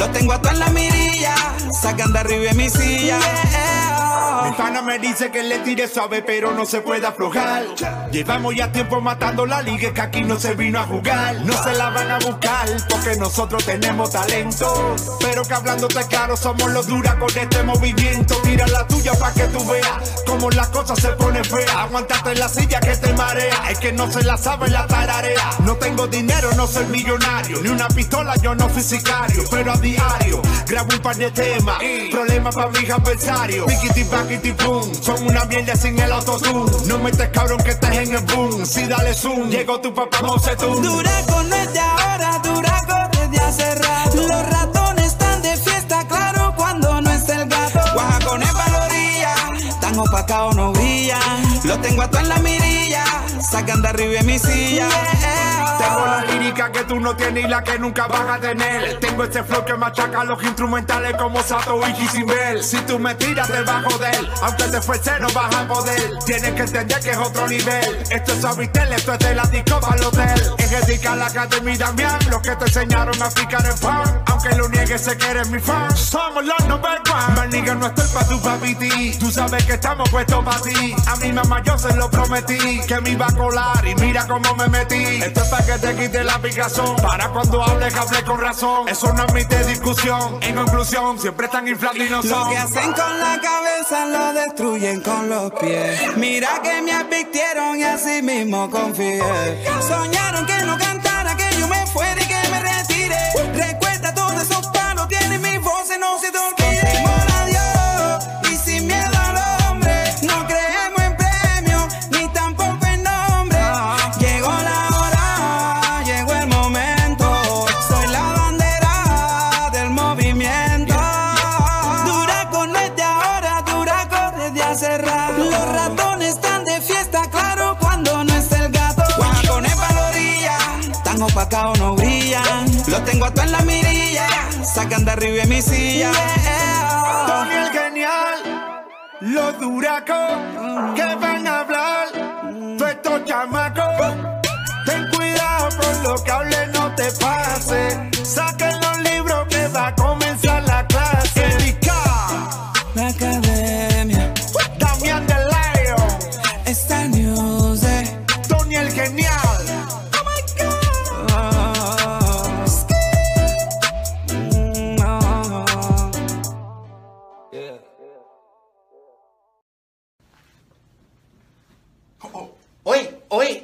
Lo tengo a en la mirilla, sacan de arriba mi silla. Mi pana me dice que le tire suave, pero no se puede aflojar. Llevamos ya tiempo matando la liga, que aquí no se vino a jugar. No se la van a buscar, porque nosotros tenemos talento. Pero que hablándote claro, somos los duras con este movimiento. Tira la tuya para que tú veas cómo las cosas se ponen feas. Aguantate en la silla que te marea. Es que no se la sabe la tararea. No tengo dinero, no soy millonario. Ni una pistola, yo no fui sicario. Pero a diario grabo un par de temas. Problemas para mis adversarios. Piquiti, paquiti, pum. Son una mierda sin el autotune. No metes cabrón que estés en el boom. Si dale zoom, llegó tu papá, no sé tú. Duraco no es de ahora, Duraco desde hace rato. Tan opacados no brillan. Lo tengo a en la mirilla, sacan de arriba en mi silla. Tengo la lírica que tú no tienes y la que nunca vas a tener. Tengo este flow que machaca los instrumentales como Sato y Kissimmel. Si tú me tiras vas a joder, aunque te fuese no vas a poder. Tienes que entender que es otro nivel. Esto es Avitel, esto es de la disco el hotel. Es dedicar la academia Damián, los que te enseñaron a picar en pan. Aunque lo niegues, sé que eres mi fan. Somos los number one. Maniga, no estoy pa' tu papiti. Tú sabes que estamos puestos para ti. A mi mamá yo se lo prometí, que me iba a colar y mira cómo me metí. Esto es para que te quite la picazón. Para cuando hables, hable con razón. Eso no admite discusión. En conclusión, siempre están inflados y no Lo son. que hacen con la cabeza lo destruyen con los pies. Mira que me advirtieron y así mismo confié. Soñaron que no cantara, que yo me fuera y que me retire. Recuerda todos esos palos, tienen mi voz y no se te olvide. Opacados no brillan. Los tengo a en la mirilla, sacan de arriba en mi silla. Tony el genial, los duracos que van a hablar, todos estos chamacos. Ten cuidado con lo que hable, no te pase. Saquen los libros que va a comenzar la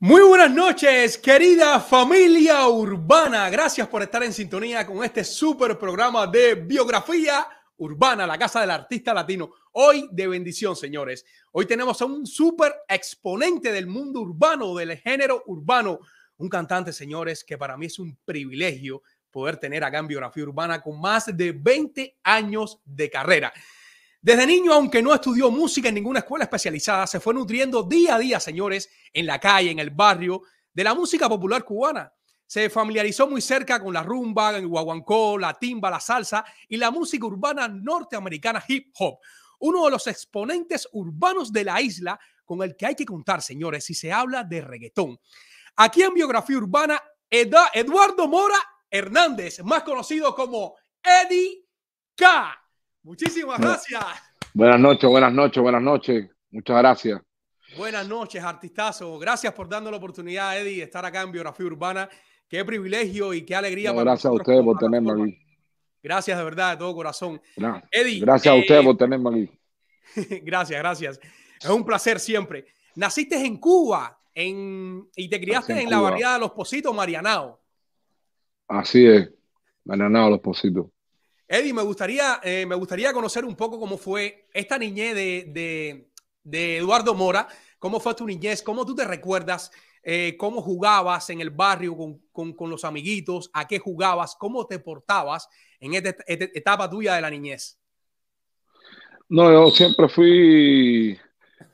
Muy buenas noches, querida familia urbana. Gracias por estar en sintonía con este super programa de biografía urbana, la casa del artista latino. Hoy de bendición, señores. Hoy tenemos a un super exponente del mundo urbano, del género urbano. Un cantante, señores, que para mí es un privilegio poder tener acá en biografía urbana con más de 20 años de carrera. Desde niño, aunque no estudió música en ninguna escuela especializada, se fue nutriendo día a día, señores, en la calle, en el barrio, de la música popular cubana. Se familiarizó muy cerca con la rumba, el guaguancó, la timba, la salsa y la música urbana norteamericana hip hop. Uno de los exponentes urbanos de la isla con el que hay que contar, señores, si se habla de reggaetón. Aquí en Biografía Urbana, Eduardo Mora Hernández, más conocido como Eddie K. Muchísimas gracias. Buenas noches, buenas noches, buenas noches. Muchas gracias. Buenas noches, artistazo. Gracias por darnos la oportunidad, Eddie, de estar acá en Biografía Urbana. Qué privilegio y qué alegría. No, para gracias a ustedes por tenerme aquí. Gracias de verdad, de todo corazón. Eddie. Gracias a eh, ustedes por tenerme aquí. gracias, gracias. Es un placer siempre. Naciste en Cuba en, y te criaste Nací en en, la barriada de Los Positos, Marianao. Así es. Mañana los positos. Eddie, me gustaría, eh, me gustaría conocer un poco cómo fue esta niñez de, de- de Eduardo Mora, ¿Cómo fue tu niñez? ¿Cómo tú te recuerdas? Eh, ¿Cómo jugabas en el barrio con, los amiguitos? ¿A qué jugabas? ¿Cómo te portabas en esta, esta etapa tuya de la niñez? No, yo siempre fui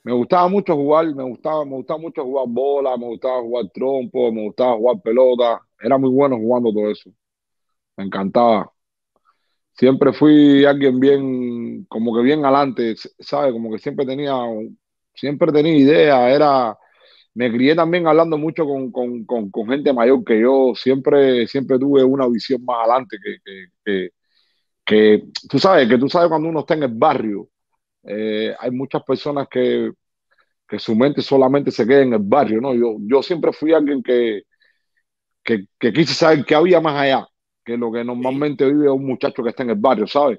me gustaba mucho jugar, me gustaba, me gustaba mucho jugar bola, me gustaba jugar trompo, me gustaba jugar pelota. Era muy bueno jugando todo eso. Me encantaba. Siempre fui alguien bien, como que bien adelante, ¿sabes? Como que siempre tenía, siempre tenía idea, era, me crié también hablando mucho con, con, con, gente mayor que yo, siempre, siempre tuve una visión más adelante que, que, que, tú sabes, que tú sabes cuando uno está en el barrio, eh, hay muchas personas que, que, su mente solamente se queda en el barrio, ¿no? Yo, yo siempre fui alguien que, que quise saber qué había más allá que lo que normalmente vive un muchacho que está en el barrio, ¿sabes?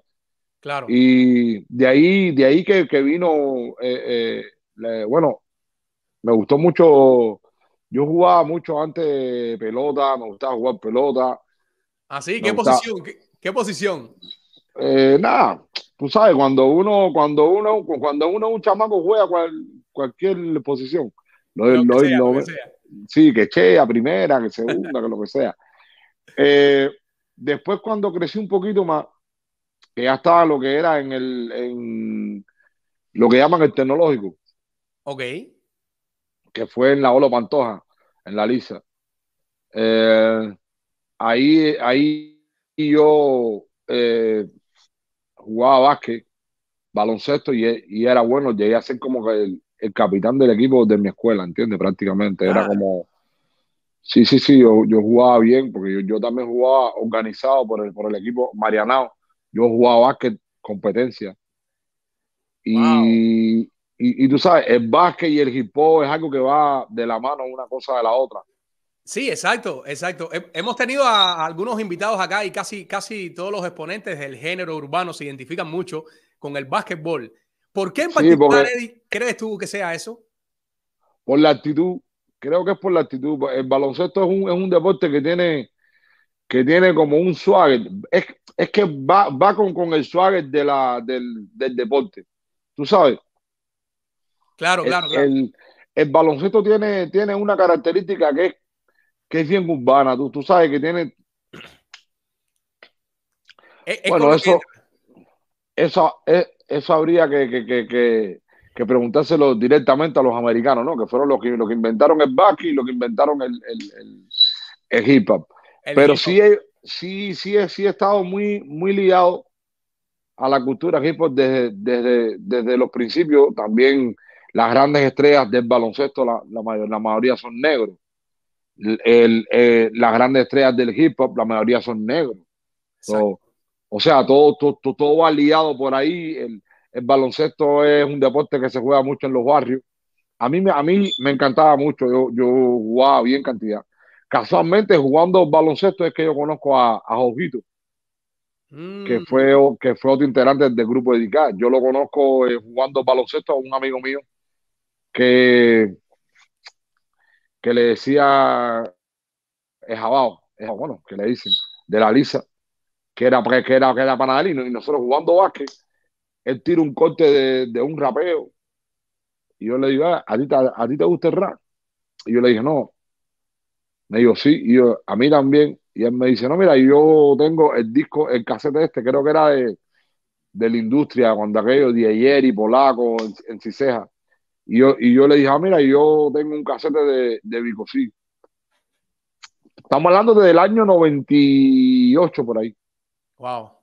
Claro. Y de ahí, de ahí que, que vino, eh, eh, bueno, me gustó mucho, yo jugaba mucho antes pelota, me gustaba jugar pelota. ¿Ah, sí? ¿Qué posición? ¿Qué, posición? nada, tú sabes, cuando uno, cuando uno, cuando uno es un chamaco juega cualquier posición. Lo, que sea, Sí, que chea, primera, que segunda, que lo que sea. Eh, después, cuando crecí un poquito más, que ya estaba lo que era en el, en lo que llaman el tecnológico. Ok. Que fue en la Olo Pantoja, en la Lisa. Eh, ahí, ahí yo eh, jugaba básquet, baloncesto y, era bueno. Llegué a ser como que el, capitán del equipo de mi escuela, ¿entiendes? Prácticamente. Era ah. como. Sí, sí, sí, yo, yo jugaba bien, porque yo, también jugaba organizado por el, por el equipo Marianao. Yo jugaba básquet, competencia. Y, y, tú sabes, el básquet y el hip hop es algo que va de la mano una cosa de la otra. Sí, exacto, exacto. Hemos tenido a, algunos invitados acá y casi, casi todos los exponentes del género urbano se identifican mucho con el básquetbol. ¿Por qué en particular, crees tú que sea eso? Por la actitud, creo que es por la actitud. El baloncesto es un, es un deporte que tiene, que tiene como un swagger. Es, es que va, va con, con, el swagger de la, del, del, deporte. ¿Tú sabes? Claro, claro, claro. El, el baloncesto tiene, tiene una característica que es que es bien urbana, tú, tú sabes que tiene... bueno, eso, eso, eh, eso habría que, que, que, que, preguntárselo directamente a los americanos, ¿no? Que fueron los que, los que inventaron el back y los que inventaron el, el, el, hip hop. Pero sí, sí, sí, sí he estado muy, muy ligado a la cultura hip hop desde, desde, desde los principios. También las grandes estrellas del baloncesto, la, la, la mayoría son negros el, eh, las grandes estrellas del hip hop, la mayoría son negros. o sea, todo, todo, todo, va liado por ahí. El, el, baloncesto es un deporte que se juega mucho en los barrios. A mí, a mí me encantaba mucho, yo, yo jugaba bien cantidad. Casualmente, jugando baloncesto es que yo conozco a, a Jojito, que, mm. fue, que fue otro integrante del grupo de Yo lo conozco eh, jugando baloncesto a un amigo mío que que le decía es jabao, es, bueno, que le dicen, de la lisa, que era, que era, que era y nosotros jugando básquet, él tira un corte de, un rapeo, y yo le digo, ah, ¿a ti, a, ti te gusta el rap? Y yo le dije, no. Me dijo, sí, y yo, a mí también. Y él me dice, no, mira, yo tengo el disco, el cassette este, creo que era de, de la industria, cuando aquello de ayer y Polaco en, en Ciseja. Y yo, y yo le dije, ah, mira, yo tengo un casete de, de Bicosí. Estamos hablando desde el año 98 por ahí. Wow.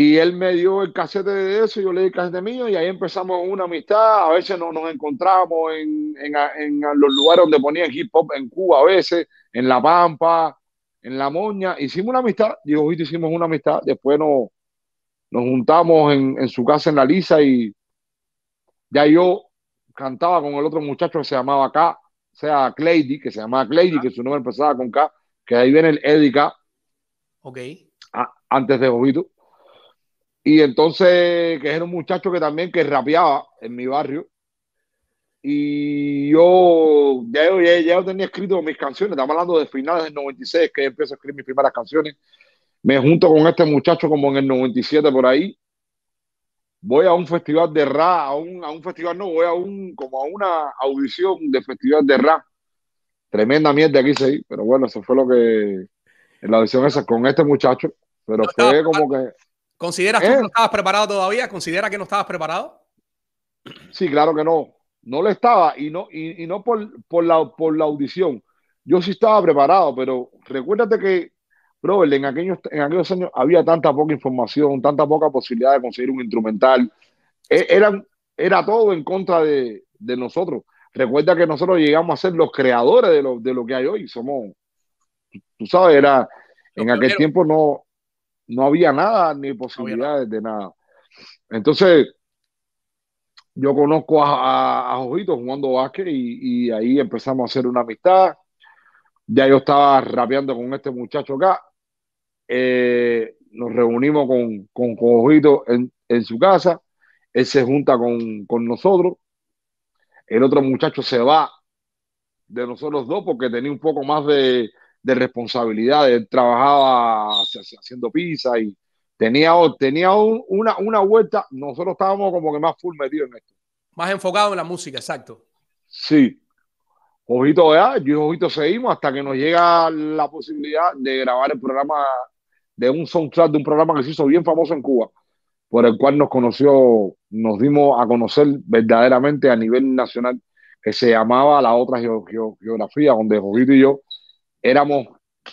Y él me dio el casete de eso, yo le di el casete mío y ahí empezamos una amistad. A veces nos, nos encontramos en, en, en, los lugares donde ponían hip hop en Cuba, a veces, en La Pampa, en La Moña. Hicimos una amistad, digo, hicimos una amistad. Después nos, nos juntamos en, en su casa en La Lisa y ya yo cantaba con el otro muchacho que se llamaba K, o sea, Cleidy, que se llamaba Cleidy, que su nombre empezaba con K, que ahí viene el Eddie K. Ok. antes de Jovito. Y entonces, que era un muchacho que también que rapeaba en mi barrio. Y yo ya, ya, yo tenía escrito mis canciones, estamos hablando de finales del 96, que empiezo a escribir mis primeras canciones. Me junto con este muchacho como en el 97 por ahí voy a un festival de rap, a un, a un festival, no, voy a un, como a una audición de festival de rap. Tremenda mierda hice ahí, pero bueno, eso fue lo que, en la audición esa con este muchacho, pero fue como que... ¿Consideras tú que ¿Eh? no estabas preparado todavía? ¿Considera que no estabas preparado? Sí, claro que no. No lo estaba y no, y, no por, por, la, por la audición. Yo sí estaba preparado, pero recuérdate que, bro, en aquellos, en aquellos años había tanta poca información, tanta poca posibilidad de conseguir un instrumental. E, eran, era todo en contra de, de, nosotros. Recuerda que nosotros llegamos a ser los creadores de lo, de lo que hay hoy. Somos, tú sabes, era, en aquel tiempo no, no había nada ni posibilidades de nada. Entonces, yo conozco a, a, Jojito jugando básquet y, y, ahí empezamos a hacer una amistad. Ya yo estaba rapeando con este muchacho acá. Eh, nos reunimos con, con, Jojito en, en, su casa. Él se junta con, con nosotros. El otro muchacho se va de nosotros dos porque tenía un poco más de, de responsabilidad. Él trabajaba haciendo pizza y tenía, tenía una, una vuelta. Nosotros estábamos como que más full metidos en esto. Más enfocado en la música, exacto. Sí. Ojito ya, yo y Ojito seguimos hasta que nos llega la posibilidad de grabar el programa de un soundtrack de un programa que se hizo bien famoso en Cuba, por el cual nos conoció, nos dimos a conocer verdaderamente a nivel nacional, que se llamaba La Otra Geografía, donde Ojito y yo éramos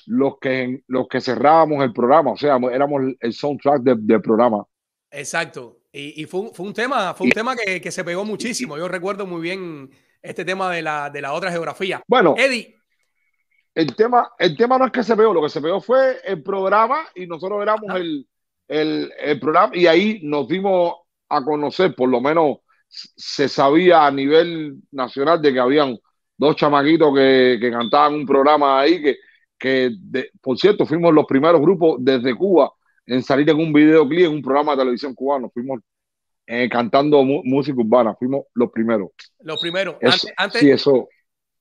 los que, los que cerrábamos el programa, o sea, éramos el soundtrack del programa. Exacto. Y, fue, un, fue, un, tema, fue un tema que, que, se pegó muchísimo. Yo recuerdo muy bien este tema de la, de la otra geografía. Bueno, Eddie. El tema, el tema no es que se pegó, lo que se pegó fue el programa y nosotros éramos el, el, el, programa y ahí nos dimos a conocer, por lo menos se sabía a nivel nacional de que habían dos chamaquitos que, que cantaban un programa ahí, que, que por cierto, fuimos los primeros grupos desde Cuba en salir en un videoclip en un programa de televisión cubano. Fuimos eh, cantando música urbana, fuimos los primeros. Los primeros. antes, eso.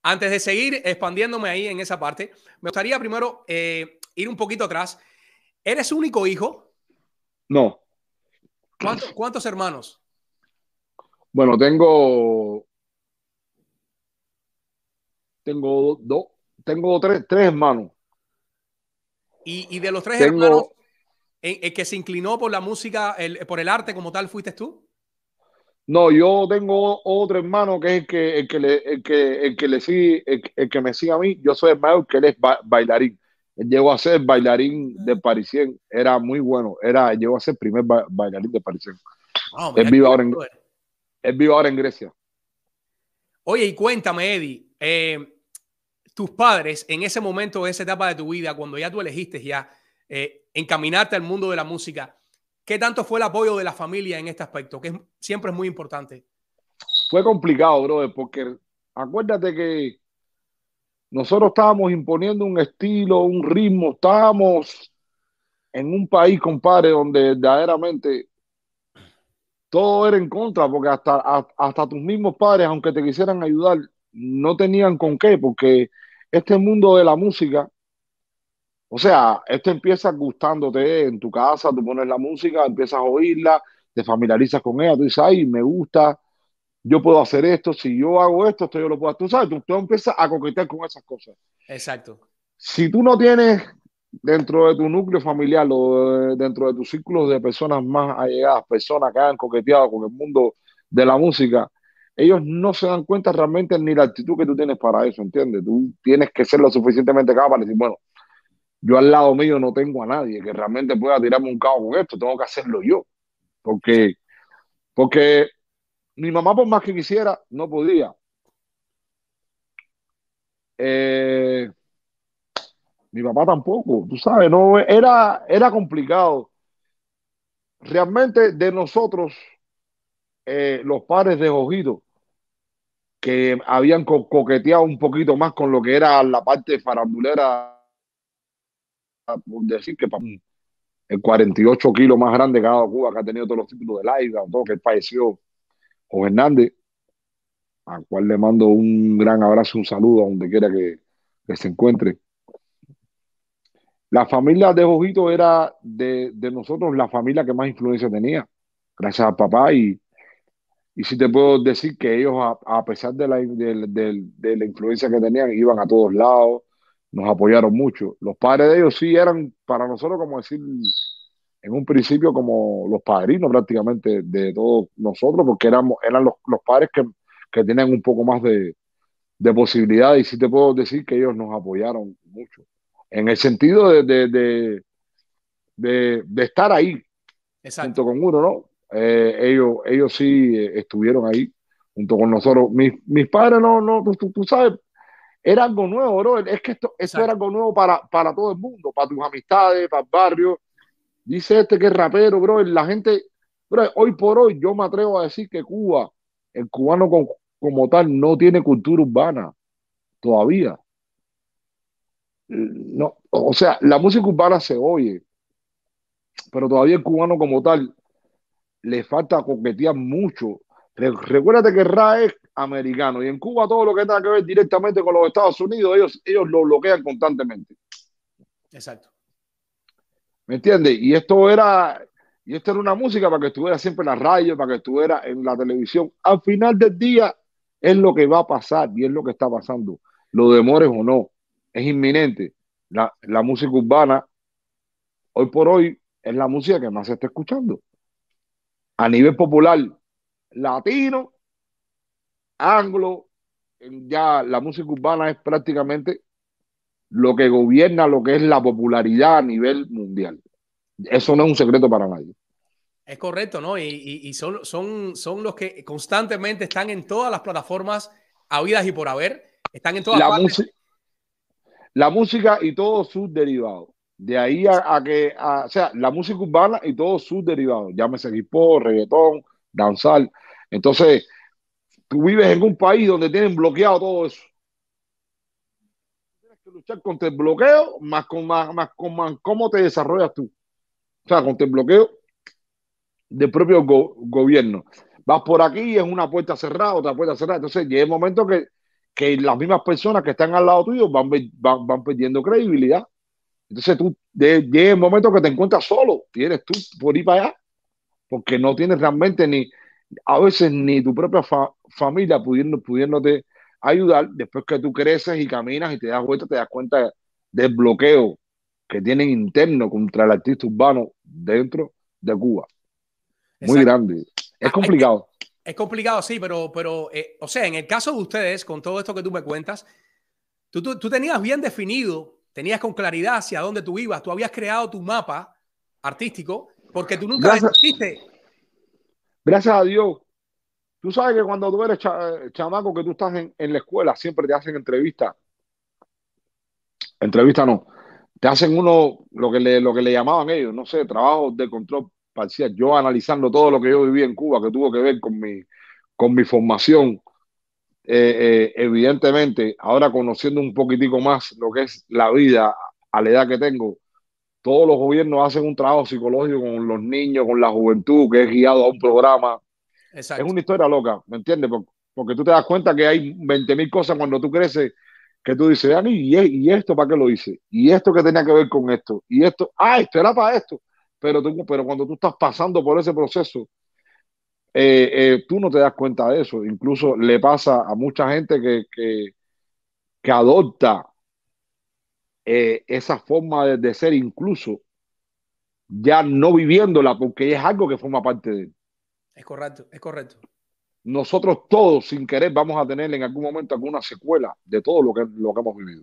antes de seguir expandiéndome ahí en esa parte, me gustaría primero eh, ir un poquito atrás. ¿Eres único hijo? No. ¿Cuántos, ¿Cuántos hermanos? Bueno, tengo tengo dos, tengo tres, tres hermanos. Y, y, de los tres hermanos, ¿el, que se inclinó por la música, el, por el arte como tal, fuiste tú? No, yo tengo otro hermano que es el que, el que, le, el que, el que le sigue, el, que me sigue a mí. Yo soy el mayor, que él es bailarín. Él llegó a ser bailarín de Parisien. Era muy bueno. Era, llegó a ser primer bailarín de Parisien. él, vive ahora en, él vive ahora en Grecia. Oye, y cuéntame, Eddie, eh, tus padres en ese momento, en esa etapa de tu vida, cuando ya tú elegiste ya eh, encaminarte al mundo de la música, ¿qué tanto fue el apoyo de la familia en este aspecto? Que siempre es muy importante. Fue complicado, brother, porque acuérdate que nosotros estábamos imponiendo un estilo, un ritmo, estábamos en un país, compadre, donde verdaderamente todo era en contra, porque hasta, hasta tus mismos padres, aunque te quisieran ayudar, no tenían con qué, porque este mundo de la música, o sea, esto empieza gustándote en tu casa, tú pones la música, empiezas a oírla, te familiarizas con ella, tú dices, ay, me gusta, yo puedo hacer esto, si yo hago esto, esto yo lo puedo hacer. Tú sabes, tú, empiezas a coquetear con esas cosas. Exacto. Si tú no tienes dentro de tu núcleo familiar o dentro de tus círculos de personas más allegadas, personas que hayan coqueteado con el mundo de la música, ellos no se dan cuenta realmente ni la actitud que tú tienes para eso, ¿entiendes? Tú tienes que ser lo suficientemente capaz para decir, bueno, yo al lado mío no tengo a nadie que realmente pueda tirarme un cabo con esto, tengo que hacerlo yo. Porque, porque mi mamá, por más que quisiera, no podía. Eh, mi papá tampoco, tú sabes, no era, era complicado. Realmente de nosotros, eh, los padres de Ojito, que habían coqueteado un poquito más con lo que era la parte farandulera, por decir que para el 48 kilos más grande que ha dado Cuba, que ha tenido todos los títulos de la todo que falleció Juan Hernández, al cual le mando un gran abrazo, un saludo a donde quiera que, se encuentre. La familia de Ojito era de, de, nosotros la familia que más influencia tenía. gracias al papá y, y sí te puedo decir que ellos, a, pesar de la, de, la influencia que tenían, iban a todos lados, nos apoyaron mucho. Los padres de ellos sí eran para nosotros, como decir, en un principio como los padrinos prácticamente de todos nosotros, porque éramos, eran los, los padres que, que tenían un poco más de, de posibilidades y sí te puedo decir que ellos nos apoyaron mucho. En el sentido de, de, de, de estar ahí junto con uno, ¿no? Eh, ellos, ellos sí eh, estuvieron ahí junto con nosotros. Mis, mis padres no, no, tú, tú, sabes, era algo nuevo, bro. Es que esto, esto era algo nuevo para, para todo el mundo, para tus amistades, para el barrio. Dice este que es rapero, bro. La gente, bro, hoy por hoy yo me atrevo a decir que Cuba, el cubano como tal, no tiene cultura urbana todavía. No, o sea, la música urbana se oye, pero todavía el cubano como tal le falta coquetear mucho. Recuérdate que Ra es americano y en Cuba todo lo que tenga que ver directamente con los Estados Unidos, ellos, ellos lo bloquean constantemente. Exacto. ¿Me entiendes? Y esto era, y esto era una música para que estuviera siempre en la radio, para que estuviera en la televisión. Al final del día es lo que va a pasar y es lo que está pasando. Lo demores o no, es inminente. La, la música urbana, hoy por hoy, es la música que más se está escuchando a nivel popular latino, anglo, ya la música urbana es prácticamente lo que gobierna lo que es la popularidad a nivel mundial. Eso no es un secreto para nadie. Es correcto, ¿no? Y, son, son, son los que constantemente están en todas las plataformas habidas y por haber. Están en todas la partes. La música y todos sus derivados. De ahí a, que, o sea, la música urbana y todos sus derivados, llámese hip hop, reggaetón, danzar. Entonces, tú vives en un país donde tienen bloqueado todo eso. Tienes que luchar contra el bloqueo, más con, más, más con cómo te desarrollas tú. O sea, contra el bloqueo del propio gobierno. Vas por aquí y es una puerta cerrada, otra puerta cerrada. Entonces, llega el momento que, que las mismas personas que están al lado tuyo van, van, van perdiendo credibilidad. Entonces tú llega el momento que te encuentras solo, tienes tú por ir para allá, porque no tienes realmente ni, a veces ni tu propia familia pudiendo, pudiéndote ayudar, después que tú creces y caminas y te das vuelta, te das cuenta del bloqueo que tienen interno contra el artista urbano dentro de Cuba. Muy grande. Es ah, complicado. Es, complicado, sí, pero, pero eh, o sea, en el caso de ustedes, con todo esto que tú me cuentas, tú, tú, tú tenías bien definido tenías con claridad hacia dónde tú ibas, tú habías creado tu mapa artístico, porque tú nunca gracias, Gracias a Dios. Tú sabes que cuando tú eres chamaco, que tú estás en, la escuela, siempre te hacen entrevista. Entrevista no. Te hacen uno, lo que le, lo que le llamaban ellos, no sé, trabajo de control parcial. Yo analizando todo lo que yo viví en Cuba, que tuvo que ver con mi, con mi formación eh, eh, evidentemente, ahora conociendo un poquitico más lo que es la vida a la edad que tengo, todos los gobiernos hacen un trabajo psicológico con los niños, con la juventud, que es guiado a un programa. Es una historia loca, ¿me entiendes? Porque, tú te das cuenta que hay 20 mil cosas cuando tú creces que tú dices, ¿y, ¿y esto para qué lo hice? ¿Y esto que tenía que ver con esto? ¿Y esto? Ah, esto era para esto. Pero, tú, pero cuando tú estás pasando por ese proceso, eh, eh, tú no te das cuenta de eso. Incluso le pasa a mucha gente que, que, adopta eh, esa forma de, ser, incluso ya no viviéndola, porque es algo que forma parte de él. Es correcto, es correcto. Nosotros todos, sin querer, vamos a tener en algún momento alguna secuela de todo lo que, lo que hemos vivido.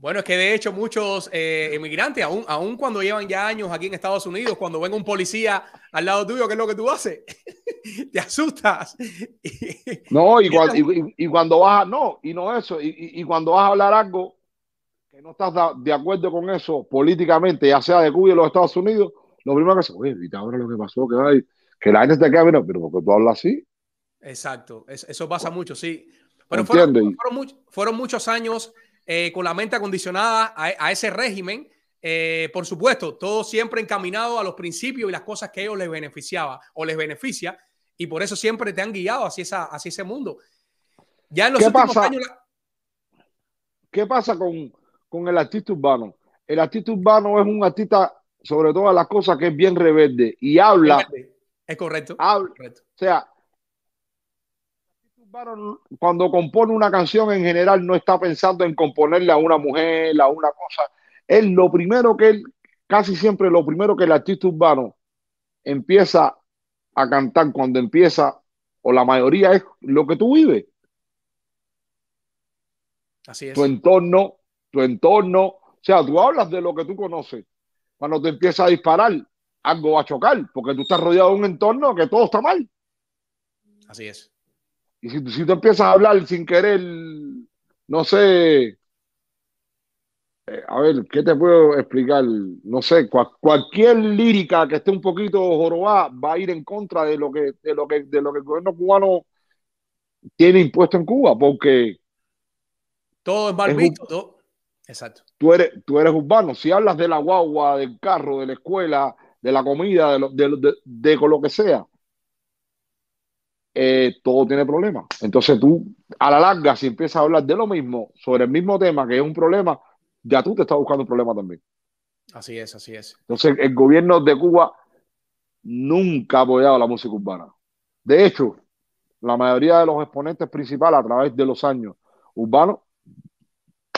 Bueno, es que de hecho muchos eh, emigrantes, aún, aún cuando llevan ya años aquí en Estados Unidos, cuando ven un policía al lado tuyo, ¿qué es lo que tú haces? Te asustas. no, y, cuando, vas a, no, y no eso, y, cuando vas a hablar algo que no estás de acuerdo con eso políticamente, ya sea de Cuba y los Estados Unidos, lo primero que se, oye, ahora lo que pasó, que, hay, que la gente te queda, mira, pero porque tú hablas así. Exacto, eso pasa mucho, sí. Pero fueron, fueron muchos años eh, con la mente acondicionada a, ese régimen. Eh, por supuesto, todo siempre encaminado a los principios y las cosas que a ellos les beneficiaba o les beneficia, y por eso siempre te han guiado hacia, esa, hacia ese mundo. Ya en los ¿Qué pasa? años. ¿Qué pasa con, con el artista urbano? El artista urbano es un artista, sobre todas las cosas, que es bien rebelde y habla, Es correcto. correcto. O sea, cuando compone una canción en general no está pensando en componerle a una mujer, a una cosa. Él lo primero que él, casi siempre lo primero que el artista urbano empieza a cantar cuando empieza, o la mayoría es lo que tú vives. Así es. Tu entorno, tu entorno. O sea, tú hablas de lo que tú conoces. Cuando te empieza a disparar, algo va a chocar, porque tú estás rodeado de un entorno que todo está mal. Así es. Y si, si tú empiezas a hablar sin querer, no sé, eh, a ver, ¿qué te puedo explicar? No sé, cualquier lírica que esté un poquito jorobada va a ir en contra de lo que, de lo que, de lo que el gobierno cubano tiene impuesto en Cuba, porque todo es mal visto, Exacto. Tú eres, tú eres urbano. Si hablas de la guagua, del carro, de la escuela, de la comida, de lo, de, de, de lo que sea, eh, todo tiene problemas. Entonces tú, a la larga, si empiezas a hablar de lo mismo, sobre el mismo tema, que es un problema, ya tú te estás buscando un problema también. Así es, así es. Entonces el gobierno de Cuba nunca ha apoyado la música urbana. De hecho, la mayoría de los exponentes principales a través de los años urbanos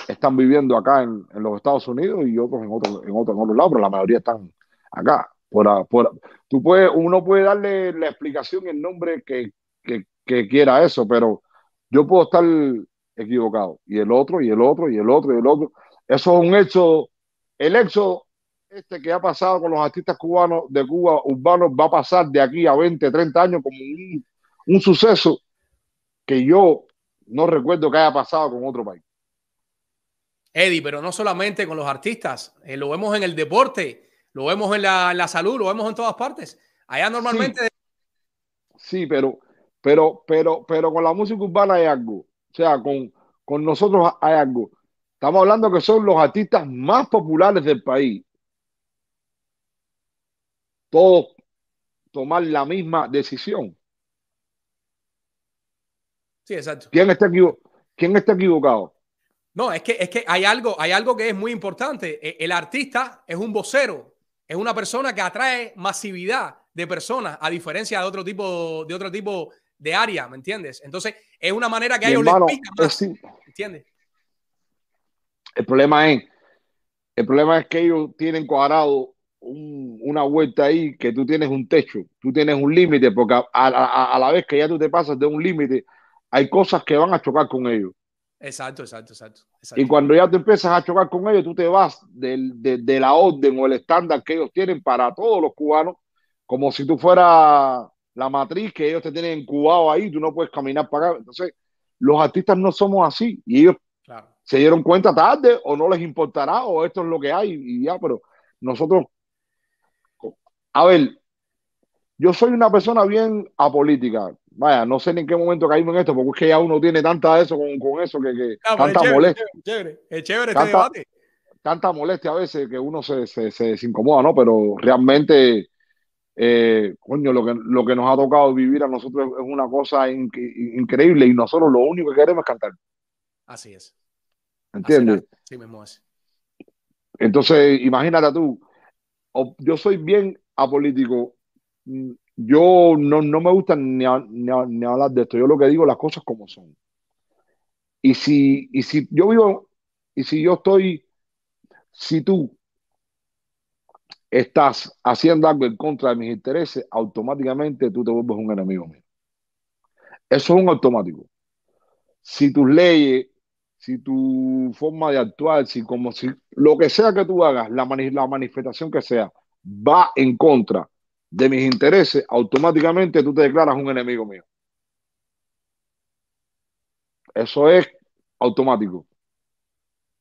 están viviendo acá en, los Estados Unidos y otros en otros en otros en otros lados, pero la mayoría están acá. Por, por, tú puedes, uno puede darle la explicación el nombre que, que, quiera eso, pero yo puedo estar equivocado. Y el otro, y el otro, y el otro, y el otro. Eso es un hecho. El hecho este que ha pasado con los artistas cubanos de Cuba urbanos va a pasar de aquí a 20, 30 años como un, un suceso que yo no recuerdo que haya pasado con otro país. Eddie, pero no solamente con los artistas, eh, lo vemos en el deporte, lo vemos en la, la, salud, lo vemos en todas partes. Allá normalmente. Sí, pero pero, pero, pero con la música urbana hay algo. O sea, con, con nosotros hay algo. Estamos hablando que son los artistas más populares del país. Todos tomar la misma decisión. Sí, exacto. ¿Quién está, ¿Quién está equivocado? No, es que, es que hay, algo, hay algo que es muy importante. E, el artista es un vocero, es una persona que atrae masividad de personas, a diferencia de otro tipo, de otro tipo de área, ¿me entiendes? Entonces, es una manera que a ellos les ¿entiendes? El problema es, el problema es que ellos tienen cuadrado una vuelta ahí, que tú tienes un techo, tú tienes un límite, porque a, la vez que ya tú te pasas de un límite, hay cosas que van a chocar con ellos. Exacto, exacto, exacto, Y cuando ya tú empiezas a chocar con ellos, tú te vas de, de, la orden o el estándar que ellos tienen para todos los cubanos, como si tú fueras la matriz que ellos te tienen incubado ahí, tú no puedes caminar para acá. Entonces, los artistas no somos así y ellos se dieron cuenta tarde o no les importará o esto es lo que hay y ya, pero nosotros, a ver, yo soy una persona bien apolítica. Vaya, no sé ni en qué momento caímos en esto, porque es que ya uno tiene tanta eso con, con eso que, que tanta molestia. Chévere, es chévere este debate. Tanta molestia a veces que uno se, se, se, se incomoda, ¿no? Pero realmente eh, coño, lo que, lo que nos ha tocado vivir a nosotros es una cosa increíble y nosotros lo único que queremos es cantar. Así es. ¿Entiendes? Sí, mismo es. Entonces, imagínate tú, yo soy bien apolítico. Mm, yo no, me gusta ni, ni, hablar de esto. Yo lo que digo, las cosas como son. Y si, y si yo vivo, y si yo estoy, si tú estás haciendo algo en contra de mis intereses, automáticamente tú te vuelves un enemigo mío. Eso es un automático. Si tus leyes, si tu forma de actuar, si como si lo que sea que tú hagas, la, la manifestación que sea, va en contra de mis intereses, automáticamente tú te declaras un enemigo mío. Eso es automático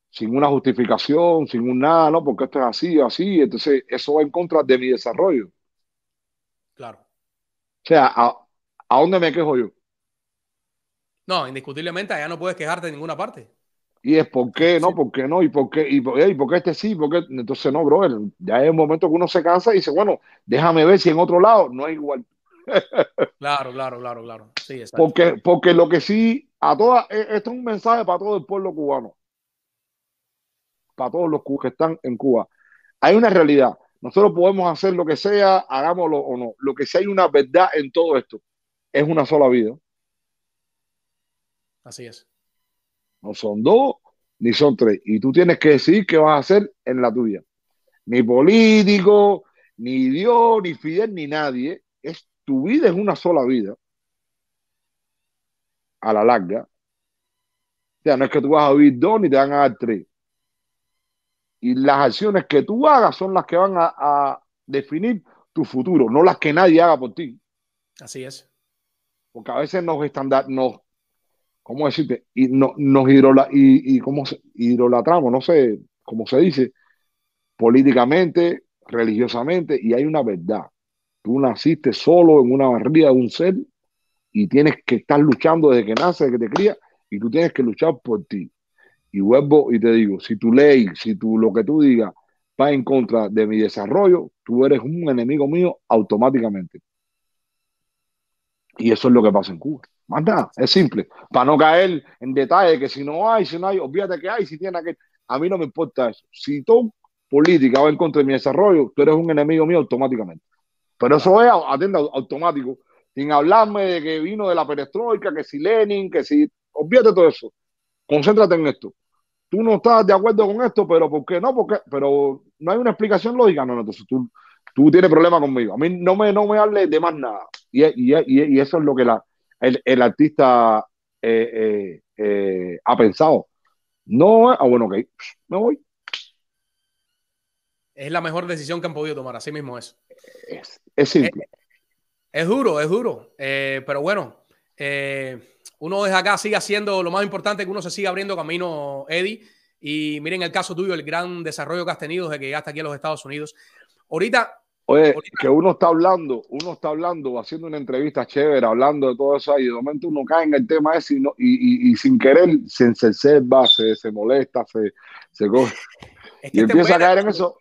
sin una justificación, sin un nada, ¿no? Porque esto es así, así, entonces eso va en contra de mi desarrollo. Claro. O sea, ¿a, dónde me quejo yo? No, indiscutiblemente allá no puedes quejarte de ninguna parte. Y es por qué, ¿no? ¿Por qué no? ¿Y por qué? ¿Y por, y por qué este sí? ¿Por qué? Entonces, no, brother, ya es un momento que uno se cansa y dice, bueno, déjame ver si en otro lado no es igual. claro, claro, claro, claro. Sí, Porque, porque lo que sí, a todas, e, esto es un mensaje para todo el pueblo cubano para todos los que están en Cuba. Hay una realidad. Nosotros podemos hacer lo que sea, hagámoslo o no. Lo que sí hay una verdad en todo esto es una sola vida. Así es. No son dos ni son tres. Y tú tienes que decidir qué vas a hacer en la tuya. Ni político, ni Dios, ni Fidel, ni nadie. Es, tu vida es una sola vida. A la larga. O sea, no es que tú vas a vivir dos ni te van a dar tres. Y las acciones que tú hagas son las que van a, definir tu futuro, no las que nadie haga por ti. Así es. Porque a veces nos estandar, nos, ¿cómo decirte? Y no, nos hidrola, y, y cómo se, hidrolatramos, no sé cómo se dice, políticamente, religiosamente, y hay una verdad. Tú naciste solo en una barriga de un ser y tienes que estar luchando desde que nace, desde que te cría, y tú tienes que luchar por ti. Y vuelvo y te digo, si tu ley, si tú lo que tú digas va en contra de mi desarrollo, tú eres un enemigo mío automáticamente. Y eso es lo que pasa en Cuba. Más nada, es simple. Para no caer en detalle que si no hay, si no hay, olvídate que hay, si tiene que. A mí no me importa eso. Si tu política va en contra de mi desarrollo, tú eres un enemigo mío automáticamente. Pero eso es, atenda, automático. Sin hablarme de que vino de la perestroika, que si Lenin, que si. Olvídate todo eso. Concéntrate en esto tú no estás de acuerdo con esto, pero ¿por qué no? Porque, pero no hay una explicación lógica. No, no, entonces tú, tú tienes problema conmigo. A mí no me, no me hables de más nada. Y, y, y, eso es lo que la, el, el artista eh, eh, eh, ha pensado. No, ah, bueno, ok, me voy. Es la mejor decisión que han podido tomar, así mismo es. Es, es simple. Es, duro, es duro. pero bueno, uno desde acá sigue haciendo lo más importante que uno se siga abriendo camino, Eddie. Y miren el caso tuyo, el gran desarrollo que has tenido desde que llegaste aquí a los Estados Unidos. Ahorita. Oye, que uno está hablando, uno está hablando, haciendo una entrevista chévere, hablando de todo eso, y de momento uno cae en el tema ese y, y, y, sin querer se encerceba, se, se molesta, se, se y empieza a caer en eso.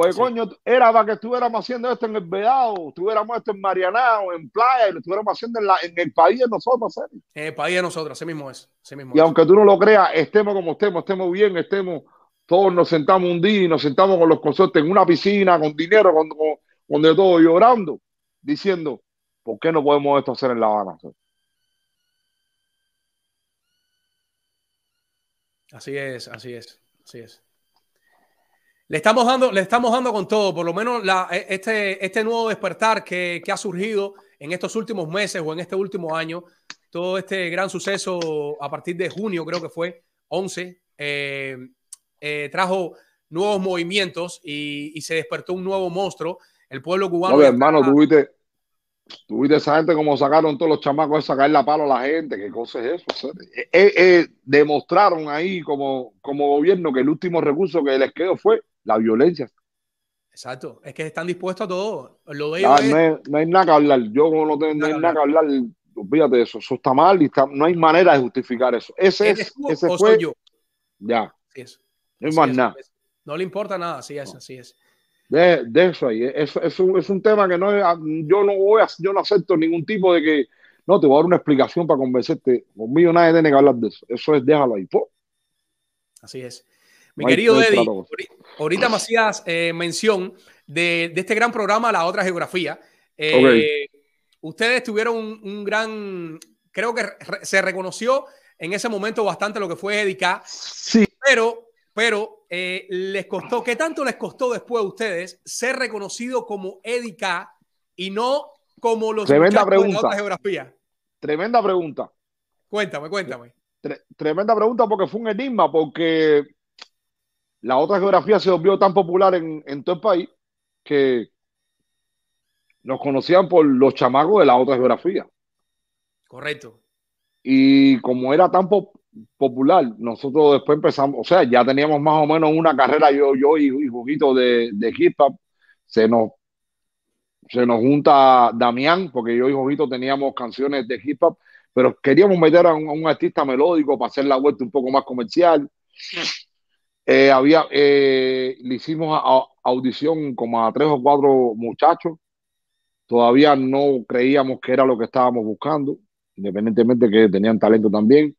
Pues coño, era para que estuviéramos haciendo esto en el Vedado, estuviéramos esto en Marianao, en playa, y lo estuviéramos haciendo en, la, en el país de nosotros. En el país de nosotros, así mismo es. mismo y aunque tú no lo creas, estemos como estemos, estemos bien, estemos, todos nos sentamos un día y nos sentamos con los consortes en una piscina, con dinero, con, con, de todo, llorando, diciendo, ¿por qué no podemos esto hacer en La Habana? Así es, así es, así es. Le estamos dando, le estamos dando con todo, por lo menos la, e, este, este nuevo despertar que, que, ha surgido en estos últimos meses o en este último año, todo este gran suceso a partir de junio, creo que fue 11, eh, eh, trajo nuevos movimientos y, y, se despertó un nuevo monstruo. El pueblo cubano. No, hermano, tuviste, tuviste esa gente como sacaron todos los chamacos de sacar la palo a la gente, qué cosa es eso. Eh, demostraron ahí como, como gobierno que el último recurso que les quedó fue la violencia. Exacto, es que están dispuestos a todo. Lo no, hay, nada que hablar. Yo como no, tengo, no hay nada que hablar, olvídate de eso. Eso está mal y no hay manera de justificar eso. Ese es, ese fue. yo? Ya. No hay más nada. No le importa nada, así es, así es. De, de, eso ahí. Eso, es un tema que no yo no voy a, yo no acepto ningún tipo de que no te voy a dar una explicación para convencerte. Conmigo nadie tiene que hablar de eso. Eso es déjalo ahí. Así es. Mi querido Eddie, ahorita me hacías eh, mención de, este gran programa, La Otra Geografía. Eh, ustedes tuvieron un, gran, creo que se reconoció en ese momento bastante lo que fue Edica. Sí. Pero, pero eh, les costó, ¿qué tanto les costó después a ustedes ser reconocido como Edica y no como los Tremenda pregunta. de la otra geografía? Tremenda pregunta. Cuéntame, cuéntame. tremenda pregunta porque fue un enigma, porque la otra geografía se volvió tan popular en, todo el país que nos conocían por los chamacos de la otra geografía. Correcto. Y como era tan popular, nosotros después empezamos, o sea, ya teníamos más o menos una carrera, yo, yo y, y de, de hip hop, se nos, se nos junta Damián, porque yo y Jojito teníamos canciones de hip hop, pero queríamos meter a un, a un artista melódico para hacer la vuelta un poco más comercial. Eh, había, eh, le hicimos audición como a tres o cuatro muchachos. Todavía no creíamos que era lo que estábamos buscando, independientemente que tenían talento también.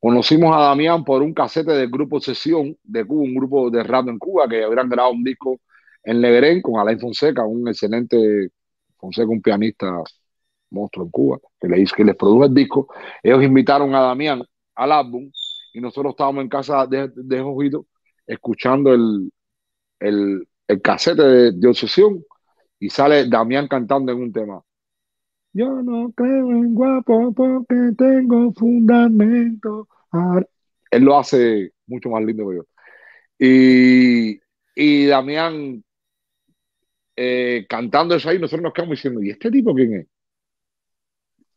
Conocimos a Damián por un casete del grupo Sesión de Cuba, un grupo de rap en Cuba que habían grabado un disco en Legrén con Alain Fonseca, un excelente Fonseca, un pianista monstruo en Cuba, que le hizo, que les produjo el disco. Ellos invitaron a Damián al álbum y nosotros estábamos en casa de, de Jojito escuchando el, el, el casete de, Obsesión y sale Damián cantando en un tema. Yo no creo en guapo porque tengo fundamento. Él lo hace mucho más lindo que yo. Y, y Damián eh, cantando eso ahí, nosotros nos quedamos diciendo, ¿y este tipo quién es?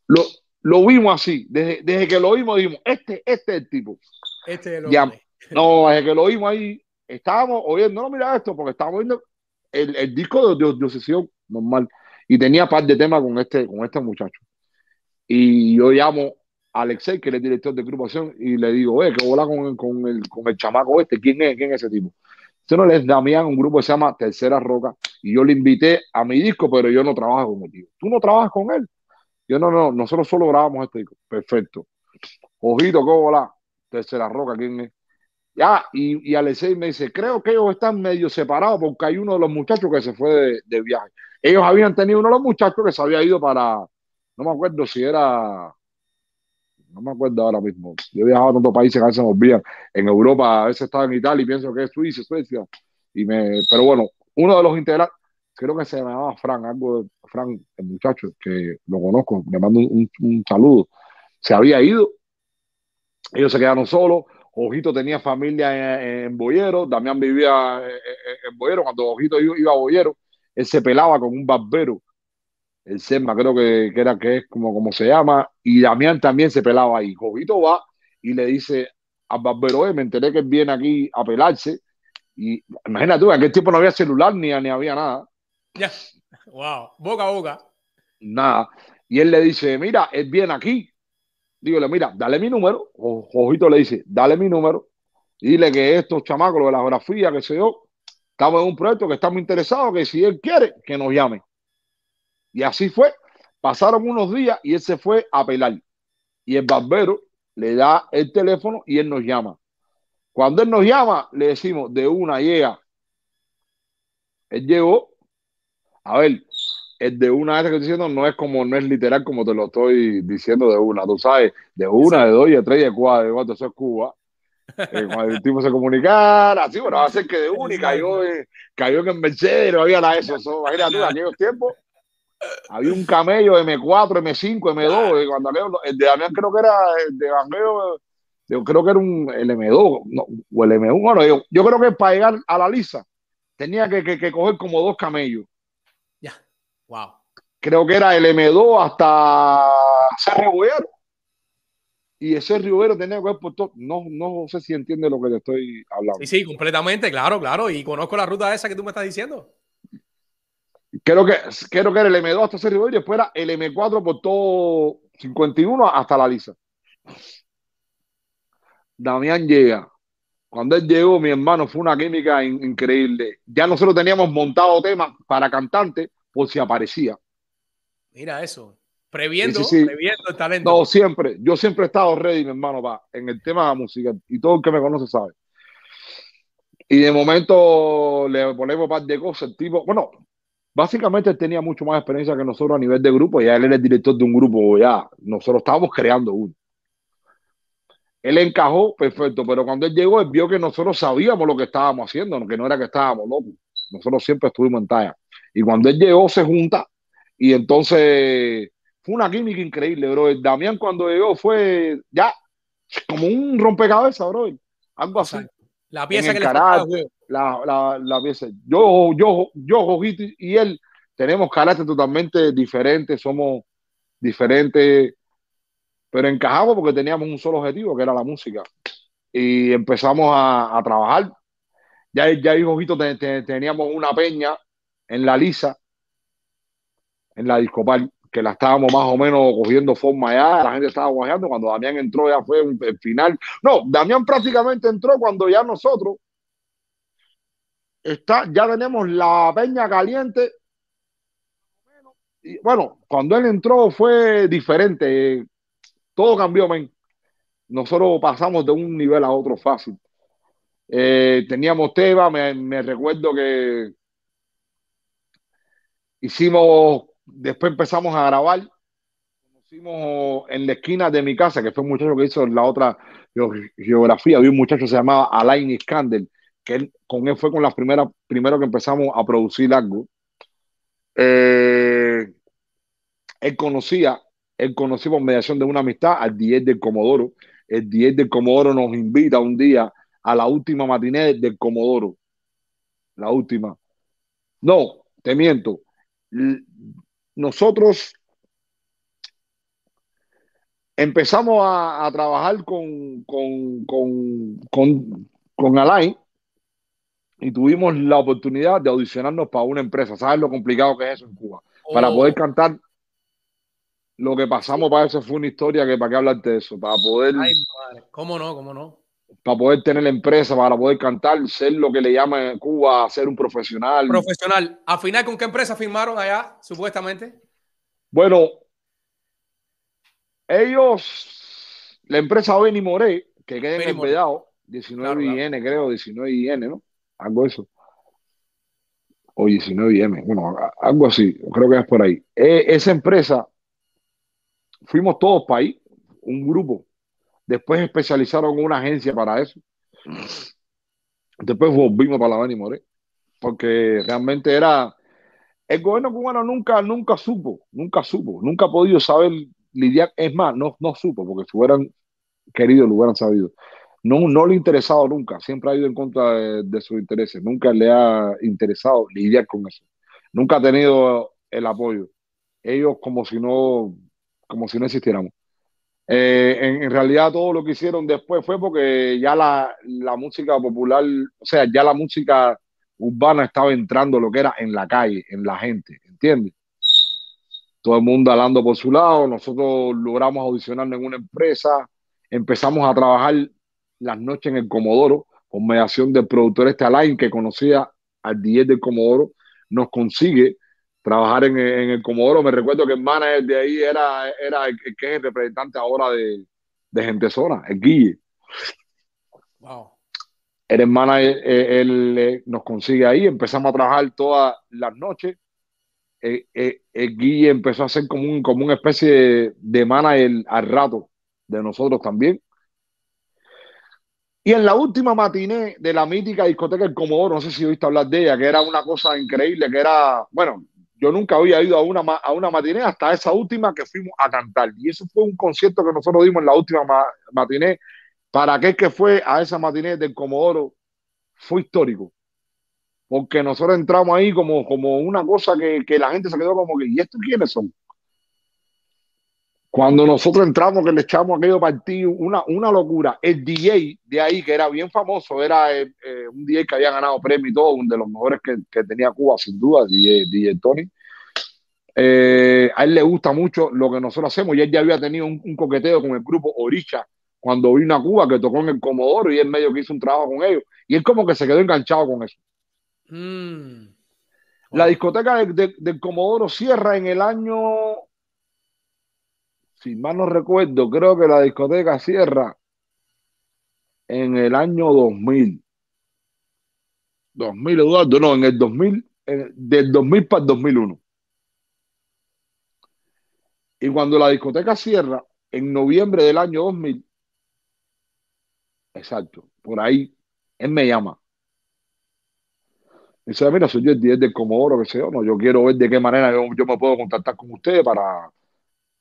Lo, lo vimos así, desde, desde, que lo vimos dijimos, este, este es el tipo. Este es el ya, No, desde que lo vimos ahí, estábamos oyendo, no, mira esto, porque estábamos viendo el, el disco de, de, de Obsesión normal y tenía par de temas con este, con este muchacho. Y yo llamo a Alexei, que es el director de agrupación, y le digo, eh, que hola con, con, el, con el chamaco este, ¿quién es? ¿Quién es ese tipo? Ese no es Damián, un grupo que se llama Tercera Roca, y yo le invité a mi disco, pero yo no trabajo con el tío. ¿Tú no trabajas con él? Yo no, no, nosotros solo grabamos este disco. Perfecto. Ojito, ¿cómo hola? Tercera Roca, ¿quién es? Ya, y, y Alexei me dice, creo que ellos están medio separados porque hay uno de los muchachos que se fue de, de viaje. Ellos habían tenido uno de los muchachos que se había ido para, no me acuerdo si era, no me acuerdo ahora mismo. Yo he viajado a tantos países que a veces me olvidan. En Europa, a veces estaba en Italia y pienso que es Suiza, Suecia. Y me, pero bueno, uno de los integrantes, creo que se llamaba Fran, algo de Fran, el muchacho, que lo conozco, le mando un, un saludo. Se había ido, ellos se quedaron solos. Ojito tenía familia en, Boyero, Damián vivía en, en Boyero. Cuando Ojito iba a Boyero, él se pelaba con un barbero, el Selma creo que, que, era que es como, como se llama, y Damián también se pelaba ahí. Jovito va y le dice al barbero, eh, me enteré que viene aquí a pelarse, y imagínate en aquel tiempo no había celular ni, ni había nada. Ya, wow, boca a boca. Nada. Y él le dice, mira, él viene aquí. Dígole, mira, dale mi número. Jojito le dice, dale mi número. Dile que estos chamacos, lo de la geografía, que sé yo, estamos en un proyecto que estamos interesados, que si él quiere, que nos llame. Y así fue. Pasaron unos días y él se fue a pelar. Y el barbero le da el teléfono y él nos llama. Cuando él nos llama, le decimos, de una llega. Él llegó. A ver, el de una vez que estoy diciendo no es como, no es literal como te lo estoy diciendo de una. Tú sabes, de una, de dos, de tres, de cuatro, de cuatro, eso es Cuba. Eh, cuando el tipo se comunicara, así, bueno, va a ser que de una y cayó, eh, cayó en el Mercedes, no había nada de eso. eso imagínate tú, en aquellos tiempos había un camello M4, M5, M2, y cuando aquello, el de Damián creo que era el de Bangueo, yo creo que era un, el M2 no, o el M1. Bueno, yo, yo, creo que para llegar a la lisa tenía que, que, que coger como dos camellos. Wow. Creo que era el M2 hasta Cerro Boyero y ese Rivero tenía que ver por todo. No, no sé si entiende lo que te estoy hablando. Sí, sí, completamente, claro, claro. Y conozco la ruta esa que tú me estás diciendo. Creo que, creo que era el M2 hasta ese Rivero y después era el M4 por todo 51 hasta la Lisa. Damián llega. Cuando él llegó, mi hermano, fue una química in increíble. Ya nosotros teníamos montado temas para cantantes por si aparecía. Mira eso. Previendo, sí, sí, sí. previendo el talento. No, siempre. Yo siempre he estado ready, mi hermano, pa, en el tema de la música. Y todo el que me conoce sabe. Y de momento le ponemos un par de cosas. El tipo, bueno, básicamente él tenía mucho más experiencia que nosotros a nivel de grupo. Ya él era el director de un grupo, ya. Nosotros estábamos creando uno. Él encajó perfecto, pero cuando él llegó, él vio que nosotros sabíamos lo que estábamos haciendo, que no era que estábamos locos. Nosotros siempre estuvimos en talla. Y cuando él llegó, se junta y entonces fue una química increíble, bro. El Damián cuando llegó fue ya como un rompecabezas, bro. Algo así. La pieza que carácter, le la, la, la, pieza. Yo, yo, yo, Jojito y él tenemos carácter totalmente diferentes, somos diferentes, pero encajamos porque teníamos un solo objetivo, que era la música. Y empezamos a, a trabajar. Ya, ya y Jojito te, te, teníamos una peña en la Lisa, en la Discopal que la estábamos más o menos cogiendo forma ya, la gente estaba guayando, cuando Damián entró ya fue el final. No, Damián prácticamente entró cuando ya nosotros está, ya tenemos la peña caliente. Y bueno, cuando él entró fue diferente, todo cambió, men. Nosotros pasamos de un nivel a otro fácil. Eh, teníamos Teba, me, me recuerdo que hicimos, después empezamos a grabar. Conocimos en la esquina de mi casa, que fue un muchacho que hizo la otra geografía. Había un muchacho que se llamaba Alain Iskander, que con él fue con las primeras, primero que empezamos a producir algo. Eh, él conocía, él conoció por mediación de una amistad al 10 del Comodoro. El 10 del Comodoro nos invita un día a la última matiné del Comodoro. La última. No, te miento. Nosotros empezamos a, trabajar con, con, con, con, con Alain y tuvimos la oportunidad de audicionarnos para una empresa. ¿Sabes lo complicado que es eso en Cuba? Para poder oh. cantar lo que pasamos para eso fue una historia que para qué hablarte de eso, para poder... ¿Cómo no? ¿Cómo no? Para poder tener la empresa, para poder cantar, ser lo que le llaman en Cuba, ser un profesional. Profesional. ¿Al final con qué empresa firmaron allá, supuestamente? Bueno, ellos, la empresa Benny Moré, que queda en el Vedado, 19 IN, creo, 19 IN, ¿no? Algo eso. O 19 IM, bueno, algo así, creo que es por ahí. E, esa empresa fuimos todos para ahí, un grupo. Después especializaron una agencia para eso. Después volvimos para la Beni More, porque realmente era. El gobierno cubano nunca, nunca supo, nunca supo, nunca ha podido saber lidiar. Es más, no, no supo, porque si hubieran querido, lo hubieran sabido. No, no le ha interesado nunca, siempre ha ido en contra de, de sus intereses, nunca le ha interesado lidiar con eso. Nunca ha tenido el apoyo. Ellos como si no, como si no existiéramos. Eh, en, realidad todo lo que hicieron después fue porque ya la, música popular, o sea, ya la música urbana estaba entrando lo que era en la calle, en la gente, ¿entiendes? Todo el mundo hablando por su lado, nosotros logramos audicionar en una empresa, empezamos a trabajar las noches en el Comodoro, con mediación del productor este Alain, que conocía al 10 del Comodoro, nos consigue trabajar en, el Comodoro. Me recuerdo que el manager de ahí era, era el, que es el representante ahora de, de Gente Zona, el Guille. Wow. El eh, él, eh, nos consigue ahí, empezamos a trabajar todas las noches. Eh, el Guille empezó a ser como, un, como una especie de, de manager al rato de nosotros también. Y en la última matiné de la mítica discoteca El Comodoro, no sé si oíste hablar de ella, que era una cosa increíble, que era, bueno, yo nunca había ido a una, a una matiné hasta esa última que fuimos a cantar. Y eso fue un concierto que nosotros dimos en la última matiné. Para aquel que fue a esa matiné del Comodoro, fue histórico. Porque nosotros entramos ahí como, como una cosa que, que la gente se quedó como que, ¿y estos quiénes son? Cuando nosotros entramos, que le echamos aquello partido, una, una locura. El DJ de ahí, que era bien famoso, era eh, eh, un DJ que había ganado premio y todo, uno de los mejores que, que tenía Cuba, sin duda, DJ, DJ Tony. Eh, a él le gusta mucho lo que nosotros hacemos y él ya había tenido un, coqueteo con el grupo Oricha cuando vino a Cuba, que tocó en el Comodoro y él medio que hizo un trabajo con ellos. Y él como que se quedó enganchado con eso. Mm. La discoteca del Comodoro cierra en el año si mal no recuerdo, creo que la discoteca cierra en el año 2000. 2000, Eduardo, no, en el 2000, del 2000 para el 2001. Y cuando la discoteca cierra, en noviembre del año 2000, exacto, por ahí, él me llama. Dice, mira, soy yo el 10 del Comodoro, que sé yo, no, yo quiero ver de qué manera yo, yo me puedo contactar con ustedes para,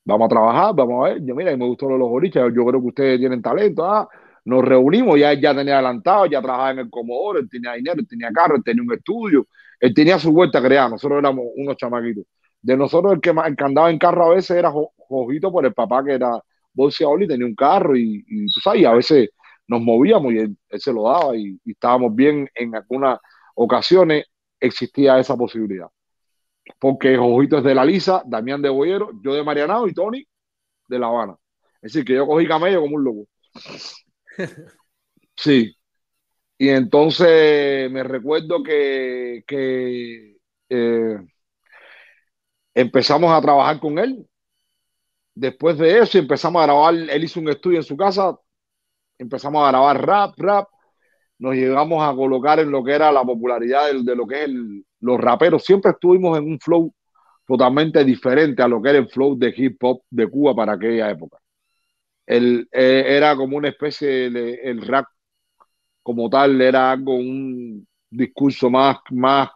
vamos a trabajar, vamos a ver. Yo, mira, me gustó los boliches, yo creo que ustedes tienen talento. Ah, nos reunimos, ya él ya tenía adelantado, ya trabajaba en el Comodoro, él tenía dinero, él tenía carro, él tenía un estudio, él tenía su vuelta creada, nosotros éramos unos chamaquitos. De nosotros el que, el que andaba en carro a veces era Jojito por el papá que era bolseador y tenía un carro y, tú sabes, a veces nos movíamos y él, se lo daba y, y estábamos bien en algunas ocasiones existía esa posibilidad porque Jojito es de la Lisa, Damián de Boyero, yo de Marianao y Tony de La Habana. Es decir, que yo cogí camello como un loco. Sí. Y entonces me recuerdo que, eh, empezamos a trabajar con él. Después de eso empezamos a grabar, él hizo un estudio en su casa, empezamos a grabar rap, rap, nos llegamos a colocar en lo que era la popularidad de, de lo que es el, los raperos siempre estuvimos en un flow totalmente diferente a lo que era el flow de hip hop de Cuba para aquella época. El, eh, era como una especie de el rap como tal, era algo, un discurso más, más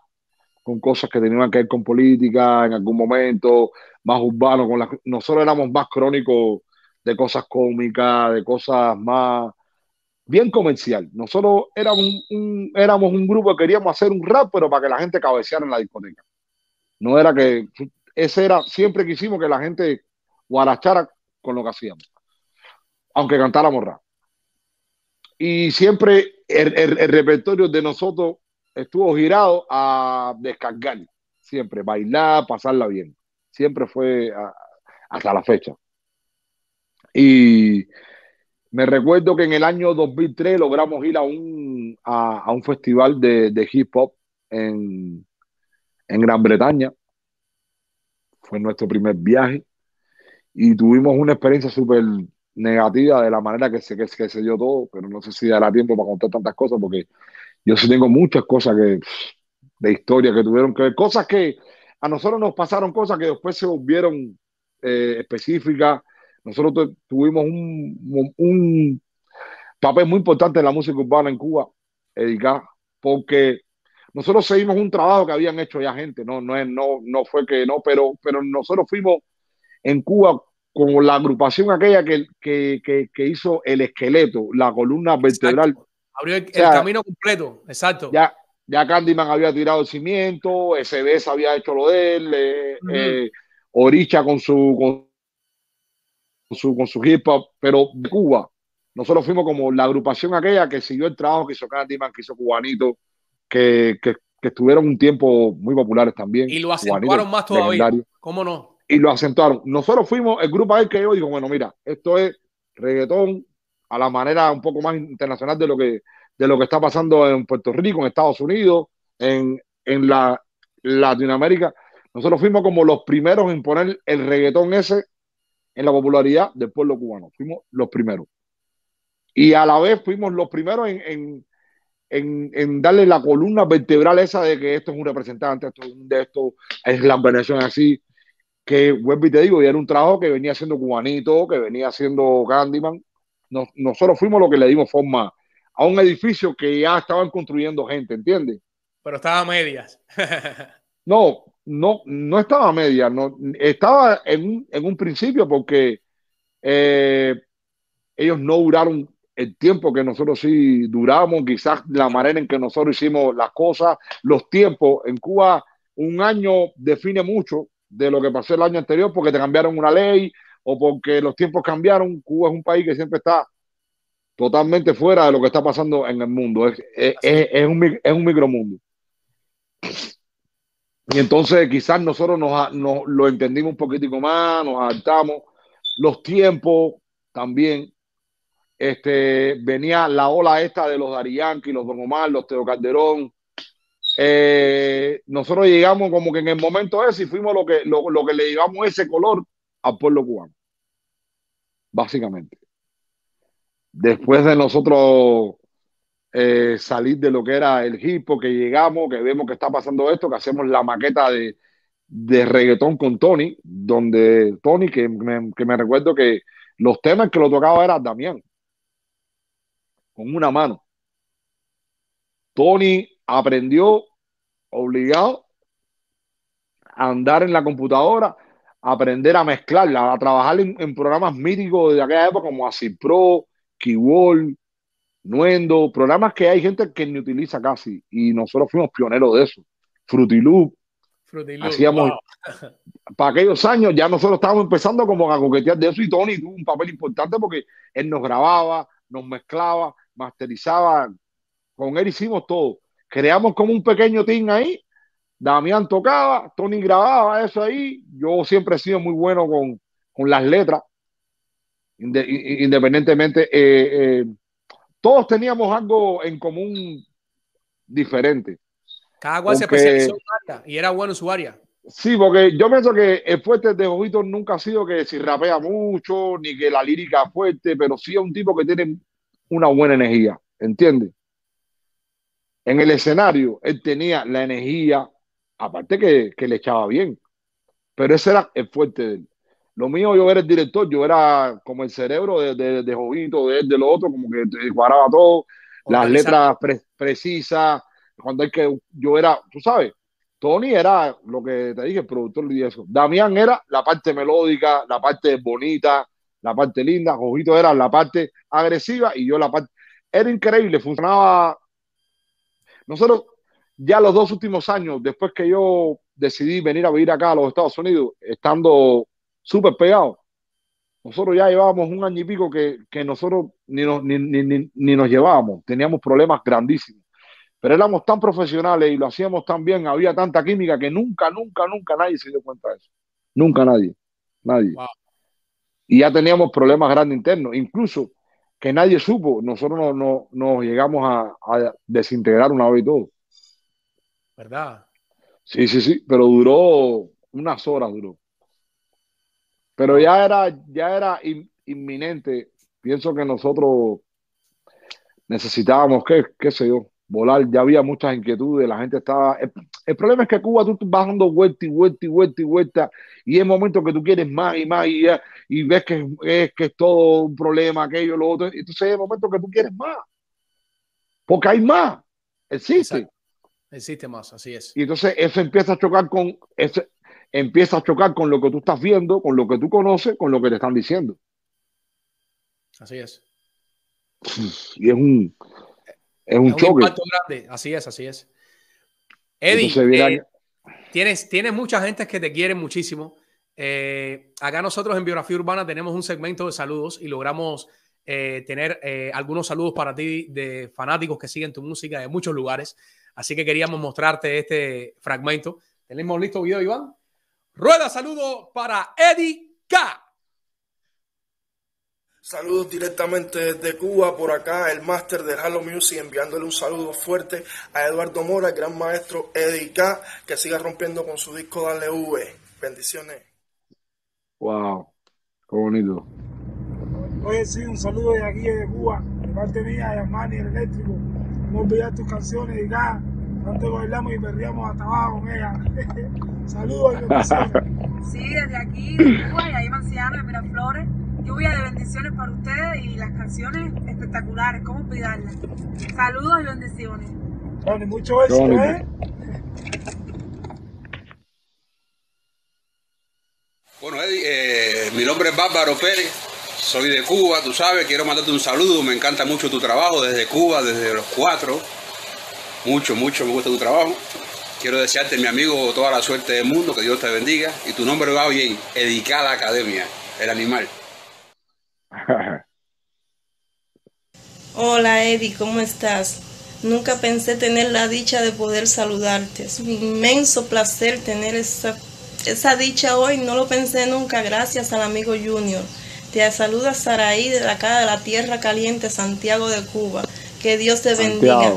con cosas que tenían que ver con política en algún momento, más urbano. Con nosotros éramos más crónicos de cosas cómicas, de cosas más bien comercial. Nosotros éramos un, éramos un grupo que queríamos hacer un rap, pero para que la gente cabeceara en la discoteca. No era que, ese era, siempre quisimos que la gente guarachara con lo que hacíamos, aunque cantáramos rap. Y siempre el, el repertorio de nosotros estuvo girado a descargar, siempre, bailar, pasarla bien. Siempre fue hasta la fecha. Y me recuerdo que en el año 2003 logramos ir a un, a, un festival de, de, hip hop en, en Gran Bretaña. Fue nuestro primer viaje y tuvimos una experiencia súper negativa de la manera que se, que se dio todo, pero no sé si dará tiempo para contar tantas cosas porque yo sí tengo muchas cosas que, de historia que tuvieron que ver, cosas que a nosotros nos pasaron cosas que después se volvieron eh, específicas. Nosotros tuvimos un, un, papel muy importante en la música urbana en Cuba, Edgar, porque nosotros seguimos un trabajo que habían hecho ya gente, no, no, no, no fue que no, pero, pero nosotros fuimos en Cuba como la agrupación aquella que, que, que, hizo el esqueleto, la columna vertebral. Abrió el, camino completo, exacto. Ya, ya Candyman había tirado el cimiento, SBS había hecho lo de él, eh, eh, Oricha con su, con su, con su hip hop, pero de Cuba. Nosotros fuimos como la agrupación aquella que siguió el trabajo que hizo Candyman, que hizo Cubanito, que, que, estuvieron un tiempo muy populares también. Y lo acentuaron más todavía. ¿Cómo no? Y lo acentuaron. Nosotros fuimos el grupo ahí que yo digo, bueno, mira, esto es reggaetón, a la manera un poco más internacional de lo que, de lo que está pasando en Puerto Rico, en Estados Unidos, en, en la Latinoamérica. Nosotros fuimos como los primeros en poner el reggaetón ese en la popularidad del pueblo cubano. Fuimos los primeros. Y a la vez fuimos los primeros en, en, en, darle la columna vertebral esa de que esto es un representante, esto es de esto, es la Venezuela así, que vuelvo y te digo, y era un trabajo que venía haciendo Cubanito, que venía haciendo Candyman, nosotros fuimos los que le dimos forma a un edificio que ya estaban construyendo gente, ¿entiendes? Pero estaba a medias. no, no, no estaba a medias, no, estaba en un, principio porque eh, ellos no duraron el tiempo que nosotros sí duramos, quizás la manera en que nosotros hicimos las cosas, los tiempos. En Cuba, un año define mucho de lo que pasó el año anterior porque te cambiaron una ley, o porque los tiempos cambiaron. Cuba es un país que siempre está totalmente fuera de lo que está pasando en el mundo. Es, es, un, es un micromundo. Y entonces quizás nosotros nos, lo entendimos un poquitico más, nos adaptamos. Los tiempos también. Este, venía la ola esta de los Dari los Don Omar, los Teo Calderón. Eh, nosotros llegamos como que en el momento ese y fuimos lo que, lo, lo que le llevamos ese color al pueblo cubano, básicamente. Después de nosotros eh, salir de lo que era el hipo, que llegamos, que vemos que está pasando esto, que hacemos la maqueta de, de reggaetón con Tony, donde Tony, que me, que me recuerdo que los temas que lo tocaba era Damián, con una mano. Tony aprendió obligado a andar en la computadora aprender a mezclarla, a trabajar en, programas míticos de aquella época como Así Pro, Nuendo, programas que hay gente que ni utiliza casi y nosotros fuimos pioneros de eso. Fruity Loop. Hacíamos, para aquellos años ya nosotros estábamos empezando como a coquetear de eso y Tony tuvo un papel importante porque él nos grababa, nos mezclaba, masterizaba, con él hicimos todo. Creamos como un pequeño team ahí Damián tocaba, Tony grababa eso ahí. Yo siempre he sido muy bueno con, las letras, independientemente. Eh, eh, todos teníamos algo en común diferente. Cada cual se especializó en área y era bueno en su área. Sí, porque yo pienso que el fuerte de Ojito nunca ha sido que si rapea mucho, ni que la lírica fuerte, pero sí es un tipo que tiene una buena energía, ¿entiendes? En el escenario, él tenía la energía, aparte que, le echaba bien. Pero ese era el fuerte de él. Lo mío, yo era el director, yo era como el cerebro de, de, de Jovito, de él, de lo otro, como que cuadraba todo, las letras precisas, cuando hay que, yo era, tú sabes, Tony era lo que te dije, el productor y eso. Damián era la parte melódica, la parte bonita, la parte linda. Jojito era la parte agresiva y yo la parte. Era increíble, funcionaba. Nosotros, ya los dos últimos años, después que yo decidí venir a vivir acá a los Estados Unidos, estando súper pegado, nosotros ya llevábamos un año y pico que, nosotros ni nos, ni, ni nos llevábamos, teníamos problemas grandísimos pero éramos tan profesionales y lo hacíamos tan bien, había tanta química que nunca, nunca, nunca nadie se dio cuenta de eso. Nunca nadie, nadie. Y ya teníamos problemas grandes internos, incluso que nadie supo, nosotros nos no, no llegamos a, desintegrar una vez y todo. ¿Verdad? Sí, sí, sí, pero duró unas horas, duró. Pero ya era, ya era inminente. Pienso que nosotros necesitábamos, qué, qué sé yo, volar, ya había muchas inquietudes, la gente estaba... El, problema es que Cuba tú vas dando vuelta y vuelta y vuelta y vuelta y es momento que tú quieres más y más y, y ves que es, que es todo un problema, aquello, lo otro, entonces es el momento que tú quieres más, porque hay más, existe. Existe más, así es. Y entonces eso empieza a chocar con, ese, empieza a chocar con lo que tú estás viendo, con lo que tú conoces, con lo que te están diciendo. Así es. Y es un, es un, choque. grande. Así es, así es. Eddie, eh, tienes, tienes mucha gente que te quiere muchísimo. Eh, acá nosotros en Biografía Urbana tenemos un segmento de saludos y logramos eh, tener algunos saludos para ti de fanáticos que siguen tu música de muchos lugares. Así que queríamos mostrarte este fragmento. ¿Tenemos listo video, Iván? Rueda saludo para Eddie K. Saludos directamente desde Cuba, por acá el máster de Halo Music, enviándole un saludo fuerte a Eduardo Mora, el gran maestro Eddie K, que siga rompiendo con su disco Dale V. Bendiciones. Wow, qué bonito. Oye, sí, un saludo de aquí de Cuba, de parte mía, de Armani, el eléctrico. No olvidar tus canciones y ya, antes bailamos y perdíamos hasta abajo con ella. Saludos y bendiciones. Sí, desde aquí, de Cuba, y ahí Manciano, de Miraflores lluvia de bendiciones para ustedes y las canciones espectaculares, cómo cuidarlas. Saludos y bendiciones. Bueno, mucho éxito, ¿eh? Bueno, Eddie, eh, mi nombre es Bárbaro Pérez, soy de Cuba, tú sabes, quiero mandarte un saludo, me encanta mucho tu trabajo desde Cuba, desde los cuatro, mucho, mucho me gusta tu trabajo. Quiero desearte, mi amigo, toda la suerte del mundo, que Dios te bendiga. Y tu nombre va bien, Edicada Academia, el animal. Hola Eddie, ¿cómo estás? Nunca pensé tener la dicha de poder saludarte. Es un inmenso placer tener esa, esa dicha hoy. No lo pensé nunca, gracias al amigo Junior. Te saluda Saraí de acá de la Tierra Caliente, Santiago de Cuba. Que Dios te bendiga.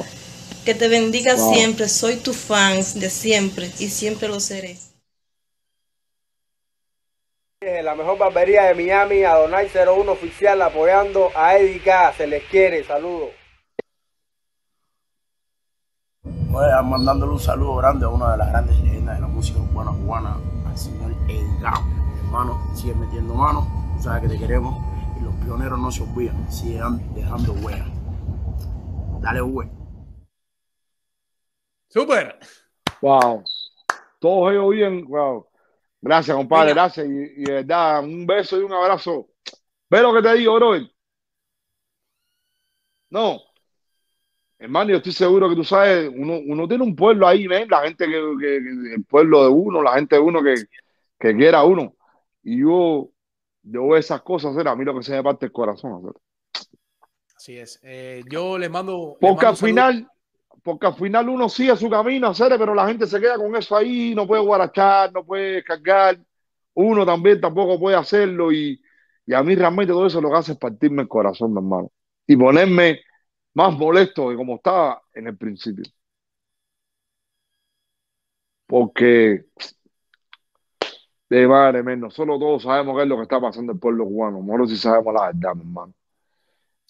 Que te bendiga siempre. Soy tu fan de siempre y siempre lo seré. La mejor barbería de Miami, Adonai 01 oficial apoyando a Eddie Se les quiere, saludos. A mandándole un saludo grande a una de las grandes leyendas de la música urbana cubana, al señor Eddie Hermano, sigue metiendo mano, sabes que te queremos y los pioneros no se olvidan, sigan dejando huella. Dale, güey. Super. Wow. Todos ellos bien, wow. Gracias, compadre, gracias. Y, de verdad, un beso y un abrazo. Ve lo que te digo, bro. No. Hermano, yo estoy seguro que tú sabes, uno, uno tiene un pueblo ahí, ¿ven? La gente que, el pueblo de uno, la gente de uno que, que quiera a uno. Y yo, yo veo esas cosas, a mí lo que se me parte el corazón. Así es. Eh, yo les mando. Porque al final, porque al final uno sigue su camino, hacer, pero la gente se queda con eso ahí, no puede guarachar, no puede cargar, uno también tampoco puede hacerlo y, a mí realmente todo eso lo que hace es partirme el corazón, mi hermano, y ponerme más molesto que como estaba en el principio. Porque, de madre menos, solo todos sabemos qué es lo que está pasando en el pueblo cubano, no si sabemos la verdad, mi hermano.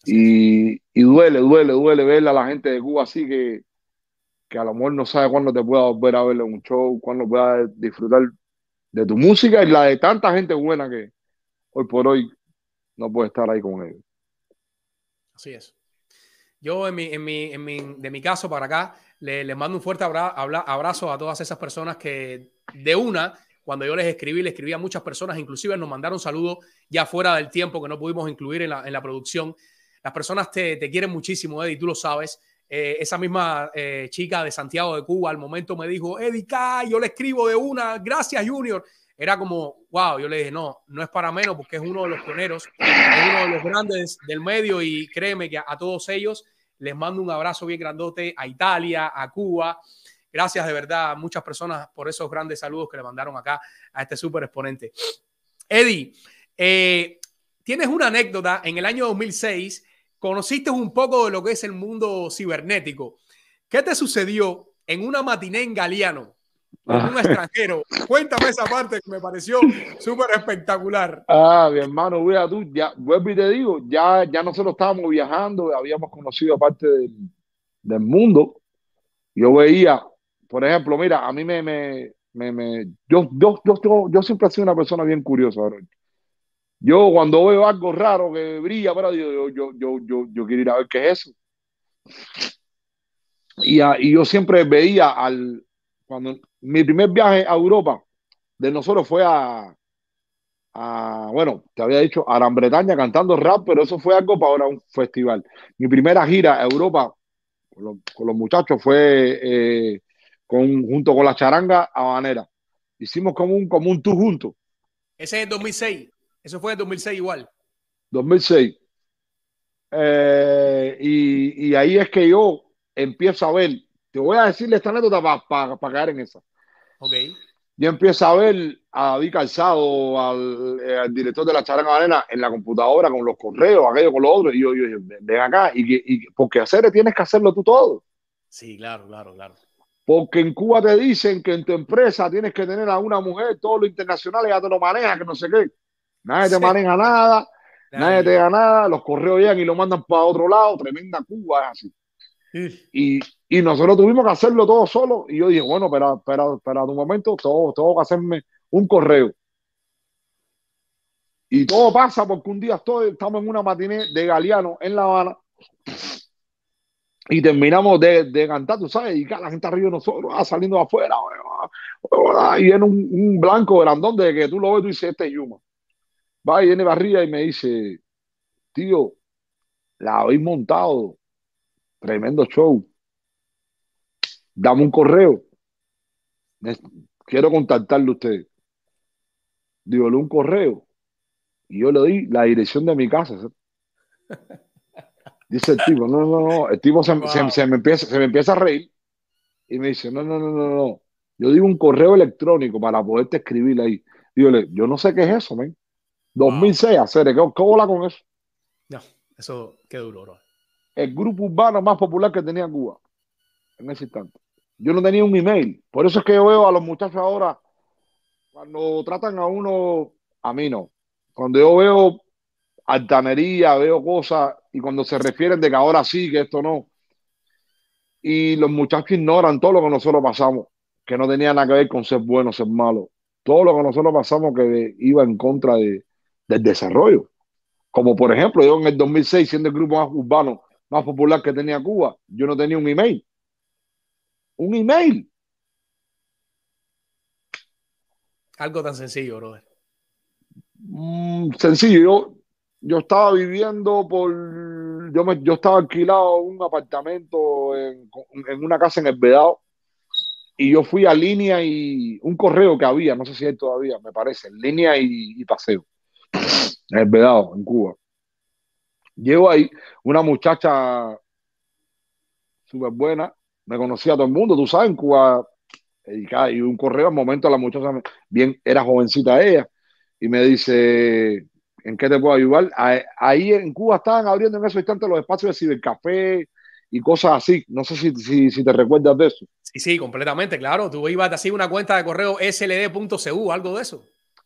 Y, duele, duele, duele ver a la gente de Cuba así que, que a lo mejor no sabe cuándo te pueda volver a ver en un show, cuándo pueda disfrutar de tu música y la de tanta gente buena que hoy por hoy no puede estar ahí con ellos. Así es. Yo, en mi, en mi, en mi, de mi caso para acá, les le mando un fuerte abrazo a todas esas personas que de una, cuando yo les escribí, le escribí a muchas personas, inclusive nos mandaron saludos ya fuera del tiempo que no pudimos incluir en la, en la producción. Las personas te, te, quieren muchísimo, Eddie, tú lo sabes. Eh, esa misma eh, chica de Santiago de Cuba al momento me dijo, Eddie yo le escribo de una, gracias Junior. Era como, wow, yo le dije, no, no es para menos porque es uno de los pioneros, es uno de los grandes del medio y créeme que a, a todos ellos les mando un abrazo bien grandote a Italia, a Cuba. Gracias de verdad a muchas personas por esos grandes saludos que le mandaron acá a este súper exponente. Eddie, eh, tienes una anécdota en el año 2006 conociste un poco de lo que es el mundo cibernético. ¿Qué te sucedió en una matiné en Galeano con un extranjero? Cuéntame esa parte que me pareció súper espectacular. Ah, mi hermano, vea tú, ya, vuelvo y te digo, ya, ya nosotros estábamos viajando, habíamos conocido parte del, del mundo. Yo veía, por ejemplo, mira, a mí me, me, me, me yo, yo, yo, yo, siempre he sido una persona bien curiosa, ¿verdad? Yo cuando veo algo raro que brilla, pero yo, yo, yo, yo, yo quiero ir a ver qué es eso. Y, a, y yo siempre veía al, cuando mi primer viaje a Europa de nosotros fue a, a, bueno, te había dicho, a Gran Bretaña cantando rap, pero eso fue algo para un festival. Mi primera gira a Europa con los, muchachos fue eh, con, junto con la charanga habanera. Hicimos como un, como un tour juntos. Ese es el 2006. Eso fue en 2006 igual. 2006. Eh, y, y, ahí es que yo empiezo a ver, te voy a decirle esta anécdota para pa, caer en esa. Ok. Yo empiezo a ver a David Calzado, al, eh, al director de la Charanga Arena, en la computadora con los correos, aquello con lo otro, y yo, yo, yo ven acá, y, y porque hacer tienes que hacerlo tú todo. Sí, claro, claro, claro. Porque en Cuba te dicen que en tu empresa tienes que tener a una mujer, todo lo internacional ya te lo maneja, que no sé qué. Nadie te sí. maneja nada, nadie, nadie te da nada, los correos llegan y lo mandan para otro lado, tremenda Cuba, es así. Sí. Y, y, nosotros tuvimos que hacerlo todo solo. Y yo dije, bueno, pero, pero, pero un momento, todo, tengo que hacerme un correo. Y todo pasa porque un día estoy, estamos en una matiné de Galeano en La Habana y terminamos de, de cantar, tú sabes, y la gente arriba de nosotros, ah, saliendo de afuera, y en un, un, blanco grandón de que tú lo ves, tú dices, este es Yuma. Va y viene Barría y me dice, tío, la habéis montado, tremendo show. Dame un correo. Quiero contactarle a usted. Digo, un correo. Y yo le di la dirección de mi casa. Dice el tipo, no, no, no. El tipo se, wow. se, se, me empieza, se me empieza a reír y me dice, no, no, no, no, no. Yo digo un correo electrónico para poderte escribir ahí. Dígole, yo no sé qué es eso, men. 2006, wow. hacer, ¿qué, ¿qué bola con eso? No, eso, qué duro, bro. El grupo urbano más popular que tenía Cuba en ese instante. Yo no tenía un email. Por eso es que yo veo a los muchachos ahora, cuando tratan a uno, a mí no. Cuando yo veo altanería, veo cosas, y cuando se refieren de que ahora sí, que esto no. Y los muchachos ignoran todo lo que nosotros pasamos, que no tenía nada que ver con ser bueno, ser malo. Todo lo que nosotros pasamos que iba en contra de, del desarrollo. Como por ejemplo, yo en el 2006, siendo el grupo más urbano, más popular que tenía Cuba, yo no tenía un email. Un email. Algo tan sencillo, brother. Mm, sencillo. Yo, yo estaba viviendo por. Yo, me, yo estaba alquilado un apartamento en, en, una casa en el Vedado. Y yo fui a línea y un correo que había, no sé si hay todavía, me parece, línea y, y paseo. En el Vedado, en Cuba. Llego ahí, una muchacha súper buena, me conocía a todo el mundo, tú sabes, en Cuba, y un correo, al momento la muchacha, bien, era jovencita ella, y me dice, ¿en qué te puedo ayudar? Ahí en Cuba estaban abriendo en esos instantes los espacios de cibercafé y cosas así, no sé si, si, te recuerdas de eso. Sí, sí, completamente, claro, tú ibas así una cuenta de correo sld.cu, algo de eso.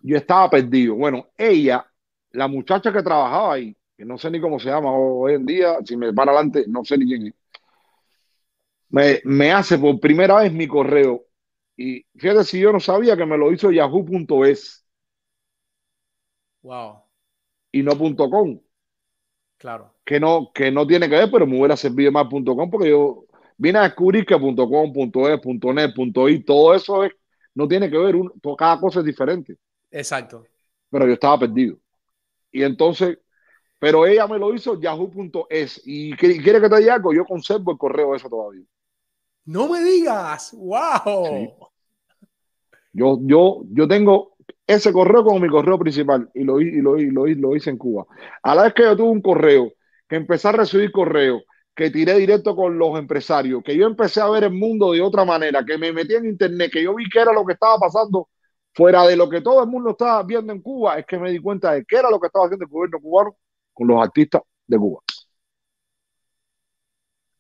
Yo estaba perdido, bueno, ella, la muchacha que trabajaba ahí, que no sé ni cómo se llama hoy en día, si me para adelante, no sé ni quién es. Me, me, hace por primera vez mi correo Y fíjate si yo no sabía que me lo hizo yahoo.es. Wow. Y no .com. Claro. Que no, que no tiene que ver, pero me hubiera servido más .com porque yo vine a descubrir que .com, .es, .net, .i, todo eso es, no tiene que ver, cada cosa es diferente. Exacto. Pero yo estaba perdido. Y entonces, pero ella me lo hizo yahoo.es. Y quiere que te diga algo, yo conservo el correo eso todavía. No me digas, wow. Yo, yo, yo tengo ese correo como mi correo principal y lo, y lo, lo, lo hice en Cuba. A la vez que yo tuve un correo, que empecé a recibir correo, que tiré directo con los empresarios, que yo empecé a ver el mundo de otra manera, que me metí en internet, que yo vi que era lo que estaba pasando fuera de lo que todo el mundo estaba viendo en Cuba, es que me di cuenta de qué era lo que estaba haciendo el gobierno cubano con los artistas de Cuba.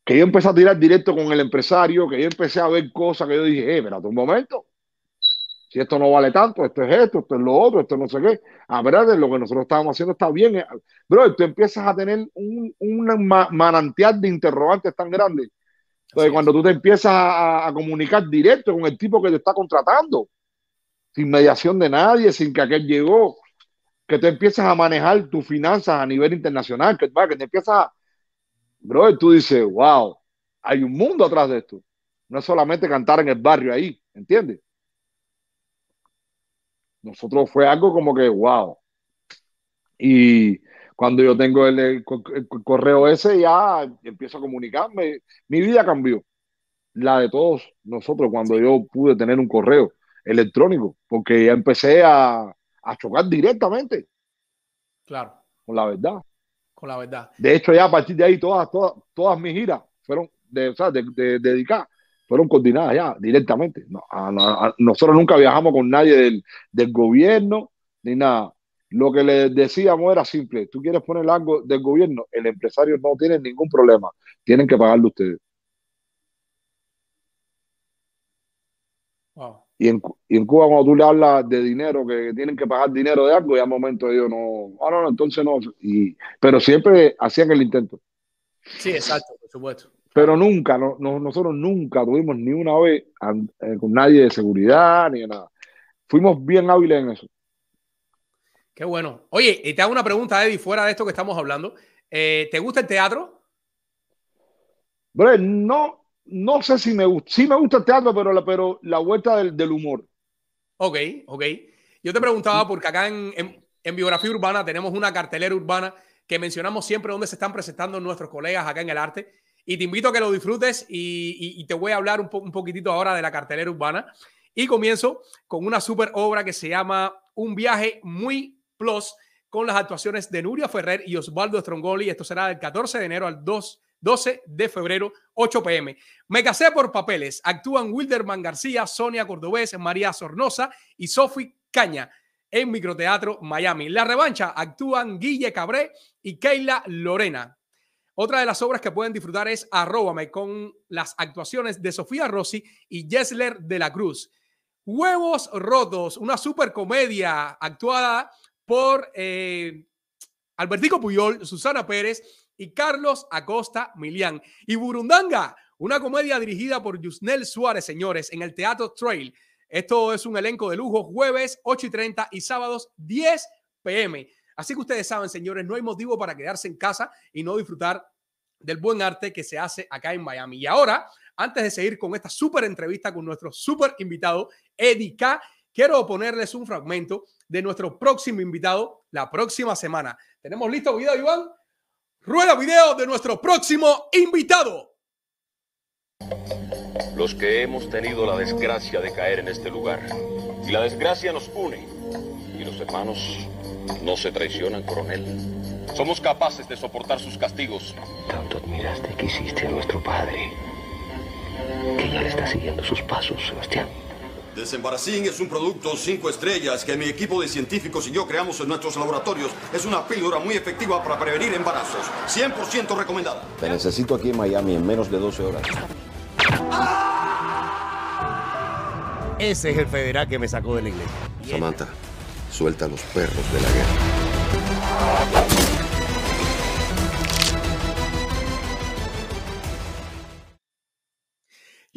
Que yo empecé a tirar directo con el empresario, que yo empecé a ver cosas que yo dije, eh, espérate un momento, si esto no vale tanto, esto es esto, esto es lo otro, esto no sé qué. A ver, lo que nosotros estábamos haciendo está bien. Bro, tú empiezas a tener un, un manantial de interrogantes tan grande. Entonces, cuando tú te empiezas a, a, comunicar directo con el tipo que te está contratando, sin mediación de nadie, sin que aquel llegó, que te empiezas a manejar tus finanzas a nivel internacional, que, que te empiezas a... Bro, tú dices, wow, hay un mundo atrás de esto. No es solamente cantar en el barrio ahí, ¿entiendes? nosotros fue algo como que, wow. Y cuando yo tengo el, correo ese, ya empiezo a comunicarme. Mi vida cambió. La de todos nosotros cuando yo pude tener un correo electrónico, porque ya empecé a, a chocar directamente. Claro. Con la verdad. Con la verdad. De hecho, ya a partir de ahí, todas, todas, todas mis giras fueron de, o sea, de, de, dedicadas fueron coordinadas ya directamente. nosotros nunca viajamos con nadie del, del, gobierno ni nada. Lo que le decíamos era simple, tú quieres poner algo del gobierno, el empresario no tiene ningún problema, tienen que pagarle ustedes. Y, en, y en Cuba cuando tú le hablas de dinero, que tienen que pagar dinero de algo, ya al momento ellos no, ah, no, no, entonces no. Y, pero siempre hacían el intento. Sí, exacto, por supuesto. Pero nunca, no, nosotros nunca tuvimos ni una vez eh, con nadie de seguridad ni de nada. Fuimos bien hábiles en eso. Qué bueno. Oye, y te hago una pregunta, Eddie, fuera de esto que estamos hablando. Eh, ¿Te gusta el teatro? Bro, no, no sé si me gusta. Sí me gusta el teatro, pero la, pero la vuelta del, del humor. Ok, ok. Yo te preguntaba porque acá en, en, en, Biografía Urbana tenemos una cartelera urbana que mencionamos siempre donde se están presentando nuestros colegas acá en el arte. Y te invito a que lo disfrutes y, te voy a hablar un, un, poquitito ahora de la cartelera urbana. Y comienzo con una super obra que se llama Un viaje muy plus con las actuaciones de Nuria Ferrer y Osvaldo Strongoli. Esto será del 14 de enero al 2, 12 de febrero, 8 pm. Me casé por papeles. Actúan Wilderman García, Sonia Cordobés, María Sornosa y Sophie Caña en Microteatro Miami. La revancha actúan Guille Cabré y Keila Lorena. Otra de las obras que pueden disfrutar es Arróbame con las actuaciones de Sofía Rossi y Jessler de la Cruz. Huevos Rotos, una super comedia actuada por eh, Albertico Puyol, Susana Pérez y Carlos Acosta Milián. Y Burundanga, una comedia dirigida por Yusnel Suárez, señores, en el Teatro Trail. Esto es un elenco de lujo jueves 8 y 30 y sábados 10 pm. Así que ustedes saben, señores, no hay motivo para quedarse en casa y no disfrutar del buen arte que se hace acá en Miami. Y ahora, antes de seguir con esta súper entrevista con nuestro súper invitado, Eddie K., quiero ponerles un fragmento de nuestro próximo invitado la próxima semana. ¿Tenemos listo video, Iván? Rueda video de nuestro próximo invitado. Los que hemos tenido la desgracia de caer en este lugar. Y la desgracia nos une. Y los hermanos no se traicionan, coronel. Somos capaces de soportar sus castigos. Tanto admiraste que hiciste a nuestro padre, que ya le está siguiendo sus pasos, Sebastián. Desembaracín es un producto cinco estrellas que mi equipo de científicos y yo creamos en nuestros laboratorios. Es una píldora muy efectiva para prevenir embarazos. 100% recomendada. Te necesito aquí en Miami en menos de 12 horas. Ese es el federal que me sacó de la iglesia. Samantha, suelta a los perros de la guerra.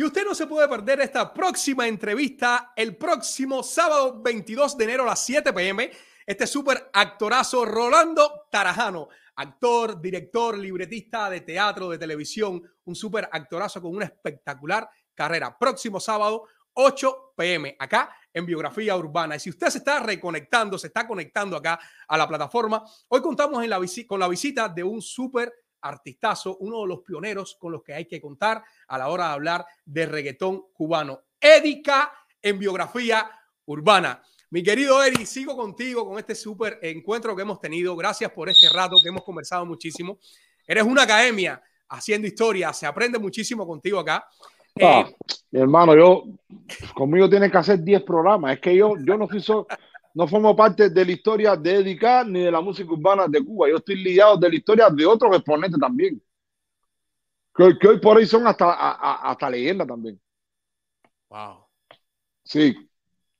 Y usted no se puede perder esta próxima entrevista el próximo sábado 22 de enero a las 7 pm. Este súper actorazo Rolando Tarajano, actor, director, libretista de teatro, de televisión, un súper actorazo con una espectacular carrera. Próximo sábado, 8 pm, acá en Biografía Urbana. Y si usted se está reconectando, se está conectando acá a la plataforma, hoy contamos en la con la visita de un súper artistazo, uno de los pioneros con los que hay que contar a la hora de hablar de reggaetón cubano. Edica en Biografía Urbana. Mi querido Eri, sigo contigo con este súper encuentro que hemos tenido. Gracias por este rato que hemos conversado muchísimo. Eres una academia haciendo historia, se aprende muchísimo contigo acá. Ah, eh, mi hermano, yo conmigo tienes que hacer 10 programas. Es que yo, yo no fui no formo parte de la historia de Edicar ni de la música urbana de Cuba. Yo estoy ligado de la historia de otros exponentes también. Que, hoy por ahí son hasta, hasta leyenda también. Wow. Sí,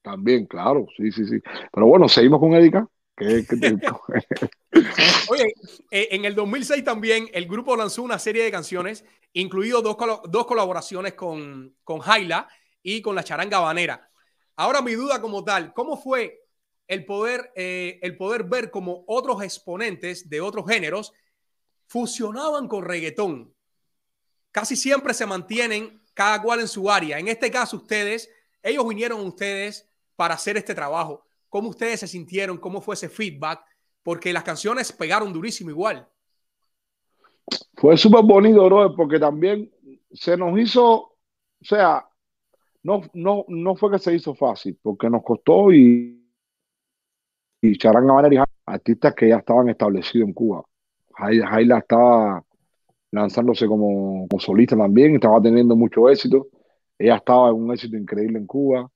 también, claro, sí, sí, sí. Pero bueno, seguimos con Edica. Oye, eh, en el 2006 también el grupo lanzó una serie de canciones, incluido dos, dos colaboraciones con, con Jaila y con la charanga banera. Ahora mi duda como tal, ¿cómo fue el poder, eh, el poder ver como otros exponentes de otros géneros fusionaban con reggaetón? Casi siempre se mantienen cada cual en su área. En este caso ustedes, ellos vinieron ustedes para hacer este trabajo. ¿Cómo ustedes se sintieron? ¿Cómo fue ese feedback? Porque las canciones pegaron durísimo igual. Fue súper bonito, bro, porque también se nos hizo, o sea, no, no, no fue que se hizo fácil, porque nos costó y, y Charanga Manera artistas que ya estaban establecidos en Cuba. Jaila estaba lanzándose como, como, solista también, estaba teniendo mucho éxito. Ella estaba en un éxito increíble en Cuba.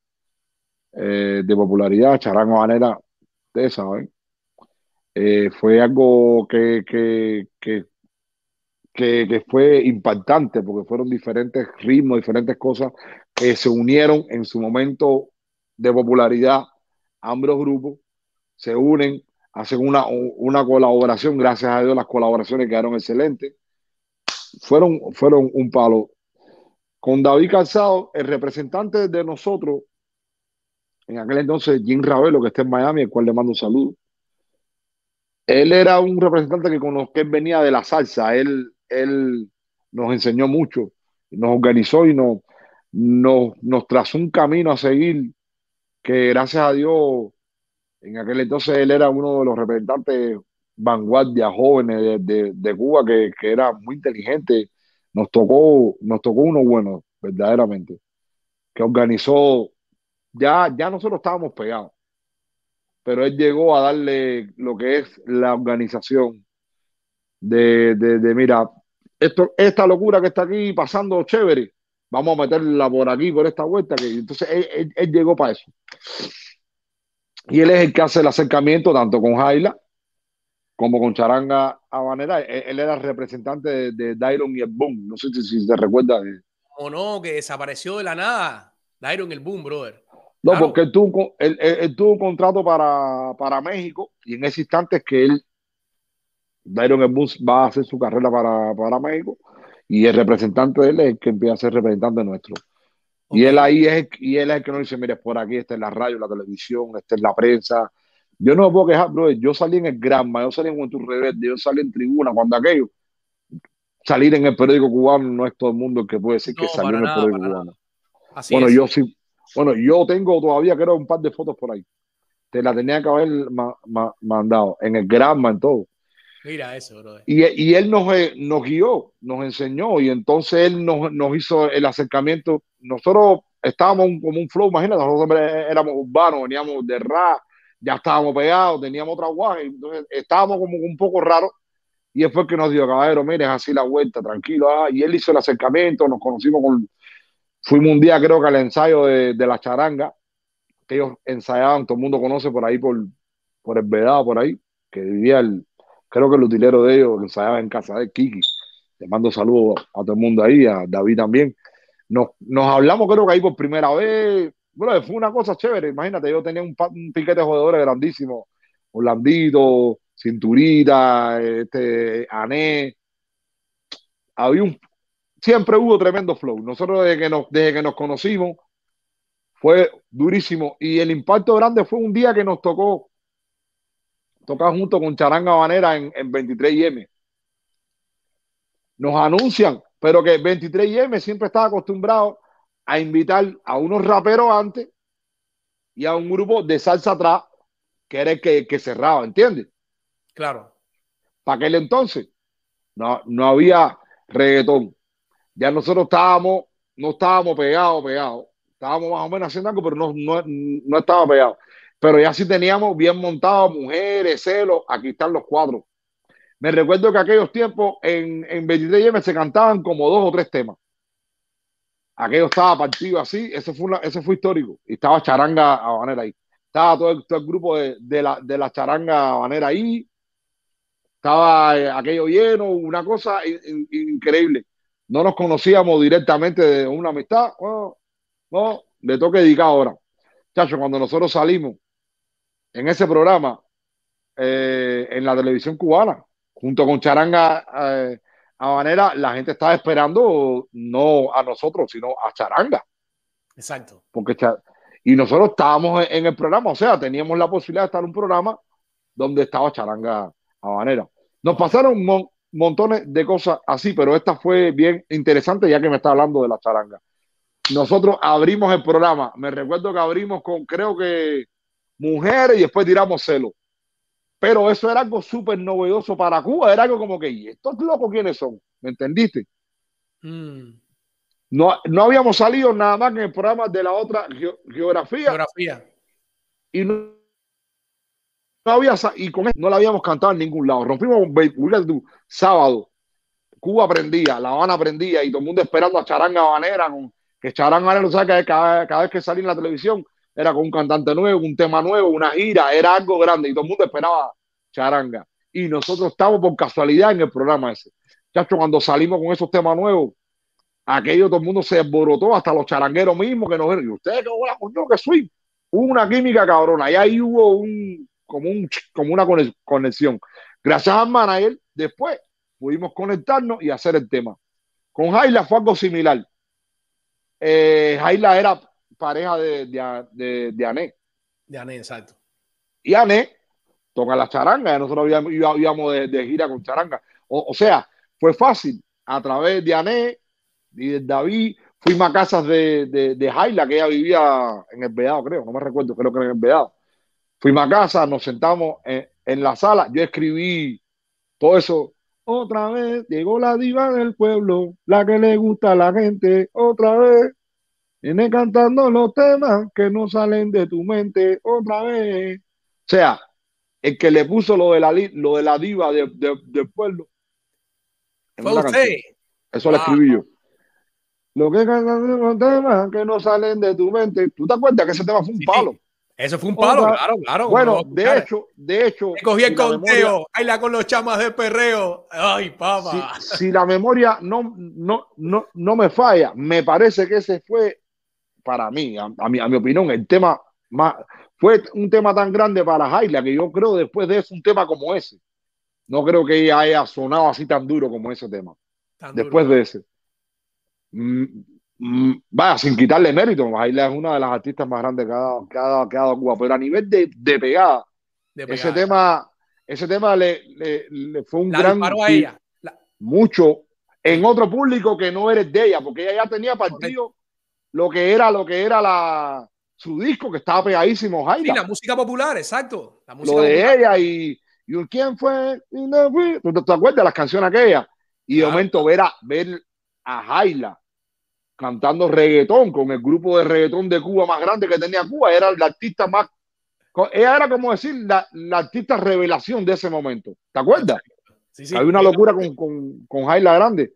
Eh, de popularidad, Charango Manera, ustedes saben, eh, fue algo que, que, que, que, fue impactante porque fueron diferentes ritmos, diferentes cosas que se unieron en su momento de popularidad. Ambos grupos se unen, hacen una, una colaboración, gracias a Dios las colaboraciones quedaron excelentes. Fueron, fueron un palo. Con David Calzado, el representante de nosotros en aquel entonces Jim Ravelo, que está en Miami, el cual le mando un saludo. Él era un representante que con los que venía de la salsa, él, él nos enseñó mucho, nos organizó y nos, nos, nos trazó un camino a seguir que gracias a Dios, en aquel entonces él era uno de los representantes vanguardia jóvenes de, de, Cuba que, que, era muy inteligente. Nos tocó, nos tocó uno bueno, verdaderamente, que organizó ya, ya nosotros estábamos pegados, pero él llegó a darle lo que es la organización de, de, mira, esto, esta locura que está aquí pasando chévere, vamos a meterla por aquí, por esta vuelta, que entonces él, llegó para eso. Y él es el que hace el acercamiento tanto con Jaila como con Charanga Habanera. Él, era el representante de, de Dairon y el Boom. No sé si, si te recuerdas. O no, que desapareció de la nada. Dairon y el Boom, brother. No, porque él tuvo, él, tuvo, un contrato para, para, México y en ese instante es que él, Byron Bus va a hacer su carrera para, para, México y el representante de él es el que empieza a ser representante nuestro. Y él ahí es, y él es el que nos dice, mire, por aquí está en la radio, la televisión, está en la prensa. Yo no me puedo quejar, bro. Yo salí en el Granma, yo salí en Juventud Rebelde, yo salí en Tribuna, cuando aquello. Salir en el periódico cubano no es todo el mundo el que puede decir que salió en el periódico cubano. bueno, yo sí, bueno, yo tengo todavía, creo, un par de fotos por ahí. Te la tenía que haber mandado en el Granma, en todo. Mira eso, bro. Y, él nos, eh, nos guió, nos enseñó, y entonces él nos, hizo el acercamiento. Nosotros estábamos como un flow, imagínate, nosotros éramos urbanos, veníamos de rap, ya estábamos pegados, teníamos otra guaje, entonces estábamos como un poco raros. Y después que nos dijo, caballero, mire, así la vuelta, tranquilo. Ah, y él hizo el acercamiento, nos conocimos con, Fuimos un día, creo que al ensayo de, la charanga, que ellos ensayaban, todo el mundo conoce por ahí, por, por el Vedado, por ahí, que vivía el, creo que el utilero de ellos, ensayaba en casa de Kiki. Le mando saludos a todo el mundo ahí, a David también. Nos, nos hablamos, creo que ahí por primera vez. Bueno, fue una cosa chévere. Imagínate, yo tenía un, un piquete de jugadores grandísimo. Orlandito, Cinturita, este, Ané. Había un, siempre hubo tremendo flow. Nosotros desde que nos, desde que nos conocimos fue durísimo y el impacto grande fue un día que nos tocó tocar junto con Charanga Banera en, en 23M. Nos anuncian, pero que 23M siempre estaba acostumbrado a invitar a unos raperos antes y a un grupo de salsa atrás, que era el que, que cerraba, ¿entiendes? Claro. Para aquel entonces no, no había reggaetón. Ya nosotros estábamos, no estábamos pegados, pegados. Estábamos más o menos haciendo algo, pero no, no, no estaba pegado. Pero ya sí teníamos bien montado mujeres, celos, aquí están los cuatro. Me recuerdo que aquellos tiempos en, en 23M se cantaban como dos o tres temas. Aquello estaba partido así, eso fue, una, eso fue histórico. Y estaba Charanga Habanera ahí. Estaba todo el, todo el grupo de, de, la, de la Charanga Habanera ahí. Estaba eh, aquello lleno, una cosa in, in, increíble. No nos conocíamos directamente de una amistad. Bueno, no, le toca dedicar ahora. Chacho, cuando nosotros salimos en ese programa, eh, en la televisión cubana, junto con Charanga eh, Habanera, la gente estaba esperando no a nosotros, sino a Charanga. Exacto. Porque y nosotros estábamos en el programa, o sea, teníamos la posibilidad de estar en un programa donde estaba Charanga Habanera. Nos pasaron mon montones de cosas así, pero esta fue bien interesante ya que me está hablando de la charanga. Nosotros abrimos el programa, me recuerdo que abrimos con creo que mujeres y después tiramos celo. Pero eso era algo súper novedoso para Cuba, era algo como que, ¿y estos locos quiénes son? ¿Me entendiste? Mm. No, no habíamos salido nada más que en el programa de la otra ge geografía. Geografía. Y no, no había, y con esto no la habíamos cantado en ningún lado. Rompimos un sábado. Cuba aprendía, La Habana aprendía y todo el mundo esperando a Charanga Habanera, que Charanga Habanera, ¿sabes? Que cada, cada vez que salía en la televisión era con un cantante nuevo, un tema nuevo, una gira, era algo grande y todo el mundo esperaba Charanga. Y nosotros estábamos por casualidad en el programa ese. Chacho, cuando salimos con esos temas nuevos, aquello todo el mundo se desborotó, hasta los charangueros mismos que nos dijeron, ¿y ustedes qué hola, yo que soy? Una química cabrona y ahí hubo un, como, un, como una conexión. Gracias al manager, después pudimos conectarnos y hacer el tema. Con Jaila fue algo similar. Eh, Jaila era pareja de, de, de, de Ané. De Ané, exacto. Y Ané toca la charanga, nosotros íbamos, de, de, gira con charanga. O, o, sea, fue fácil. A través de Ané y de David, fuimos a casas de, de, de Jaila, que ella vivía en el Vedado, creo, no me recuerdo, creo que en el Vedado. Fuimos a casa, nos sentamos en, en la sala, yo escribí todo eso. Otra vez llegó la diva del pueblo, la que le gusta a la gente, otra vez. Viene cantando los temas que no salen de tu mente, otra vez. O sea, el que le puso lo de la, lo de la diva de, de, del pueblo. Fue usted. Eso lo escribí yo. Lo que cantan los temas que no salen de tu mente. ¿Tú te acuerdas que ese tema fue un Sí, palo? Eso fue un palo, claro, claro. Bueno, de hecho, de hecho. Me cogí el si conteo, la con los chamas de perreo. Ay, papá. si, si la memoria no, no, no, no me falla, me parece que ese fue, para mí, a, a mi, a mi opinión, el tema más, fue un tema tan grande para Jaila que yo creo después de eso un tema como ese. No creo que ella haya sonado así tan duro como ese tema. Tan después duro. de ese. Mm, mm, vaya, sin quitarle mérito, Jaila es una de las artistas más grandes que ha dado, que ha dado, que ha dado Cuba, pero a nivel de, de pegada, De ese pegar. tema, ese tema le, le- le fue un La gran a ella. La- mucho en otro público que no eres de ella, porque ella ya tenía partido lo que era lo que era la su disco que estaba pegadísimo, sí, Jaila. la música popular, exacto. La música lo de popular. ella y, y quién fue. ¿Tú te, te acuerdas las canciones aquellas? Y de momento ver a ver a Jaila cantando reggaetón con el grupo de reggaetón de Cuba más grande que tenía Cuba, era la artista más ella era como decir la, la artista revelación de ese momento. ¿Te acuerdas? Sí, sí. Había una locura con, con, con Jaila Grande.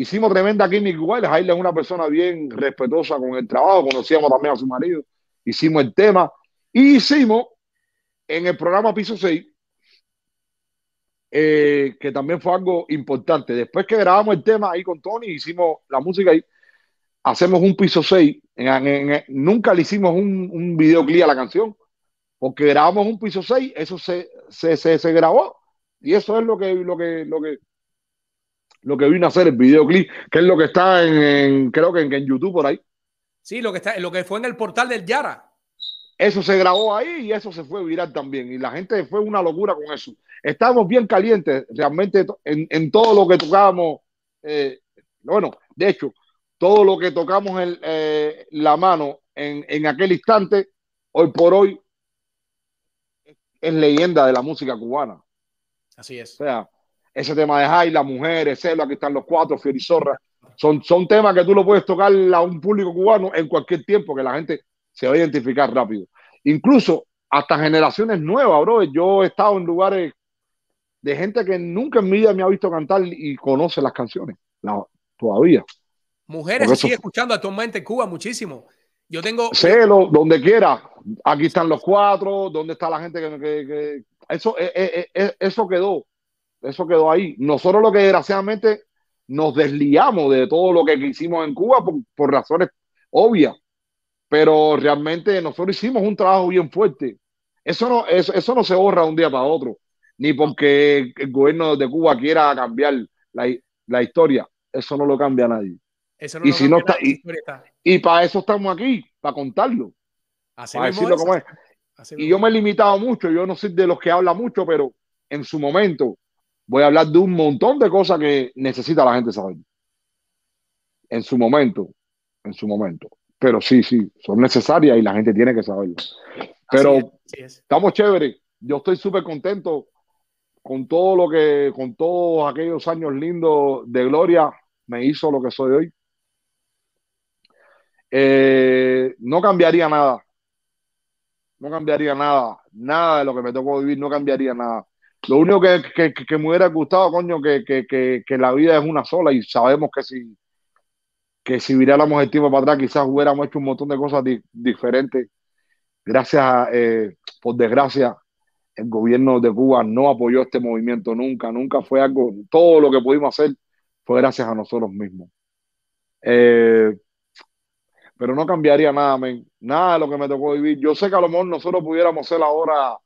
Hicimos tremenda química igual. Jaila es una persona bien respetuosa con el trabajo. Conocíamos también a su marido. Hicimos el tema. Y hicimos en el programa Piso 6, eh, que también fue algo importante. Después que grabamos el tema ahí con Tony, hicimos la música ahí. Hacemos un Piso 6. En- en- en- nunca le hicimos un, un videoclip a la canción. Porque grabamos un Piso 6. Eso se, se, se, se grabó. Y eso es lo que, lo que, lo que, lo que vino a hacer el videoclip, que es lo que está en, en- creo que en, en YouTube por ahí. Sí, lo que, está, lo que fue en el portal del Yara. Eso se grabó ahí y eso se fue viral también. Y la gente fue una locura con eso. Estábamos bien calientes realmente en, en todo lo que tocábamos. eh, bueno, de hecho, todo lo que tocamos en eh, la mano en, en aquel instante, hoy por hoy, es leyenda de la música cubana. Así es. O sea, ese tema de Jai, las mujeres, Celo, aquí están los cuatro, Fierizorra, son, son temas que tú lo puedes tocar a un público cubano en cualquier tiempo, que la gente se va a identificar rápido. Incluso hasta generaciones nuevas, bro. Yo he estado en lugares de gente que nunca en mi vida me ha visto cantar y conoce las canciones, la- todavía. Mujeres se sigue eso- escuchando actualmente en Cuba muchísimo. Yo tengo. Celo, donde quiera. Aquí están los cuatro, donde está la gente que... que- que- Eso, eh, eh, eh, eso quedó, eso quedó ahí. Nosotros lo que desgraciadamente nos desliamos de todo lo que hicimos en Cuba por, por razones obvias, pero realmente nosotros hicimos un trabajo bien fuerte. Eso no, eso, eso no se borra de un día para otro, ni porque el gobierno de Cuba quiera cambiar la, la historia. Eso no lo cambia nadie. Eso y lo si no está, y, y para eso estamos aquí, para contarlo, Así para decirlo es, como es. así Y mismo yo me he limitado mucho, yo no soy de los que habla mucho, pero en su momento voy a hablar de un montón de cosas que necesita la gente saber. En su momento, en su momento. Pero sí, sí, son necesarias y la gente tiene que saberlo. Pero Así es, así es. estamos chéveres. Yo estoy súper contento con todo lo que, con todos aquellos años lindos de Gloria, me hizo lo que soy hoy. Eh, no cambiaría nada. No cambiaría nada. Nada de lo que me tocó vivir, no cambiaría nada. Lo único que, me hubiera gustado, coño, que, la vida es una sola y sabemos que si, que si viráramos el tiempo para atrás, quizás hubiéramos hecho un montón de cosas di- diferentes. Gracias, a, eh, por desgracia, el gobierno de Cuba no apoyó este movimiento nunca, nunca fue algo, todo lo que pudimos hacer fue gracias a nosotros mismos. Eh, pero no cambiaría nada, men. Nada de lo que me tocó vivir. Yo sé que a lo mejor nosotros pudiéramos ser ahora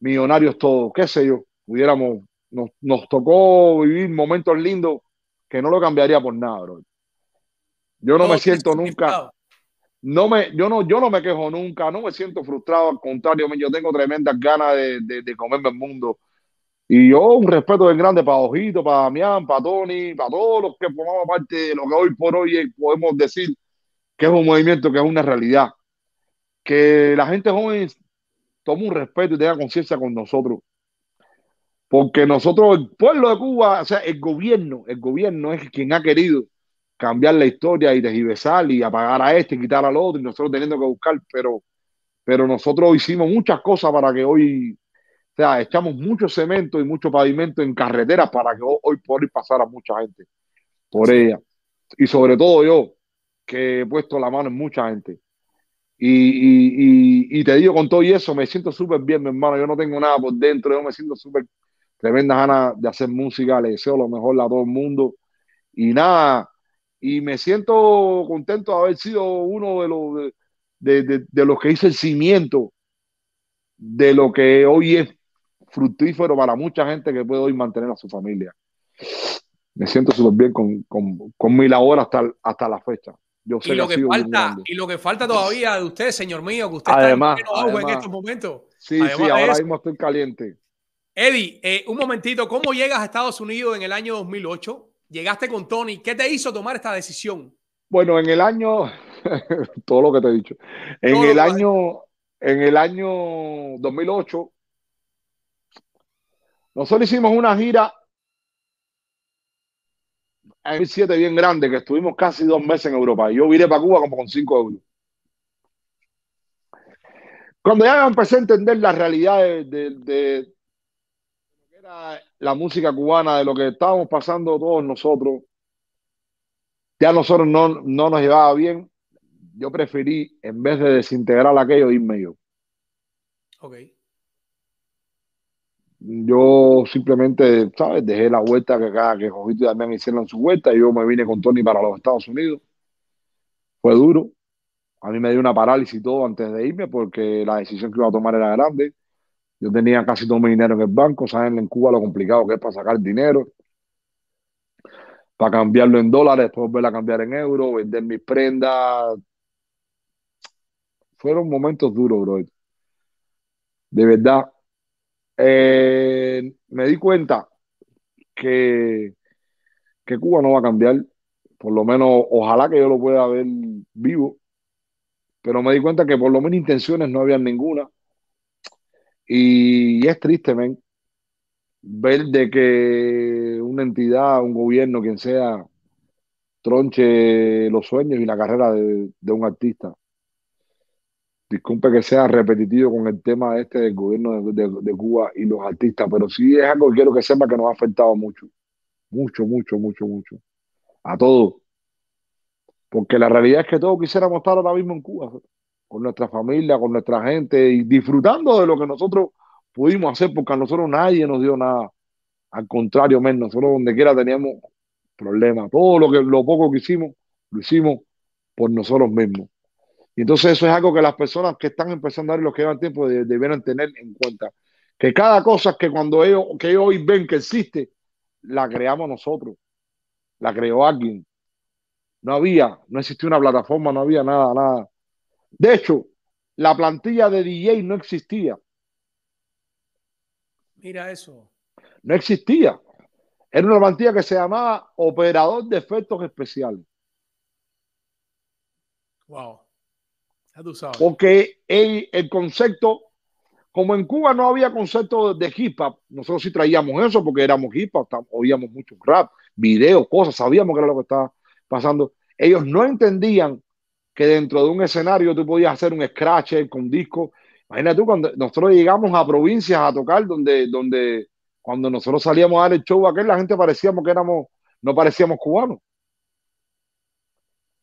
millonarios todos, qué sé yo, pudiéramos, nos, nos tocó vivir momentos lindos que no lo cambiaría por nada, bro. Yo no me siento nunca, no me, yo no, yo no me quejo nunca, no me siento frustrado, al contrario, yo tengo tremendas ganas de, de, de comerme el mundo. Y yo un respeto bien grande para Ojito, para Damián, para Tony, para todos los que formamos parte de lo que hoy por hoy podemos decir que es un movimiento, que es una realidad. Que la gente joven tome un respeto y tenga conciencia con nosotros. Porque nosotros, el pueblo de Cuba, o sea, el gobierno, el gobierno es quien ha querido cambiar la historia y desgibesar y apagar a este y quitar al otro y nosotros teniendo que buscar, pero, pero nosotros hicimos muchas cosas para que hoy, o sea, echamos mucho cemento y mucho pavimento en carreteras para que ho- hoy por hoy pasara mucha gente por ella. Y sobre todo yo, que he puesto la mano en mucha gente. Y, y, y, y te digo con todo y eso, me siento súper bien, mi hermano. Yo no tengo nada por dentro, yo me siento súper tremenda ganas de hacer música, le deseo lo mejor a todo el mundo. Y nada, y me siento contento de haber sido uno de los, de, de, de- los que hizo el cimiento de lo que hoy es fructífero para mucha gente que puede hoy mantener a su familia. Me siento súper bien con, con, con mi labor hasta, hasta la fecha. Yo sé Y lo que falta, y lo que falta todavía de usted, señor mío, que usted Además, está en auge en además. estos momentos. Sí, Además sí, ahora eso, mismo estoy caliente. Eddie, eh, un momentito, ¿cómo llegas a Estados Unidos en el año 2008? Llegaste con Tony, ¿qué te hizo tomar esta decisión? Bueno, en el año, todo lo que te he dicho, en Todo el año, en el año 2008, nosotros hicimos una gira en 2007 bien grande, que estuvimos casi dos meses en Europa. Yo vine para Cuba como con cinco euros. Cuando ya empecé a entender la realidad de, de- de la música cubana, de lo que estábamos pasando todos nosotros, ya nosotros no, no nos llevaba bien. Yo preferí, en vez de desintegrar aquello, irme yo. Ok. Yo simplemente, ¿sabes? Dejé la vuelta que cada que Jojito y Damián hicieron su vuelta y yo me vine con Tony para los Estados Unidos. Fue duro. A mí me dio una parálisis y todo antes de irme porque la decisión que iba a tomar era grande. Yo tenía casi todo mi dinero en el banco, saben en Cuba lo complicado que es para sacar dinero. para cambiarlo en dólares, después volver a cambiar en euros, vender mis prendas. Fueron momentos duros, bro. De verdad. Eh, me di cuenta que, que Cuba no va a cambiar. Por lo menos, ojalá que yo lo pueda ver vivo. Pero me di cuenta que por lo menos intenciones no había ninguna. Y es triste, ver de que una entidad, un gobierno, quien sea, tronche los sueños y la carrera de un artista. Disculpe que sea repetitivo con el tema este del gobierno de, Cuba y los artistas, pero sí es algo que quiero que sepa que nos ha afectado mucho, mucho, mucho, mucho, mucho, a todos. Porque la realidad es que todos quisiéramos estar ahora mismo en Cuba, con nuestra familia, con nuestra gente y disfrutando de lo que nosotros pudimos hacer, porque a nosotros nadie nos dio nada. Al contrario, men, nosotros donde quiera teníamos problemas. Todo lo que, lo poco que hicimos, lo hicimos por nosotros mismos. Y entonces eso es algo que las personas que están empezando a ver los que llevan tiempo de- debieran tener en cuenta. Que cada cosa que cuando ellos, que ellos hoy ven que existe, la creamos nosotros, la creó alguien. No había, no existía una plataforma, no había nada, nada. De hecho, la plantilla de DJ no existía, Mira eso. no existía. Era una plantilla que se llamaba Operador de Efectos Especiales. Wow. Porque el, concepto, como en Cuba no había concepto de hip hop, nosotros sí traíamos eso porque éramos hip hop, oíamos mucho rap, videos, cosas, sabíamos que era lo que estaba pasando. Ellos no entendían que dentro de un escenario tú podías hacer un scratch con disco. Imagínate tú, cuando nosotros llegamos a provincias a tocar, donde, donde cuando nosotros salíamos a dar el show aquel, la gente parecíamos que éramos, no parecíamos cubanos.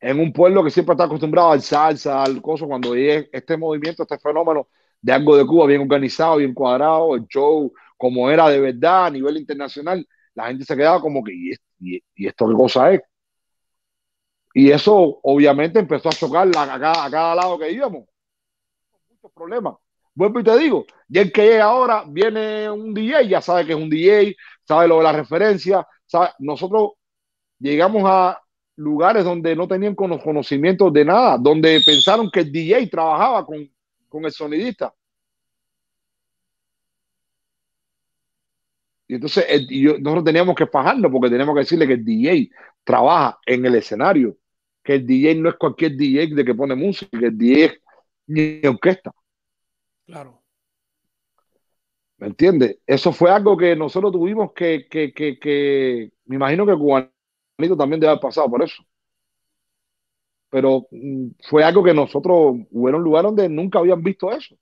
En un pueblo que siempre está acostumbrado al salsa, al coso, cuando llegue este movimiento, este fenómeno de algo de Cuba bien organizado, bien cuadrado, el show como era de verdad a nivel internacional, la gente se quedaba como que, ¿y, esto qué cosa es? Y eso obviamente empezó a chocar a, cada, lado que íbamos. Muchos problemas. Vuelvo y te digo, y el que llega ahora, viene un DJ, ya sabe que es un DJ, sabe lo de la referencia, nosotros llegamos a lugares donde no tenían cono- conocimientos de nada, donde pensaron que el DJ trabajaba con, con el sonidista. Y entonces el- y yo- nosotros teníamos que fajarlo porque teníamos que decirle que el DJ trabaja en el escenario, que el DJ no es cualquier DJ de que pone música, que el DJ es ni orquesta. Claro. ¿Me entiendes? Eso fue algo que nosotros tuvimos que, que, que, que me imagino que Cubanito también debe haber pasado por eso. Pero mm, fue algo que nosotros, hubo un lugar donde nunca habían visto eso.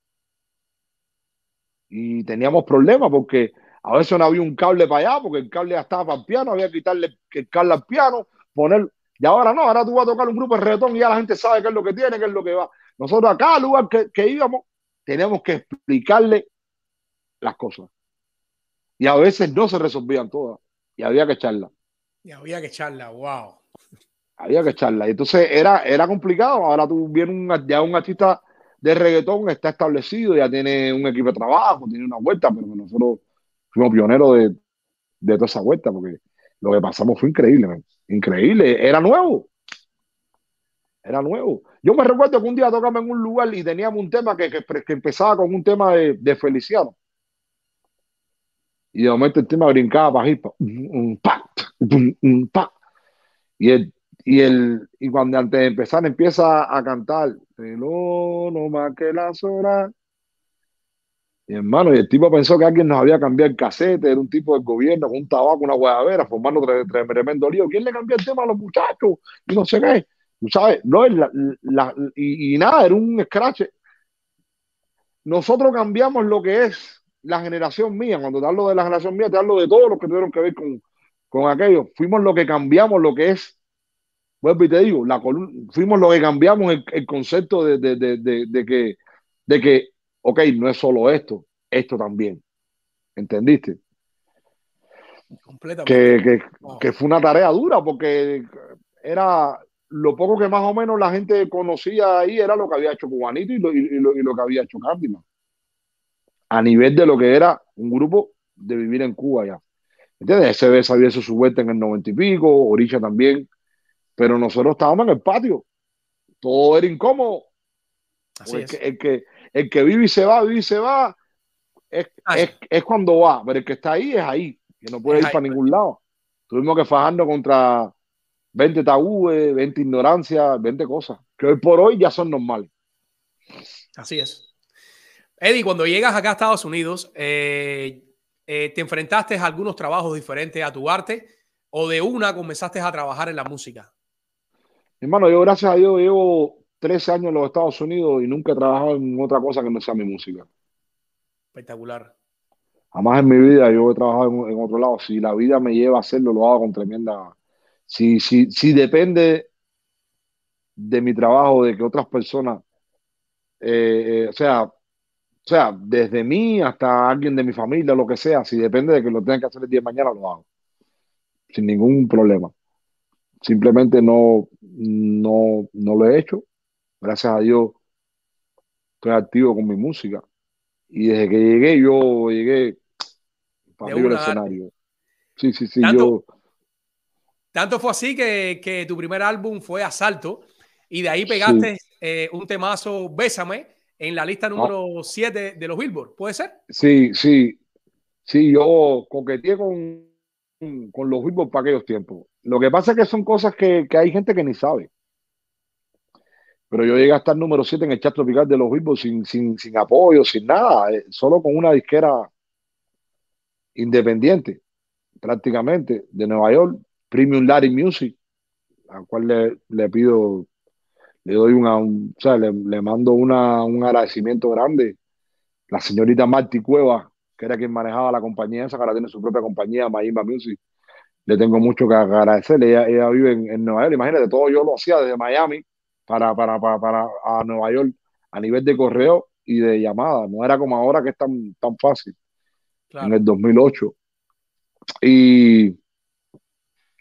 Y teníamos problemas porque a veces no había un cable para allá, porque el cable ya estaba para el piano, había que quitarle el cable al piano, poner. Y ahora no, ahora tú vas a tocar un grupo de reggaetón y ya la gente sabe qué es lo que tiene, qué es lo que va. Nosotros a cada lugar que, que íbamos, teníamos que explicarle las cosas. Y a veces no se resolvían todas. Y había que echarla. Y había que echarla. Wow. Había que echarla. Y entonces era, era complicado. Ahora tú vienes un, ya un artista de reggaetón, está establecido, ya tiene un equipo de trabajo, tiene una vuelta, pero nosotros fuimos pioneros de, de toda esa vuelta, porque lo que pasamos fue increíble, increíble. Era nuevo. Era nuevo. Yo me recuerdo que un día tocamos en un lugar y teníamos un tema que, que, que empezaba con un tema de, de Feliciano. Y de momento el tema brincaba para pa. Y el, y el, y cuando antes de empezar empieza a cantar, no, no más que las horas. Y hermano, y el tipo pensó que alguien nos había cambiado el casete, era un tipo del gobierno con un tabaco, una guayabera, formando tre- tre- tremendo lío. ¿Quién le cambió el tema a los muchachos? Y no sé qué. Tú sabes, no, la- la- y nada, era un scratch. Nosotros cambiamos lo que es la generación mía. Cuando te hablo de la generación mía, te hablo de todos los que tuvieron que ver con, con aquello. Fuimos lo que cambiamos lo que es Vuelvo y te digo, la fuimos lo que cambiamos el, el concepto de, de, de, de, que, de que, ok, no es solo esto, esto también. ¿Entendiste? Completamente. Que, que, Wow. que fue una tarea dura porque era lo poco que más o menos la gente conocía ahí era lo que había hecho Cubanito y lo, y, y lo, y lo que había hecho Candyman. A nivel de lo que era un grupo de vivir en Cuba ya. ¿Entiendes? SB sabía eso su vuelta en el noventa y pico, Orisha también, pero nosotros estábamos en el patio. Todo era incómodo. Así el, es. que, el, que, el que vive y se va, vive y se va, es, es, es cuando va, pero el que está ahí es ahí, que no puede ir ahí, para ningún lado. Tuvimos que fajarnos contra 20 tabúes, 20 ignorancias, 20 cosas, que hoy por hoy ya son normales. Así es. Eddie, cuando llegas acá a Estados Unidos, eh, eh, ¿te enfrentaste a algunos trabajos diferentes a tu arte o de una comenzaste a trabajar en la música? Hermano, yo gracias a Dios llevo 13 años en los Estados Unidos y nunca he trabajado en otra cosa que no sea mi música. Espectacular. Jamás en mi vida yo he trabajado en, en otro lado. Si la vida me lleva a hacerlo, lo hago con tremenda... Si, si, si depende de mi trabajo, de que otras personas, eh, eh, o sea, sea, desde mí hasta alguien de mi familia, lo que sea, si depende de que lo tenga que hacer el día de mañana, lo hago. Sin ningún problema. Simplemente no, no, no lo he hecho. Gracias a Dios estoy activo con mi música. Y desde que llegué, yo llegué para arriba del escenario. Sí, sí, sí. Tanto- Yo, Tanto fue así que, que tu primer álbum fue Asalto y de ahí pegaste eh, un temazo Bésame en la lista número 7 de los Billboard. ¿Puede ser? sí, sí. Sí, yo coqueteé con, con los Billboard para aquellos tiempos. Lo que pasa es que son cosas que, que hay gente que ni sabe. Pero yo llegué a estar número 7 en el chat tropical de los Billboard sin, sin, sin apoyo, sin nada, eh, solo con una disquera independiente, prácticamente, de Nueva York, Premium Latin Music, al cual le, le pido, le doy una, un- o sea, le, le mando una, un agradecimiento grande. La señorita Marty Cueva, que era quien manejaba la compañía esa, que ahora tiene su propia compañía, Maimba Music, le tengo mucho que agradecerle. Ella, ella vive en, en Nueva York, imagínate, todo yo lo hacía desde Miami para, para, para, para a Nueva York a nivel de correo y de llamada. No era como ahora que es tan, tan fácil en el 2008. Y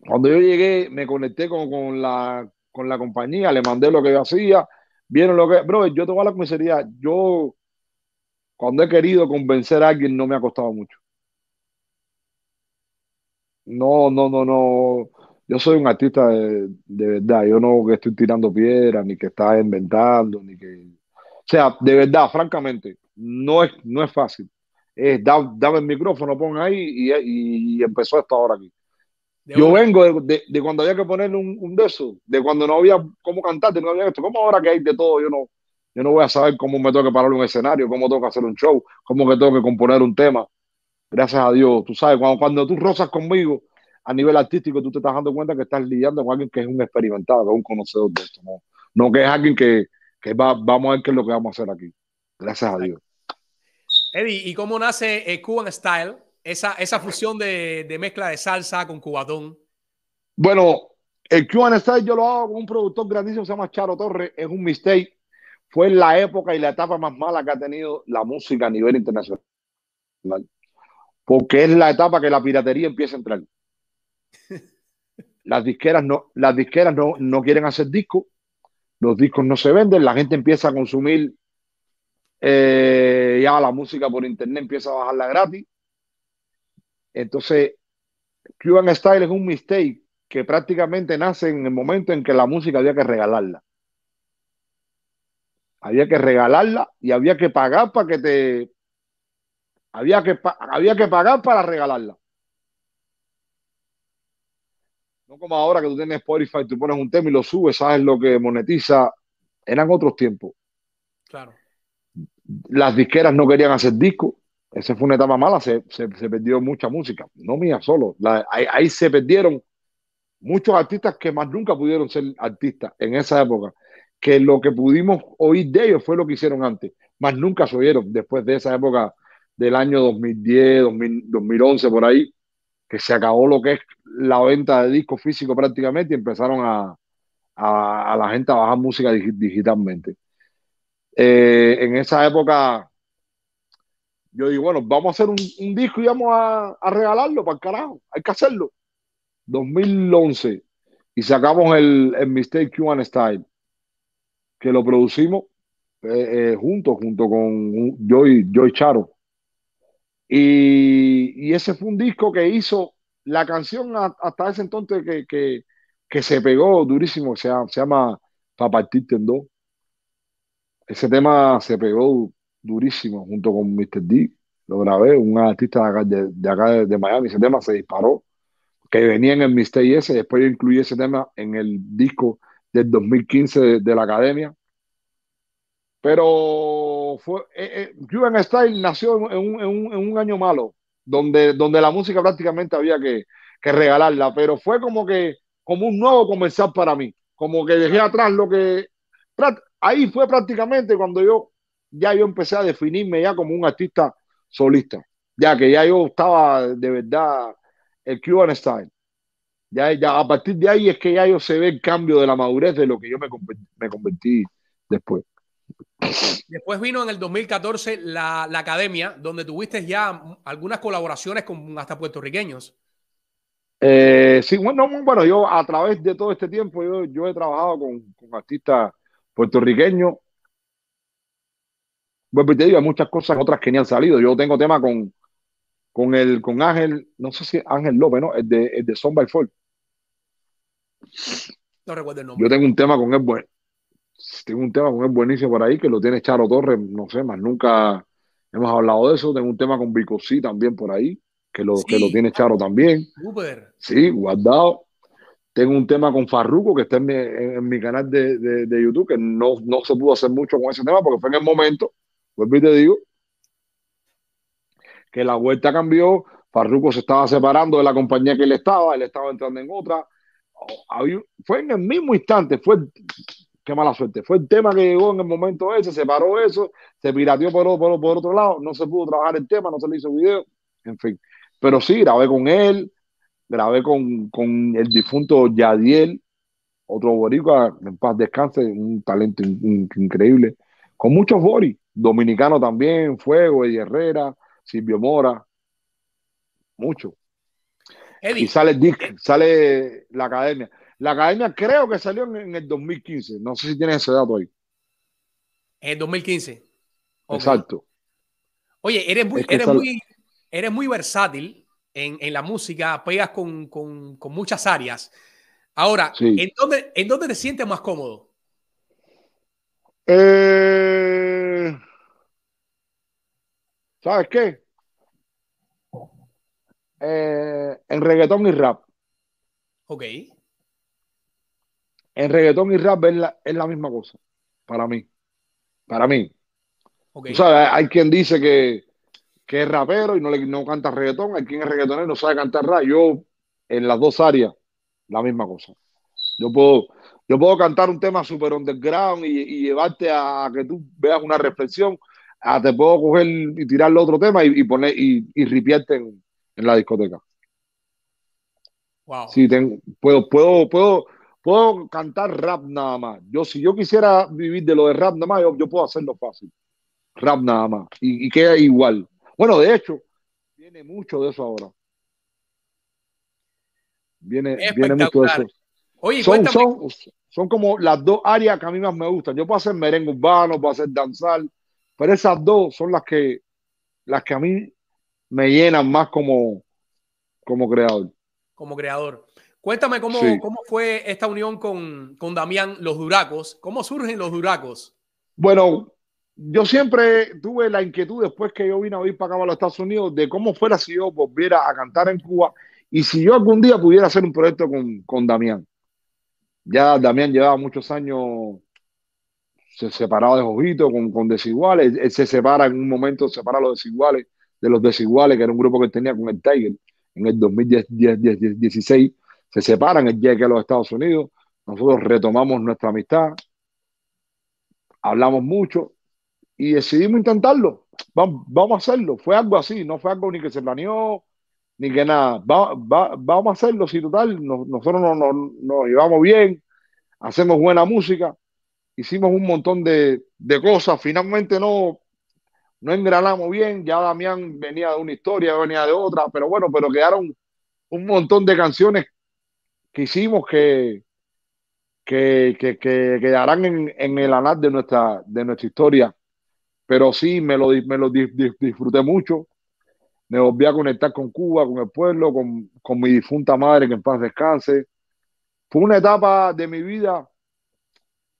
cuando yo llegué, me conecté con, con la, con la compañía, le mandé lo que yo hacía, vieron lo que... Bro, yo te a la comisaría, yo cuando he querido convencer a alguien no me ha costado mucho. No, no, no, no. Yo soy un artista de, verdad. Yo no que estoy tirando piedras, ni que está inventando, ni que... O sea, de verdad, francamente, no es, no es fácil. Es, da- dame el micrófono, pon ahí y empezó esto ahora aquí. Yo vengo de, de- de cuando había que ponerle un, un de esos, de cuando no había cómo cantar, no había esto. ¿Cómo ahora que hay de todo? Yo no, yo no voy a saber cómo me tengo que parar un escenario, cómo tengo que hacer un show, cómo que tengo que componer un tema. Gracias a Dios, tú sabes, cuando, cuando tú rozas conmigo a nivel artístico, tú te estás dando cuenta que estás lidiando con alguien que es un experimentado, que es un conocedor de esto, no, no que es alguien que, que va, vamos a ver qué es lo que vamos a hacer aquí. Gracias a Dios. Eddie, ¿y cómo nace eh, Cuban Style? Esa, esa fusión de, de mezcla de salsa con cubatón. Bueno, el Cuban Style yo lo hago con un productor grandísimo, se llama Charo Torres, es un mistake. Fue la época y la etapa más mala que ha tenido la música a nivel internacional. Porque es la etapa que la piratería empieza a entrar. Las disqueras no, las disqueras no, no quieren hacer discos, los discos no se venden, la gente empieza a consumir eh, ya la música por internet, empieza a bajarla gratis. Entonces, Cuban Style es un mistake que prácticamente nace en el momento en que la música había que regalarla. Había que regalarla y había que pagar para que te... Había que, había que pagar para regalarla. No como ahora que tú tienes Spotify, tú pones un tema y lo subes, sabes lo que monetiza. Eran otros tiempos. Claro. Las disqueras no querían hacer discos. Esa fue una etapa mala, se, se, se perdió mucha música. No mía solo. Ahí, ahí se perdieron muchos artistas que más nunca pudieron ser artistas en esa época. Que lo que pudimos oír de ellos fue lo que hicieron antes. Más nunca se oyeron después de esa época del año 2010, 2000, 2011, por ahí, que se acabó lo que es la venta de discos físicos prácticamente y empezaron a, a, la gente a bajar música digi- digitalmente. Eh, en esa época, yo digo, bueno, vamos a hacer un, disco y vamos a, regalarlo para el carajo, hay que hacerlo. 2011 y sacamos el, el Mistake Cuban Style, que lo producimos eh, eh, juntos, junto con Joy, Joy Charo. Y, y ese fue un disco que hizo la canción hasta ese entonces que, que, que se pegó durísimo, se, se llama Pa' partirte en dos. Ese tema se pegó durísimo junto con Mr. D. Lo grabé, un artista de acá de, de, acá de Miami. Ese tema se disparó, que venía en el Mr. ese. Después yo incluí ese tema en el disco del 2015 de, de la academia. Pero fue, eh, eh, Style nació en un, en, un, en un, año malo, donde, donde la música prácticamente había que, que regalarla, pero fue como que como un nuevo comenzar para mí, como que dejé atrás lo que... Ahí fue prácticamente cuando yo ya yo empecé a definirme ya como un artista solista, ya que ya yo estaba de verdad el Cuban Style. Ya, ya a partir de ahí es que ya yo se ve el cambio de la madurez de lo que yo me me convertí después. Después vino en el 2014 la, la, academia, donde tuviste ya algunas colaboraciones con hasta puertorriqueños. Eh, sí, bueno, bueno, yo a través de todo este tiempo yo, yo he trabajado con, con artistas puertorriqueños. Bueno, te digo, hay muchas cosas otras que ni han salido. Yo tengo tema con, con el con Ángel, no sé si Ángel López, ¿no? El de, el de Son by Fall. No recuerdo el nombre. Yo tengo un tema con él, bueno, tengo un tema con él buenísimo por ahí que lo tiene Charo Torres, no sé, más nunca hemos hablado de eso. Tengo un tema con Vico C también por ahí, que lo, sí. que lo tiene Charo también. Super. Sí, guardado. Tengo un tema con Farruco que está en mi, en, en mi canal de, de, de, YouTube, que no, no se pudo hacer mucho con ese tema porque fue en el momento, vuelvo y te digo, que la vuelta cambió, Farruco se estaba separando de la compañía que él estaba, él estaba entrando en otra. Fue en el mismo instante, fue qué mala suerte. Fue el tema que llegó en el momento ese, se paró eso, se pirateó por, otro lado, no se pudo trabajar el tema, no se le hizo video, en fin. Pero sí, grabé con él, grabé con, con el difunto Yadiel, otro boricua, en paz descanse, un talento in, in, increíble, con muchos boris, dominicanos también, Fuego, Eddie Herrera, Silvio Mora, mucho. Eddie. Y sale Dick, sale la academia. La academia creo que salió en, en el 2015. No sé si tienes ese dato ahí. En el 2015. Okay. Exacto. Oye, eres muy, es eres, sale... muy eres muy versátil en, en la música, pegas con, con, con muchas áreas. Ahora, sí. ¿en, dónde, ¿en dónde te sientes más cómodo? Eh... ¿Sabes qué? Eh, en reggaetón y rap. Ok. En reggaetón y rap es la, es la misma cosa. Para mí. Para mí. Okay. Tú sabes, hay quien dice que, que es rapero y no, le, no canta reggaetón. Hay quien es reggaetonero y no sabe cantar rap. Yo, en las dos áreas, la misma cosa. Yo puedo, yo puedo cantar un tema super underground y, y llevarte a que tú veas una reflexión ah, te puedo coger y tirarle otro tema y, y poner y, y ripiarte en, en, la discoteca. Wow. Sí, tengo, puedo, puedo, puedo, puedo cantar rap nada más. Yo, si yo quisiera vivir de lo de rap nada más, yo, yo puedo hacerlo fácil. Rap nada más. Y, y, queda igual. Bueno, de hecho, viene mucho de eso ahora. Viene, viene mucho de eso. Oye, son, son, son como las dos áreas que a mí más me gustan. Yo puedo hacer merengue urbano, puedo hacer danzar, pero esas dos son las que, las que a mí me llenan más como, como creador. Como creador. Cuéntame cómo, sí. cómo fue esta unión con, con Damián Los Duracos. ¿Cómo surgen los Duracos? Bueno, yo siempre tuve la inquietud después que yo vine a vivir para acá a los Estados Unidos de cómo fuera si yo volviera a cantar en Cuba y si yo algún día pudiera hacer un proyecto con, con Damián. Ya Damián llevaba muchos años se separaba de Jojito con, con Desiguales. Él se separa en un momento, separa a los Desiguales de los Desiguales, que era un grupo que tenía con el Tiger en el 2016. Se separan, él llega a los Estados Unidos. Nosotros retomamos nuestra amistad, hablamos mucho y decidimos intentarlo. Vamos, vamos a hacerlo. Fue algo así, no fue algo ni que se planeó, ni que nada. Va, va, vamos a hacerlo, si total, nos, nosotros nos, nos, nos llevamos bien, hacemos buena música hicimos un montón de, de, cosas, finalmente no, no engranamos bien, ya Damián venía de una historia, venía de otra, pero bueno, pero quedaron un montón de canciones que hicimos que, que, que, que quedarán en, en, el anal de nuestra, de nuestra historia, pero sí me lo, me lo disfruté mucho. me volví a conectar con Cuba, con el pueblo, con, con mi difunta madre, que en paz descanse. Fue una etapa de mi vida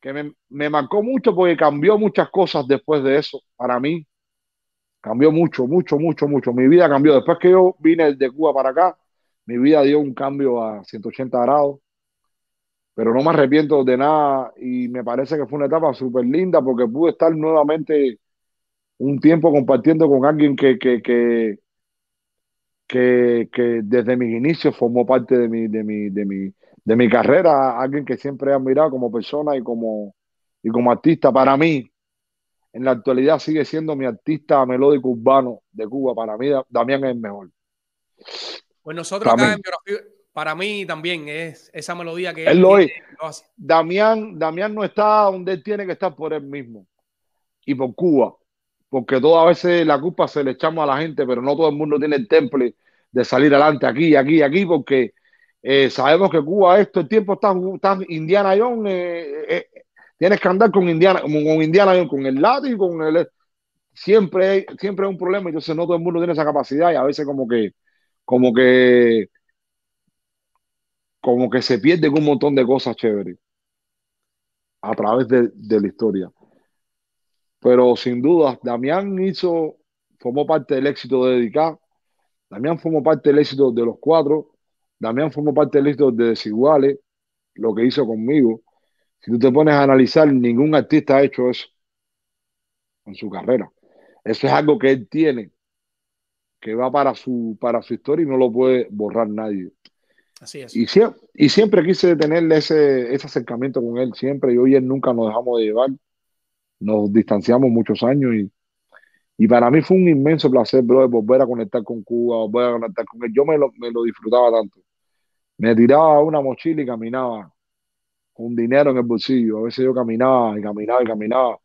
que me, me marcó mucho porque cambió muchas cosas después de eso, para mí. Cambió mucho, mucho, mucho, mucho. Mi vida cambió. Después que yo vine de Cuba para acá, mi vida dio un cambio a 180 grados. Pero no me arrepiento de nada y me parece que fue una etapa súper linda porque pude estar nuevamente un tiempo compartiendo con alguien que, que, que, que, que desde mis inicios formó parte de mi, de mi, de mi, de mi carrera, alguien que siempre he admirado como persona y como, y como artista. Para mí, en la actualidad sigue siendo mi artista melódico urbano de Cuba. Para mí, Damián es el mejor. Pues nosotros acá en Biografía, para mí también es esa melodía que él, lo, tiene, lo. Damián, Damián no está donde él tiene que estar por él mismo y por Cuba, porque todas veces la culpa se le echamos a la gente, pero no todo el mundo tiene el temple de salir adelante aquí, aquí, aquí, porque eh, sabemos que Cuba esto el tiempo está, está Indiana Jones, eh, eh, tienes que andar con Indiana, con, Indiana Jones, con el y con el siempre, siempre es un problema, entonces no todo el mundo tiene esa capacidad y a veces como que, como que como que se pierde un montón de cosas chéveres a través de, de la historia. Pero sin duda, Damián hizo, formó parte del éxito de Dedicar, Damián formó parte del éxito de los cuatro, Damián formó parte del éxito de Desiguales, lo que hizo conmigo. Si tú te pones a analizar, ningún artista ha hecho eso en su carrera. Eso es algo que él tiene, que va para su, para su historia y no lo puede borrar nadie. Así es. Y, siempre, y siempre quise tenerle ese, ese acercamiento con él, siempre. Y hoy él nunca nos dejamos de llevar. Nos distanciamos muchos años y, y para mí fue un inmenso placer, bro, volver a conectar con Cuba, volver a conectar con él. Yo me lo, me lo disfrutaba tanto. Me tiraba una mochila y caminaba con dinero en el bolsillo. A veces yo caminaba y caminaba y caminaba.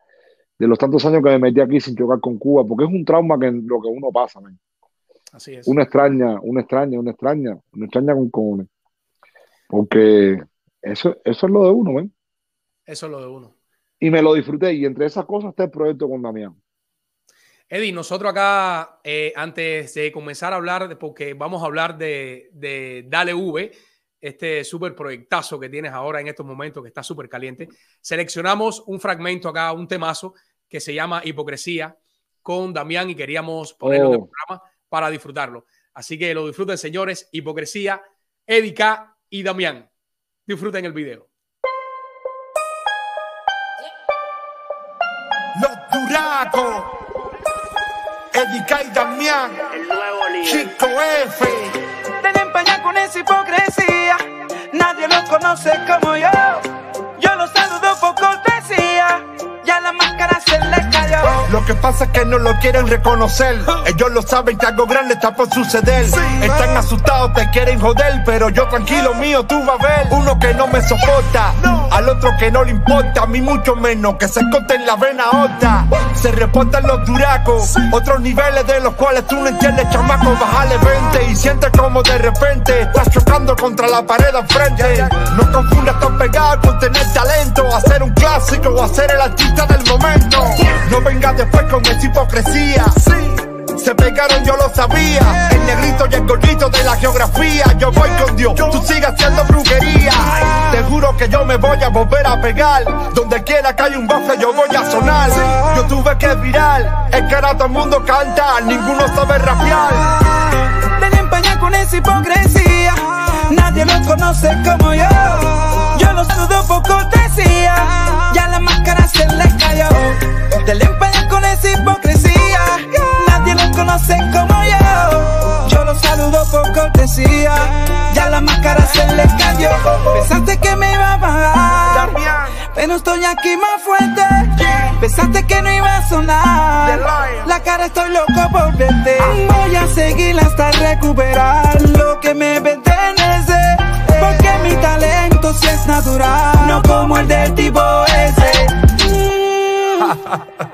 De los tantos años que me metí aquí sin chocar con Cuba, porque es un trauma que lo que uno pasa, man. Así es. Una extraña, una extraña, una extraña, una extraña con cojones. Porque eso, eso es lo de uno, ¿ven? Eso es lo de uno. Y me lo disfruté. Y entre esas cosas está el proyecto con Damián. Eddie, nosotros acá, eh, antes de comenzar a hablar, porque vamos a hablar de, de Dale V, este súper proyectazo que tienes ahora en estos momentos, que está súper caliente, seleccionamos un fragmento acá, un temazo, que se llama Hipocresía, con Damián y queríamos ponerlo en el Oh. programa para disfrutarlo. Así que lo disfruten, señores. Hipocresía, Eddie K y Damián. Disfruten el video. Los Duracos, Edica y Damián, Chico F. Deben empañar con esa hipocresía. Nadie los conoce como yo. Yo los saludo por cortesía. Ya la máscara se les Lo que pasa es que no lo quieren reconocer. Ellos lo saben que algo grande está por suceder. Están asustados, te quieren joder, pero yo tranquilo mío, tú vas a ver. Uno que no me soporta, al otro que no le importa, a mí mucho menos, que se esconde en la vena otra. Se reportan los duracos, otros niveles de los cuales tú no entiendes, chamaco. Bájale 20 y sientes como de repente estás chocando contra la pared al frente. No confundas con pegar con tener talento, hacer un clásico o hacer el artista del momento. No vengas después con esa hipocresía. Se pegaron, yo lo sabía. El negrito y el gordito de la geografía. Yo voy con Dios, tú sigas haciendo brujería. Te juro que yo me voy a volver a pegar. Donde quiera que hay un bofe, yo voy a sonar. Yo tuve que virar. Es que ahora todo el mundo canta, ninguno sabe rapear. Esa hipocresía. Nadie los conoce como yo. Yo los saludo por cortesía. Ya la máscara se les cayó. Deben empañar con esa hipocresía. Nadie los conoce como por cortesía. Ya la máscara se les cayó. Pensaste que me iba a bajar. Pero estoy aquí más fuerte. Pensaste que no iba a sonar. La cara estoy loco por verte. Voy a seguir hasta recuperar lo que me pertenece. Porque mi talento sí es natural. No como el del tipo ese.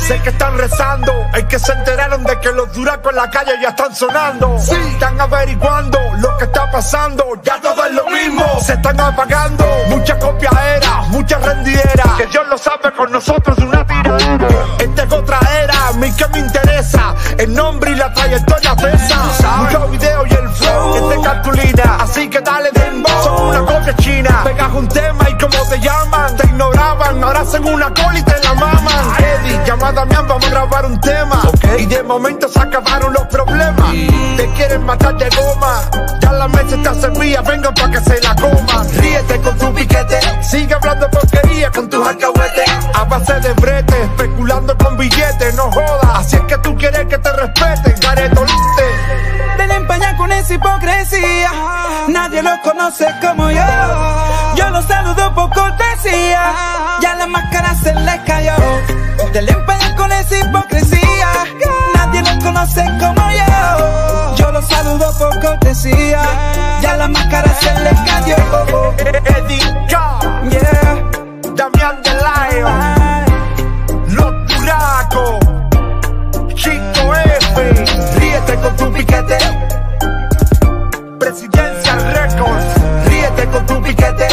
Sé que están rezando, es que se enteraron de que los duracos en la calle ya están sonando. Están averiguando lo que está pasando, ya todo es lo mismo. Se están apagando muchas copiaderas, muchas rendideras. Que Dios lo sabe con nosotros una tiradera. Esta es otra era, a mí que me interesa. El nombre y la trayectoria pesa. Mucho video y el flow es de cartulina. Así que dale dembow, son una copia china. Pegas un tema y como te llaman, te ignoraban. Ahora hacen una cola y te la maman. Eddie, llama a Damián, vamos a grabar un tema. Y de momento se acabaron los problemas. Te quieren matar de goma. Ya la mesa está servida, venga pa' que se la coma. Ríete con tu piquete. Sigue hablando porquería con tus alcahuetes. A base de brete, especulando con billetes, no jodas. Así es que tú quieres que te respeten, caretolite. Ven pa' allá con esa hipocresía. Nadie los conoce como yo. Yo los saludo por cortesía. Ya la máscara se les cayó. Allá con esa hipocresía. Nadie los conoce como yo. Yo los saludo por cortesía. Ya la máscara se les cayó. Eddie K. Yeah. Damián de Lion. Los Duracos. Chico F. Ríete con tu piquete. Presidencia Records. Ríete con tu piquete.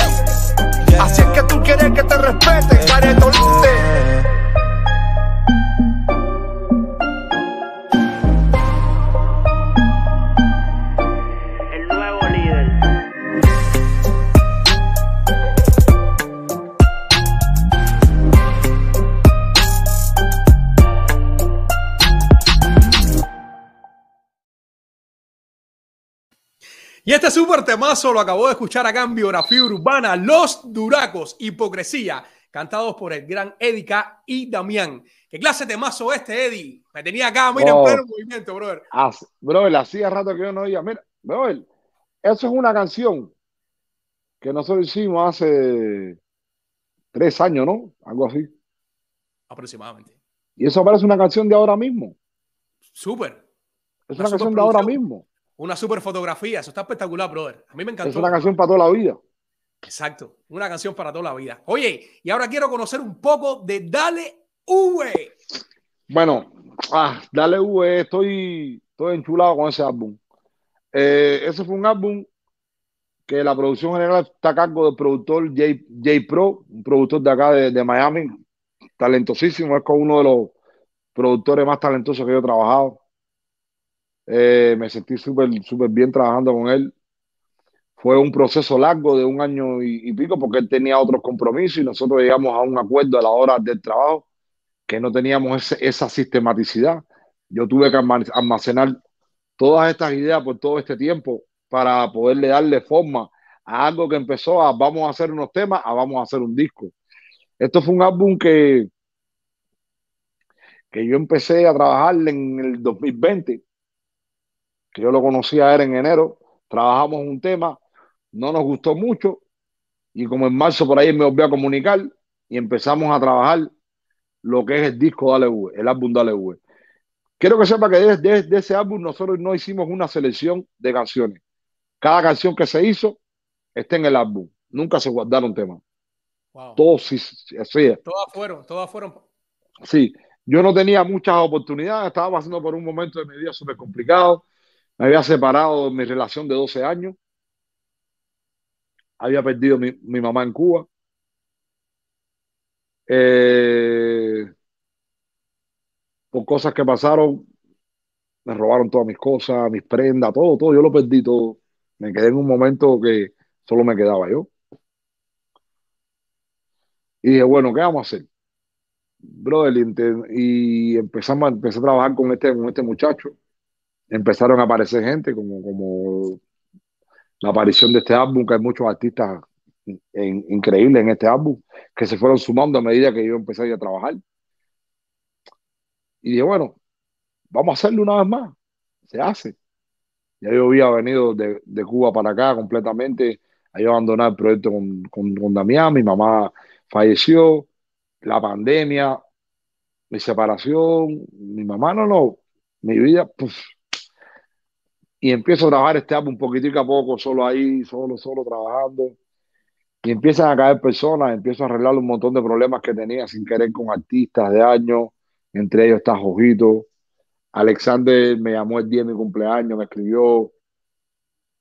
Así es que tú quieres que te respeten, caretolite. Y este súper temazo lo acabó de escuchar acá en Biografía Urbana, Los Duracos, Hipocresía, cantados por el gran Edica y Damián. ¿Qué clase de temazo este, Eddie? Me tenía acá, mira, Oh. en pleno movimiento, brother. Hace- brother, hacía rato que yo no oía. Mira, brother, eso es una canción que nosotros hicimos hace tres años, ¿no? Algo así. Aproximadamente. Y eso parece una canción de ahora mismo. Súper. Es Una una canción de ahora mismo. Una super fotografía. Eso está espectacular, brother. A mí me encantó. Es una canción para toda la vida. Exacto. Una canción para toda la vida. Oye, y ahora quiero conocer un poco de Dale V. Bueno, ah, dale V, estoy, estoy enchulado con ese álbum. Eh, ese fue un álbum que la producción general está a cargo del productor J, J Pro, un productor de acá de, de Miami, talentosísimo, es con uno de los productores más talentosos que yo he trabajado. Eh, me sentí súper súper bien trabajando con él. Fue un proceso largo de un año y, y pico porque él tenía otros compromisos y nosotros llegamos a un acuerdo a la hora del trabajo que no teníamos ese- esa sistematicidad. Yo tuve que alma- almacenar todas estas ideas por todo este tiempo para poderle darle forma a algo que empezó a vamos a hacer unos temas, a vamos a hacer un disco. Esto fue un álbum que, que yo empecé a trabajar en el 2020, que yo lo conocí a él en enero, trabajamos un tema, no nos gustó mucho y como en marzo por ahí me volvió a comunicar y empezamos a trabajar lo que es el disco Dale V, el álbum Dale V. Quiero que sepa que desde, desde ese álbum nosotros no hicimos una selección de canciones. Cada canción que se hizo está en el álbum. Nunca se guardaron temas. Wow. Todos sí, sí, así es. Todas fueron, todas fueron. Sí, yo no tenía muchas oportunidades, estaba pasando por un momento de mi vida súper complicado. Me había separado de mi relación de 12 años. Había perdido mi, mi mamá en Cuba. Eh, por cosas que pasaron, me robaron todas mis cosas, mis prendas, todo, todo. Yo lo perdí todo. Me quedé en un momento que solo me quedaba yo. Y dije, bueno, ¿qué vamos a hacer? Brother, y empezamos, empecé a trabajar con este, con este muchacho. Empezaron a aparecer gente como, como la aparición de este álbum, que hay muchos artistas in- increíbles en este álbum, que se fueron sumando a medida que yo empecé a trabajar. Y dije, bueno, vamos a hacerlo una vez más. Se hace. Ya yo había venido de, Cuba para acá completamente. Había abandonado el proyecto con, con, con Damián. Mi mamá falleció. La pandemia, mi separación, mi mamá, no, no. Mi vida, pues. Y empiezo a trabajar este álbum poquitico a poco, solo ahí, solo, solo trabajando. Y empiezan a caer personas, empiezo a arreglar un montón de problemas que tenía sin querer con artistas de años. Entre ellos está Jojito. Alexander me llamó el día de mi cumpleaños, me escribió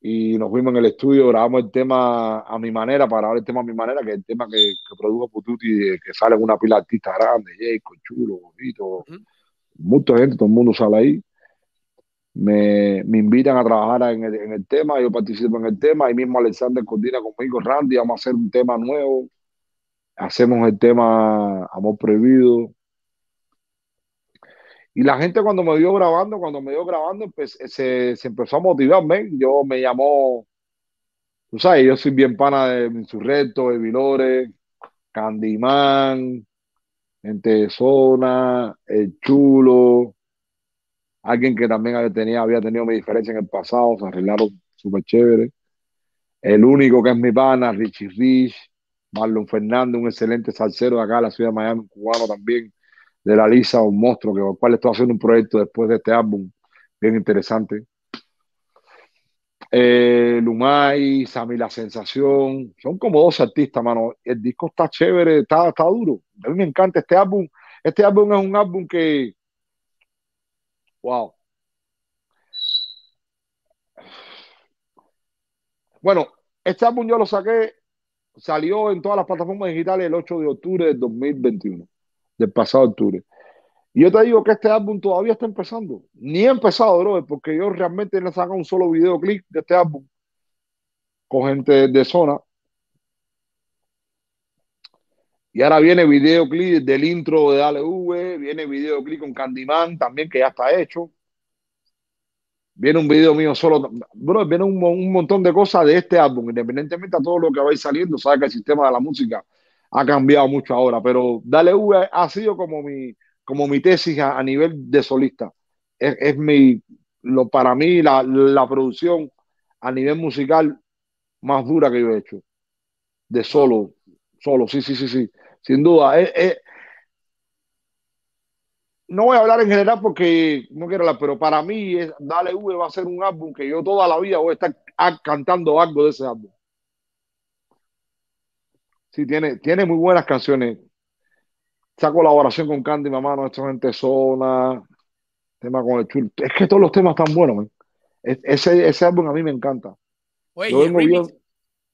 y nos fuimos en el estudio, grabamos el tema a mi manera, para grabar el tema a mi manera, que es el tema que, que produjo Pututi, que sale en una pila de artistas grandes, Jacob, Chulo, Bonito, mucha gente, todo el mundo sale ahí. Me, me invitan a trabajar en el, en el, tema, yo participo en el tema, ahí mismo Alexander coordina conmigo, Randy, vamos a hacer un tema nuevo, hacemos el tema Amor Prohibido. Y la gente cuando me vio grabando, cuando me vio grabando, pues, se, se empezó a motivarme. Yo me llamó, tú sabes, yo soy bien pana de Insurrecto, de Vilores, Candyman, Gente de Zona, El Chulo, alguien que también había tenido, mi diferencia en el pasado, se arreglaron súper chévere. El único que es mi pana, Richie Rich, Marlon Fernández, un excelente salsero de acá de la ciudad de Miami, un cubano también, de la Lisa, un monstruo, que con el cual estoy haciendo un proyecto después de este álbum bien interesante. Eh, Lumay, Sammy La Sensación, son como dos artistas, mano. El disco está chévere, está, está duro. A mí me encanta este álbum. Este álbum es un álbum que, wow. Bueno, este álbum yo lo saqué, salió en todas las plataformas digitales el 8 de octubre del 2021, del pasado octubre. Y yo te digo que este álbum todavía está empezando. Ni he empezado, bro, porque yo realmente no he sacado un solo videoclip de este álbum con gente de zona. Y ahora viene videoclip del intro de Dale V, viene videoclip con Candyman también, que ya está hecho. Viene un video mío solo. Bro, viene un, un montón de cosas de este álbum, independientemente de todo lo que va a ir saliendo. Sabes que el sistema de la música ha cambiado mucho ahora, pero Dale V ha sido como mi como mi tesis a, a nivel de solista. Es, es, mi, lo, para mí, la, la, producción a nivel musical más dura que yo he hecho. De solo, solo, sí, sí, sí, sí. Sin duda. Es, es, no voy a hablar en general porque no quiero hablar, pero para mí es, Dale V va a ser un álbum que yo toda la vida voy a estar cantando algo de ese álbum. Sí, tiene, tiene muy buenas canciones esa colaboración con Candy, mamá, nuestra gente zona, tema con el chulo. Es que todos los temas están buenos, man. Ese, ese álbum a mí me encanta. Oye, y el, remix,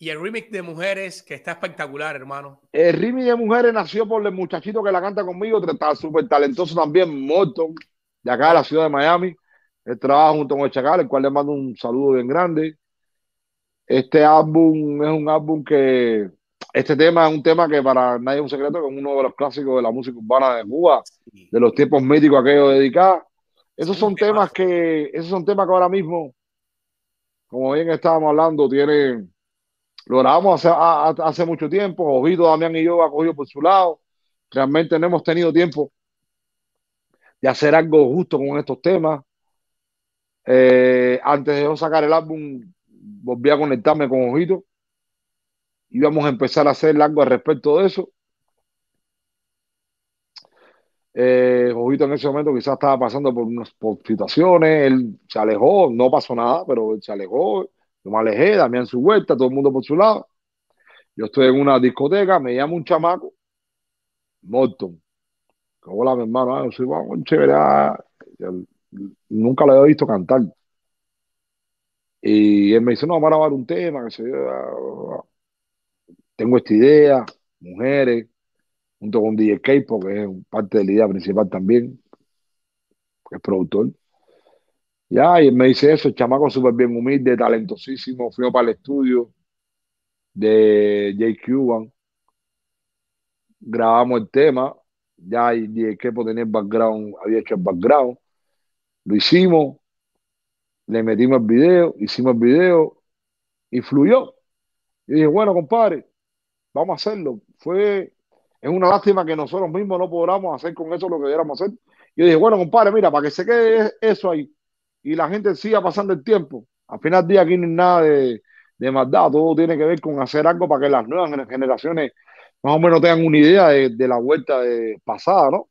y el, remix, de Mujeres, que está espectacular, hermano. El remix de Mujeres nació por el muchachito que la canta conmigo, está súper talentoso también, Morton, de acá de la ciudad de Miami. Él trabaja junto con el Chacal, el cual le mando un saludo bien grande. Este álbum es un álbum que este tema es un tema que para nadie es un secreto, que es uno de los clásicos de la música urbana de Cuba, de los tiempos míticos aquellos dedicados. Esos son temas que, esos son temas que ahora mismo, como bien estábamos hablando, tienen, lo grabamos hace, hace mucho tiempo, Ojito, Damián y yo ha cogido por su lado. Realmente no hemos tenido tiempo de hacer algo justo con estos temas. Eh, antes de yo sacar el álbum, volví a conectarme con Ojito íbamos a empezar a hacer algo al respecto de eso. Eh, Ojito en ese momento quizás estaba pasando por unas por situaciones, él se alejó, no pasó nada, pero él se alejó, yo me alejé, Damián su vuelta, todo el mundo por su lado. Yo estoy en una discoteca, me llama un chamaco, Morton, hola mi hermano, ah, yo soy bueno, chévere, ah". nunca lo había visto cantar. Y él me dice, no, vamos a grabar un tema, se tengo esta idea, mujeres, junto con DJ K, que es parte de la idea principal también, que es productor. Ya, y me dice eso, el chamaco súper bien humilde, talentosísimo, fui para el estudio de J. Cuban, grabamos el tema, ya DJ Kepo tenía el background, había hecho el background, lo hicimos, le metimos el video, hicimos el video y fluyó. Y dije, bueno, compadre, vamos a hacerlo. Fue, es una lástima que nosotros mismos no podamos hacer con eso lo que debiéramos hacer. Yo dije, bueno, compadre, mira, para que se quede eso ahí y la gente siga pasando el tiempo, al final del día aquí no hay nada de, de maldad, todo tiene que ver con hacer algo para que las nuevas generaciones más o menos tengan una idea de, de la vuelta de pasada, ¿no?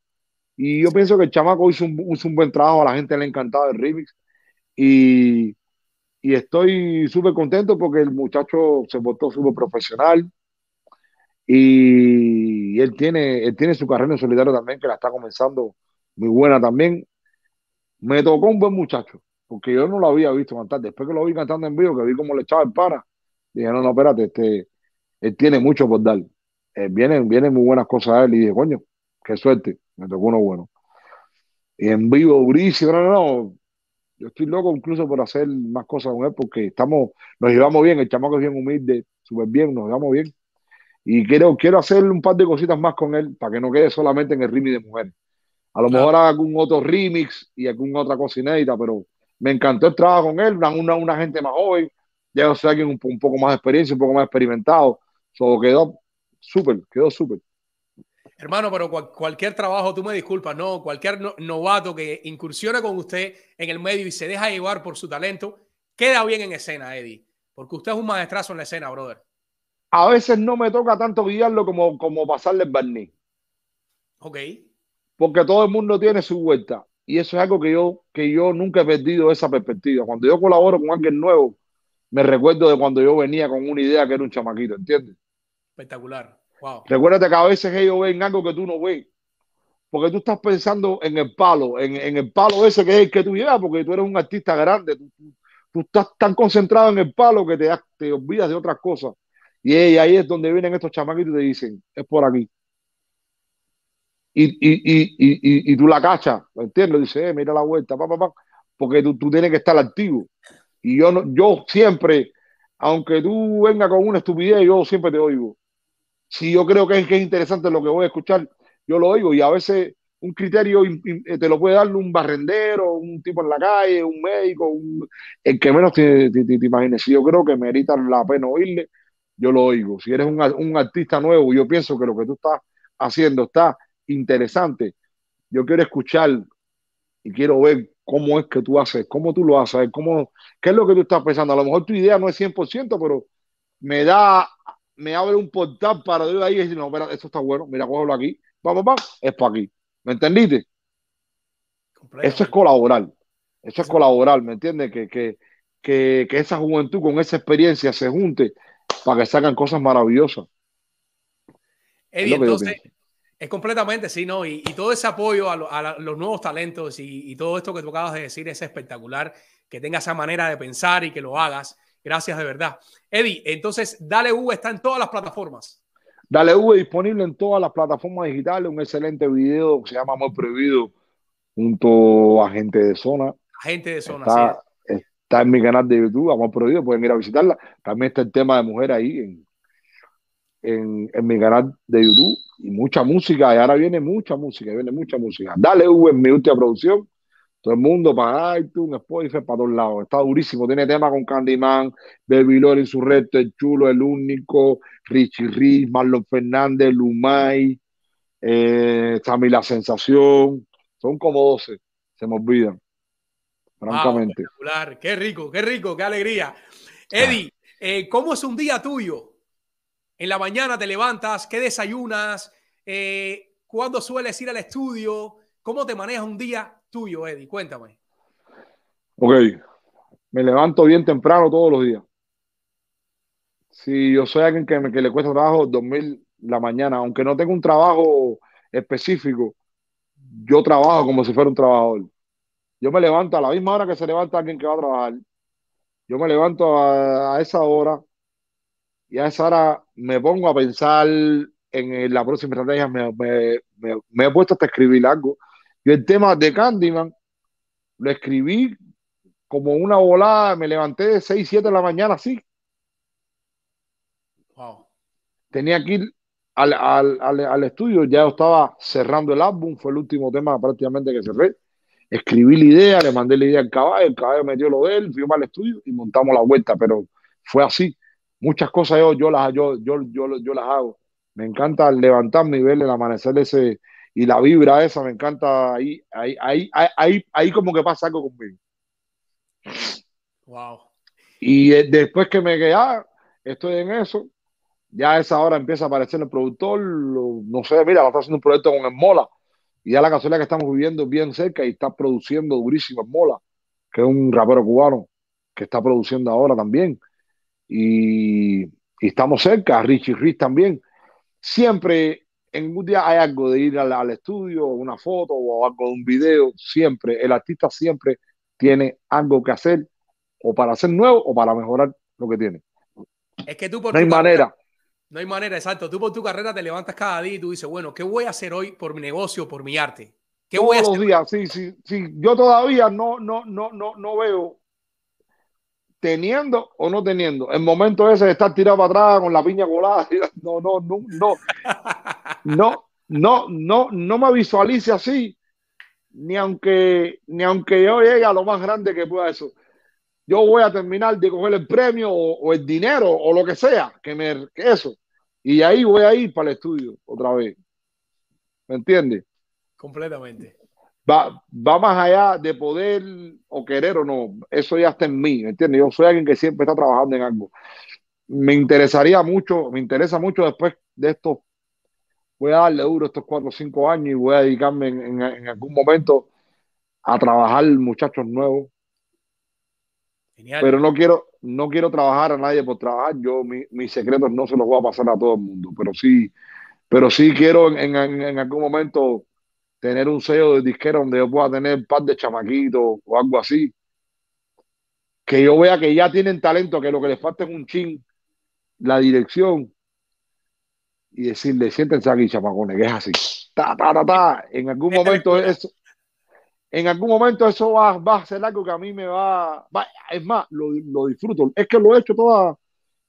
Y yo pienso que el chamaco hizo un, hizo un buen trabajo, a la gente le ha encantado el remix y, y estoy súper contento porque el muchacho se portó súper profesional, y él tiene, él tiene su carrera en solitario también, que la está comenzando muy buena también. Me tocó un buen muchacho. porque yo no lo había visto cantar. Después que lo vi cantando en vivo, que vi cómo le echaba el para, dije, no, no, espérate, este, él tiene mucho por dar. Eh, vienen, vienen muy buenas cosas a él y dije, coño, qué suerte, me tocó uno bueno. Y en vivo, durísimo, no, no, no. Yo estoy loco incluso por hacer más cosas con él porque estamos, nos llevamos bien, el chamaco es bien humilde, súper bien, nos llevamos bien. Y quiero, quiero hacer un par de cositas más con él para que no quede solamente en el remix de mujeres. A lo mejor haga algún otro remix y alguna otra cosa inédita, pero me encantó el trabajo con él, una, una, gente más joven, ya sé alguien un, un, poco más de experiencia, un poco más experimentado. So, quedó súper, quedó súper. Hermano, pero cualquier trabajo, tú me disculpas, no, cualquier novato que incursiona con usted en el medio y se deja llevar por su talento, queda bien en escena, Eddie, porque usted es un maestrazo en la escena, brother. A veces no me toca tanto guiarlo como, como pasarle el barniz. Ok. Porque todo el mundo tiene su vuelta. Y eso es algo que yo, que yo nunca he perdido esa perspectiva. Cuando yo colaboro con alguien nuevo, me recuerdo de cuando yo venía con una idea que era un chamaquito, ¿entiendes? Espectacular. Wow. Recuérdate que a veces ellos ven algo que tú no ves. Porque tú estás pensando en el palo, en, en el palo ese que es el que tú llevas, porque tú eres un artista grande. Tú, tú, estás tan concentrado en el palo que te, te olvidas de otras cosas. Y ahí es donde vienen estos chamaquitos y te dicen, es por aquí. Y, y, y, y, tú la cachas, ¿me entiendes? Dice, eh, mira la vuelta, pa, pa, pa, porque tú, tú tienes que estar activo. Y yo, no, yo siempre, aunque tú vengas con una estupidez, yo siempre te oigo si yo creo que es, que es interesante lo que voy a escuchar, yo lo oigo y a veces un criterio eh, te lo puede dar un barrendero, un tipo en la calle, un médico, un, el que menos te, te, te, imagines. Si yo creo que merita la pena oírle, yo lo oigo. Si eres un, un, artista nuevo, yo pienso que lo que tú estás haciendo está interesante. Yo quiero escuchar y quiero ver cómo es que tú haces, cómo tú lo haces, cómo, qué es lo que tú estás pensando. A lo mejor tu idea no es 100%, pero me da me abre un portal para de ahí y decir, no, espera, esto está bueno, mira, cógelo aquí, vamos, vamos, es para aquí. ¿Me entendiste? Eso es colaborar. Eso es colaborar, ¿me entiendes? Que, que, que, que, esa juventud con esa experiencia se junte para que sacan cosas maravillosas. Eddie, entonces, es completamente, sí, ¿no? Y, y todo ese apoyo a, lo, a, los nuevos talentos y, y, todo esto que tú acabas de decir es espectacular, que tengas esa manera de pensar y que lo hagas. Gracias de verdad. Eddie, entonces Dale V está en todas las plataformas. Dale V disponible en todas las plataformas digitales. Un excelente video que se llama Amor Prohibido junto a Gente de Zona. Gente de Zona, está, sí. Está en mi canal de YouTube, Amor Prohibido, pueden ir a visitarla. También está el tema de mujer ahí en, en, en mi canal de YouTube. Y mucha música, y ahora viene mucha música, viene mucha música. Dale V en mi última producción todo el mundo para iTunes, Spotify, para todos lados. Está durísimo. Tiene tema con Candyman, Baby Lore, Insurrecto, El Chulo, El Único, Richie Rich, Marlon Fernández, Lumay, eh, Sammy La Sensación. Son como 12. Se me olvidan. Francamente. Wow, qué rico, qué rico, qué alegría. Eddie, eh, ¿cómo es un día tuyo? En la mañana te levantas, ¿qué desayunas? Eh, ¿Cuándo sueles ir al estudio? ¿Cómo te manejas un día tuyo, Eddie? Cuéntame. Ok, me levanto bien temprano todos los días. Si yo soy alguien que, que le cuesta trabajo dormir la mañana, aunque no tenga un trabajo específico, yo trabajo como si fuera un trabajador. Yo me levanto a la misma hora que se levanta alguien que va a trabajar. Yo me levanto a esa hora y a esa hora me pongo a pensar en la próxima estrategia. Me, me, me, me he puesto hasta escribir algo yo el tema de Candyman lo escribí como una volada, me levanté de 6, 7 de la mañana así. Wow. Tenía que ir al, al, al, al, estudio, ya estaba cerrando el álbum, fue el último tema prácticamente que cerré. Escribí la idea, le mandé la idea al caballo, el caballo metió lo de él, fuimos al estudio y montamos la vuelta, pero fue así. Muchas cosas yo, yo, las, yo, yo, yo, yo las hago. Me encanta levantarme y ver el amanecer ese, y la vibra esa me encanta ahí, ahí, ahí, ahí, ahí como que pasa algo conmigo. Wow. Y eh, después que me quedé, ah, estoy en eso, ya a esa hora empieza a aparecer el productor, lo, no sé, mira, está haciendo un proyecto con el Mola, y ya la casualidad que estamos viviendo bien cerca y está produciendo durísimo el Mola, que es un rapero cubano que está produciendo ahora también. Y, y estamos cerca, Richie Rich también. Siempre en un día hay algo de ir al, al, estudio, una foto o algo de un video, siempre, el artista siempre tiene algo que hacer o para hacer nuevo o para mejorar lo que tiene. Es que tú por no hay manera. carrera- no hay manera, exacto. Tú por tu carrera te levantas cada día y tú dices, bueno, ¿qué voy a hacer hoy por mi negocio, por mi arte? ¿Qué Todos voy a los hacer? días, sí, sí, sí. Yo todavía no, no, no, no, no veo teniendo o no teniendo. El momento ese de estar tirado para atrás con la piña colada. No, no, no, no. No, no, no, no me visualice así. Ni aunque, ni aunque yo llegue a lo más grande que pueda eso. Yo voy a terminar de coger el premio o, el dinero o lo que sea, que me que eso. Y ahí voy a ir para el estudio otra vez. ¿Me entiendes? Completamente. Va, va más allá de poder o querer o no. Eso ya está en mí, ¿me entiendes? Yo soy alguien que siempre está trabajando en algo. Me interesaría mucho, me interesa mucho después de esto. Voy a darle duro estos cuatro o cinco años y voy a dedicarme en, en- en algún momento a trabajar muchachos nuevos. Genial. Pero no quiero, no quiero trabajar a nadie por trabajar. Yo mi- mis secretos no se los voy a pasar a todo el mundo, pero sí, pero sí quiero en, en- en algún momento tener un sello de disquera donde yo pueda tener un par de chamaquitos o algo así. Que yo vea que ya tienen talento, que lo que les falta es un chin, la dirección. Y decirle, siéntense aquí, chamacones, que es así. Ta, ta, ta, ta. En algún momento eso, en algún momento eso va, va a ser algo que a mí me va, va- es más, lo, lo disfruto. Es que lo he hecho toda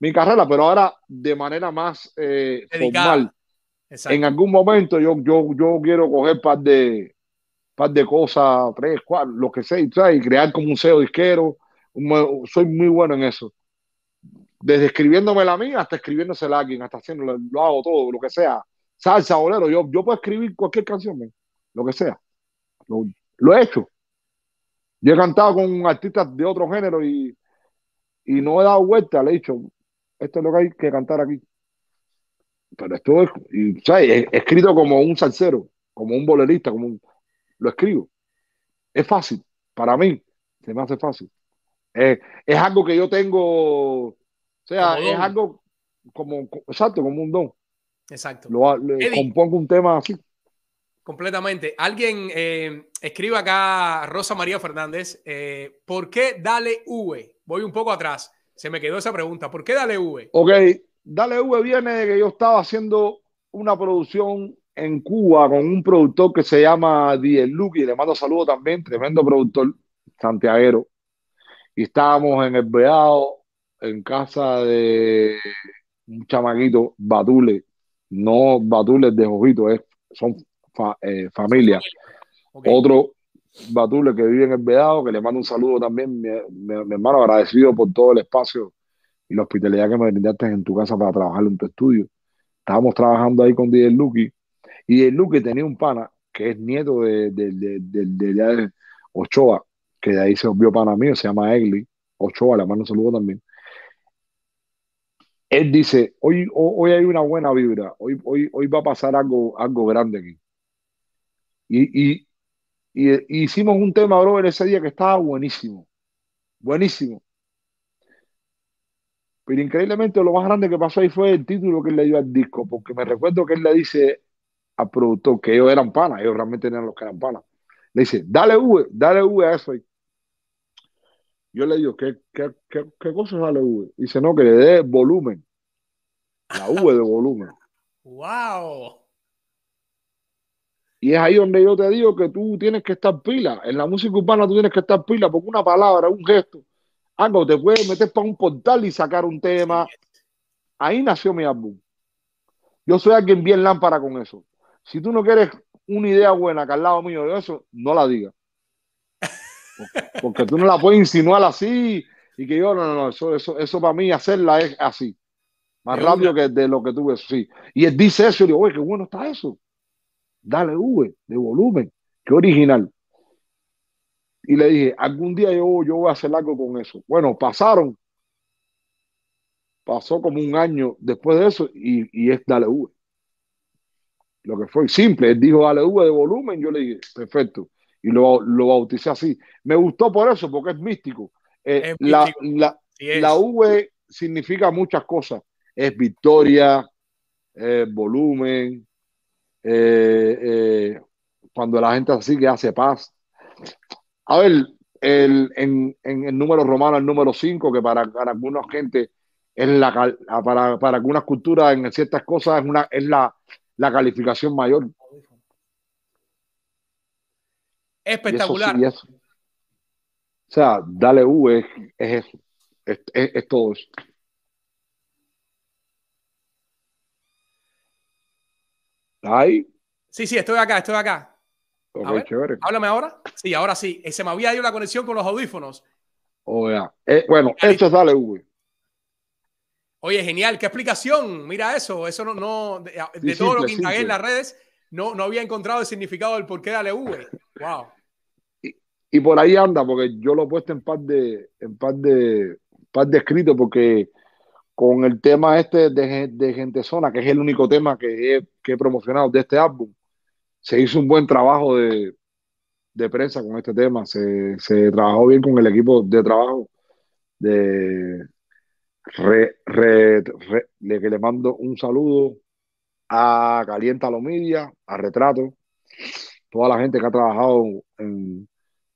mi carrera, pero ahora de manera más eh, formal. En algún momento yo, yo, yo quiero coger par de, par de cosas, tres, cuatro, lo que sea, y, crear como un sello disquero. Soy muy bueno en eso. Desde escribiéndome la mía hasta escribiéndosela a alguien, hasta haciendo, lo hago todo, lo que sea. Salsa, bolero, yo, yo puedo escribir cualquier canción, lo que sea. Lo, lo he hecho. Yo he cantado con artistas de otro género y, y no he dado vuelta, le he dicho, esto es lo que hay que cantar aquí. Pero esto es, y, ¿sabes? He escrito como un salsero, como un bolerista, como un, lo escribo. Es fácil, para mí, se me hace fácil. Eh, es algo que yo tengo, o sea, Como es don. algo como, exacto, como un don. Exacto. Lo, le Eddie. compongo un tema así. Completamente. Alguien eh, escribe acá, Rosa María Fernández, eh, ¿por qué dale V? Voy un poco atrás. Se me quedó esa pregunta. ¿Por qué dale V? Ok, Dale V viene de que yo estaba haciendo una producción en Cuba con un productor que se llama Diez Lucky, le mando saludos también, tremendo productor, santiaguero. Y estábamos en el Beado, en casa de un chamaquito, Batule, no Batules de Jojito, es, son fa- eh, familia. Otro Batule que vive en el Vedado, que le mando un saludo también, mi, mi- mi hermano, agradecido por todo el espacio y la hospitalidad que me brindaste en tu casa para trabajar en tu estudio. Estábamos trabajando ahí con DJ Lucky y DJ Lucky tenía un pana que es nieto de, de, de, de- Ochoa, que de ahí se volvió pana mío, se llama Egli. Ochoa, le mando un saludo también. Él dice, hoy, ho- hoy hay una buena vibra, hoy, hoy, hoy va a pasar algo, algo grande aquí. Y, y, y, y hicimos un tema, bro, en ese día que estaba buenísimo, buenísimo. Pero increíblemente lo más grande que pasó ahí fue el título que él le dio al disco, porque me recuerdo que él le dice al productor que ellos eran panas, ellos realmente eran los que eran panas. Le dice, dale V, dale V a eso ahí. Yo le digo, ¿qué, qué, qué, qué cosa es dale V? Dice, no, que le dé volumen. La V de volumen. ¡Wow! Y es ahí donde yo te digo que tú tienes que estar pila. En la música urbana tú tienes que estar pila porque una palabra, un gesto, algo te puede meter para un portal y sacar un tema. Ahí nació mi álbum. Yo soy alguien bien lámpara con eso. Si tú no quieres una idea buena que al lado mío de eso, no la digas. Porque tú no la puedes insinuar así y que yo, no, no, no, eso, eso, eso para mí hacerla es así. Más De rápido una. que de lo que tú ves, sí. Y él dice eso y yo digo, oye, qué bueno está eso. Dale V, de volumen, qué original. Y le dije, algún día yo, yo voy a hacer algo con eso. Bueno, pasaron, pasó como un año después de eso y, y es Dale V. Lo que fue simple, él dijo Dale V de volumen, yo le dije, perfecto. Y lo, lo bauticé así. Me gustó por eso, porque es místico. Eh, Es la, místico. la, Sí la V significa muchas cosas. Es victoria, eh, volumen, eh, cuando la gente así que hace paz. A ver, el, en, en el número romano, el número 5, que para, para alguna gente es la, para, para algunas culturas en ciertas cosas es, una, es la, la calificación mayor. Y eso Espectacular. eso. O sea, dale U es, es eso. Es, es- es todo eso. Ahí, Sí, sí, estoy acá, estoy acá. Ver, chévere. háblame ahora. Sí, ahora sí. Eh, Se me había ido la conexión con los audífonos. O sea, eh, bueno, eso es dale U. Oye, genial, qué explicación. Mira eso, eso no, no de, todo lo que indagué en las redes, no, no había encontrado el significado del por qué dale V. Wow. Y por ahí anda, porque yo lo he puesto en par de, en par de, par de escritos, porque con el tema este de, de Gente Zona, que es el único tema que he, que he promocionado de este álbum, se hizo un buen trabajo de, de prensa con este tema, se, se trabajó bien con el equipo de trabajo de re, re- re- que le mando un saludo a Calienta Lo Media, a Retrato, toda la gente que ha trabajado en,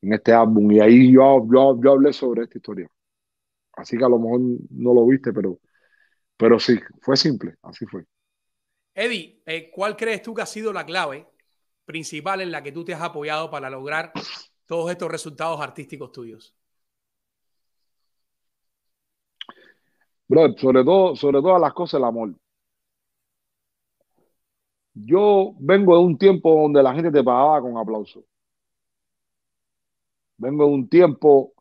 en este álbum. Y ahí yo, yo, yo hablé sobre esta historia. Así que a lo mejor no lo viste, pero, pero sí, fue simple, así fue. Eddie, eh, ¿cuál crees tú que ha sido la clave principal en la que tú te has apoyado para lograr todos estos resultados artísticos tuyos? Sobre todo, sobre todas las cosas, el amor. Yo vengo de un tiempo donde la gente te pagaba con aplausos. Vengo de un tiempo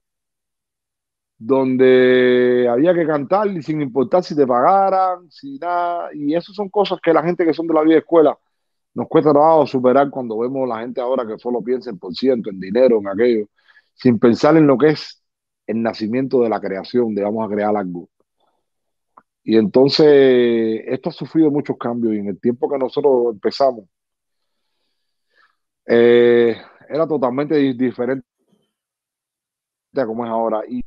donde había que cantar y sin importar si te pagaran, si nada. Y eso son cosas que la gente que son de la vieja escuela nos cuesta trabajo superar cuando vemos la gente ahora que solo piensa en por ciento, en dinero, en aquello, sin pensar en lo que es el nacimiento de la creación, de vamos a crear algo. Y entonces, esto ha sufrido muchos cambios y en el tiempo que nosotros empezamos, eh, era totalmente di- diferente a como es ahora. Y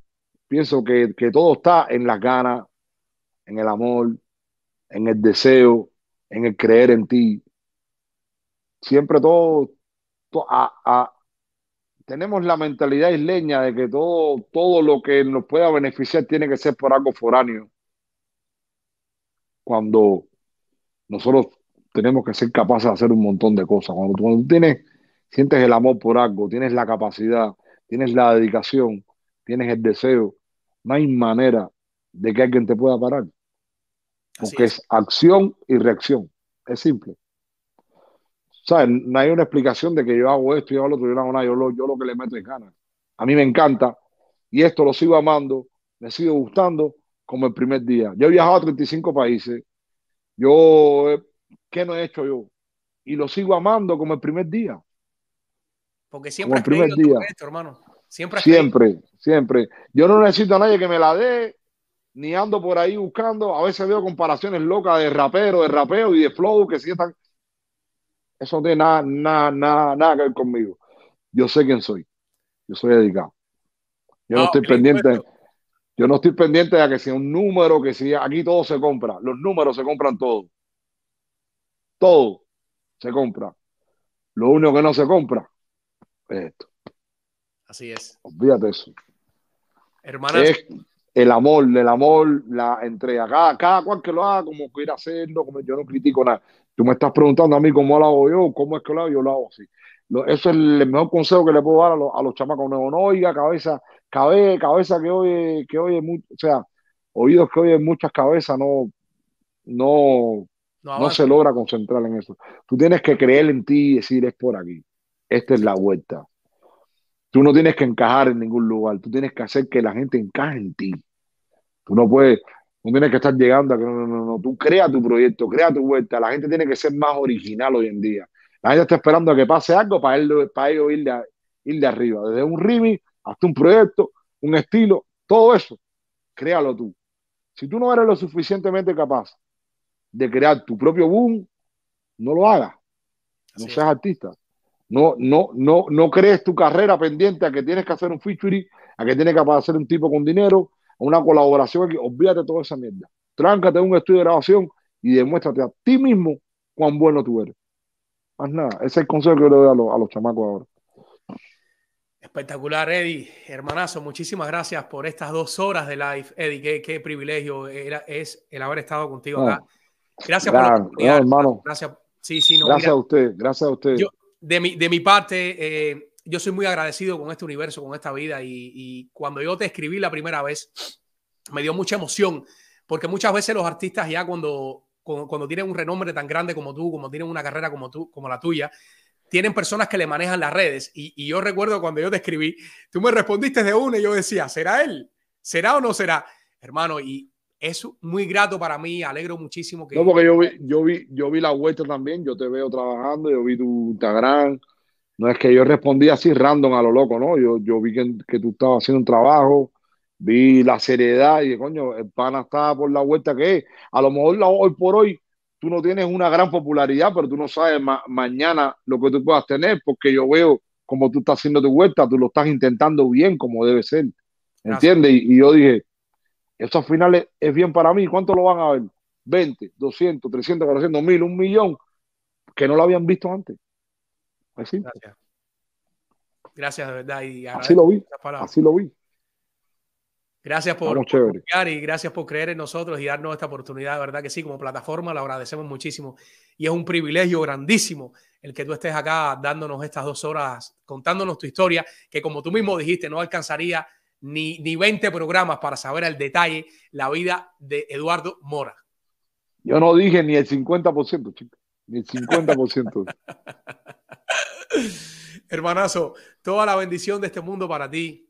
pienso que, que todo está en las ganas, en el amor, en el deseo, en el creer en ti. Siempre todo, to- a- a- tenemos la mentalidad isleña de que todo, todo lo que nos pueda beneficiar tiene que ser por algo foráneo. Cuando nosotros tenemos que ser capaces de hacer un montón de cosas. Cuando tú, cuando tú tienes, sientes el amor por algo, tienes la capacidad, tienes la dedicación, tienes el deseo, no hay manera de que alguien te pueda parar. Porque es. acción y reacción. Es simple. ¿Sabes? No hay una explicación de que yo hago esto, yo hago lo otro, yo no hago nada, yo lo, yo lo que le meto es ganas. A mí me encanta y esto lo sigo amando, me sigue gustando como el primer día. Yo he viajado a 35 países. Yo, ¿qué no he hecho yo? Y lo sigo amando como el primer día. Porque Como siempre el has creído primer día. proyecto, hermano. Siempre creído. Siempre, siempre. Yo no necesito a nadie que me la dé, ni ando por ahí buscando. A veces veo comparaciones locas de rapero, de rapeo y de flow que sí están. Eso no tiene nada, nada, nada, nada que ver conmigo. Yo sé quién soy. Yo soy dedicado. Yo no Ah, estoy pendiente. Yo no estoy pendiente de que sea un número, que si aquí todo se compra. Los números se compran todo. Todo se compra. Lo único que no se compra es esto. Así es. Olvídate eso. Hermanazo. Es el amor, el amor, la entrega. Cada, cada cual que lo haga como quiera hacerlo, como yo no critico nada. Tú me estás preguntando a mí cómo lo hago yo, cómo es que lo hago, yo lo hago así. Eso es el mejor consejo que le puedo dar a los, a los chamacos nuevos. No oiga cabeza, cabe, cabeza que oye, que oye mucho, o sea, oídos que oyen muchas cabezas, no, no, No se logra concentrar en eso. Tú tienes que creer en ti y decir es por aquí. Esta es la vuelta. Tú no tienes que encajar en ningún lugar. Tú tienes que hacer que la gente encaje en ti. Tú no puedes, no tienes que estar llegando a que no, no, no, no. Tú crea tu proyecto, crea tu vuelta. La gente tiene que ser más original hoy en día. La gente está esperando a que pase algo para, él, para ellos ir de, ir de arriba. Desde un remix hasta un proyecto, un estilo, todo eso. Créalo tú. Si tú no eres lo suficientemente capaz de crear tu propio boom, no lo hagas. No seas artista. No, no, no, no crees tu carrera pendiente a que tienes que hacer un featuring, a que tienes que hacer un tipo con dinero, una colaboración. aquí. Olvídate toda esa mierda. Tráncate un estudio de grabación y demuéstrate a ti mismo cuán bueno tú eres. Más nada. Ese es el consejo que yo le doy a los, a los chamacos ahora. Espectacular, Eddie. Hermanazo, muchísimas gracias por estas dos horas de live. Eddie, qué, qué privilegio era, es el haber estado contigo acá. Gracias por la oportunidad. hermano. Gracias. Sí, sí, no, Gracias mira, a usted, gracias a usted. yo, de, mi, de mi parte, eh, yo soy muy agradecido con este universo, con esta vida. Y, cuando yo te escribí la primera vez, me dio mucha emoción, porque muchas veces los artistas ya cuando, cuando, tienen un renombre tan grande como tú, como tienen una carrera como tú, como la tuya, tienen personas que le manejan las redes. Y, y yo recuerdo cuando yo te escribí, tú me respondiste de una y yo decía, ¿será él? ¿Será o no será? Hermano, y es muy grato para mí, alegro muchísimo que... No, porque yo vi, yo vi, yo vi la vuelta también, yo te veo trabajando, yo vi tu Instagram. No es que yo respondí así random a lo loco, ¿no? Yo, yo vi que, que tú estabas haciendo un trabajo, vi la seriedad y coño, el pana está por la vuelta que es. A lo mejor la- hoy por hoy tú no tienes una gran popularidad, pero tú no sabes ma- mañana lo que tú puedas tener, porque yo veo como tú estás haciendo tu vuelta, tú lo estás intentando bien como debe ser. ¿Entiendes? Y, y yo dije, eso al final es, es bien para mí. ¿Cuánto lo van a ver? 20, 200, 300, 400, 1000, un millón, que no lo habían visto antes. Así, Gracias. Gracias, de verdad. Y así lo vi, así lo vi. Gracias por, por confiar y gracias por creer en nosotros y darnos esta oportunidad. De verdad que sí, como plataforma lo agradecemos muchísimo. Y es un privilegio grandísimo el que tú estés acá dándonos estas dos horas, contándonos tu historia, que como tú mismo dijiste, no alcanzaría ni, ni 20 programas para saber al detalle la vida de Eduardo Mora. Yo no dije ni el 50%, chicos, ni el 50%. Hermanazo, toda la bendición de este mundo para ti.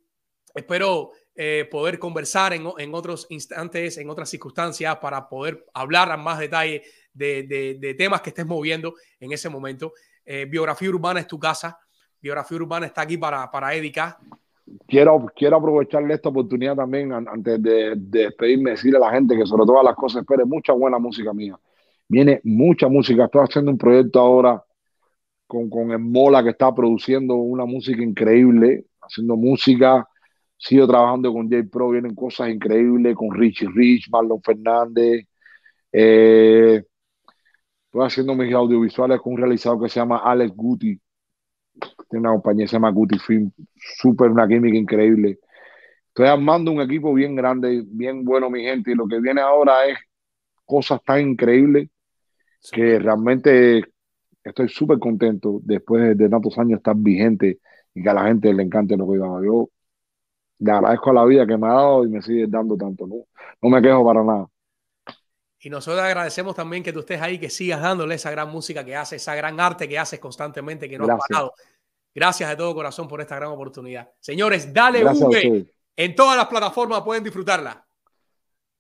Espero eh, poder conversar en, en, otros instantes, en otras circunstancias, para poder hablar a más detalle de, de, de temas que estés moviendo en ese momento. Eh, Biografía Urbana es tu casa. Biografía Urbana está aquí para, para Edica. Quiero, quiero aprovecharle esta oportunidad también an- antes de, de despedirme, decirle a la gente que sobre todas las cosas espere mucha buena música mía. Viene mucha música. Estoy haciendo un proyecto ahora con, con el Mola que está produciendo una música increíble, haciendo música. Sigo trabajando con J Pro, vienen cosas increíbles con Richie Rich, Marlon Fernández. Eh, estoy haciendo mis audiovisuales con un realizador que se llama Alex Guti. Tiene una compañía que se llama Guti Film, súper una química increíble. Estoy armando un equipo bien grande, bien bueno, mi gente, y lo que viene ahora es cosas tan increíbles que realmente estoy súper contento después de, tantos años estar vigente y que a la gente le encante lo que yo hago. Yo le agradezco a la vida que me ha dado y me sigue dando tanto. No, no me quejo para nada. Y nosotros agradecemos también que tú estés ahí, que sigas dándole esa gran música que haces, esa gran arte que haces constantemente, que no Gracias. has parado. Gracias de todo corazón por esta gran oportunidad. Señores, dale Gracias V. En todas las plataformas pueden disfrutarla.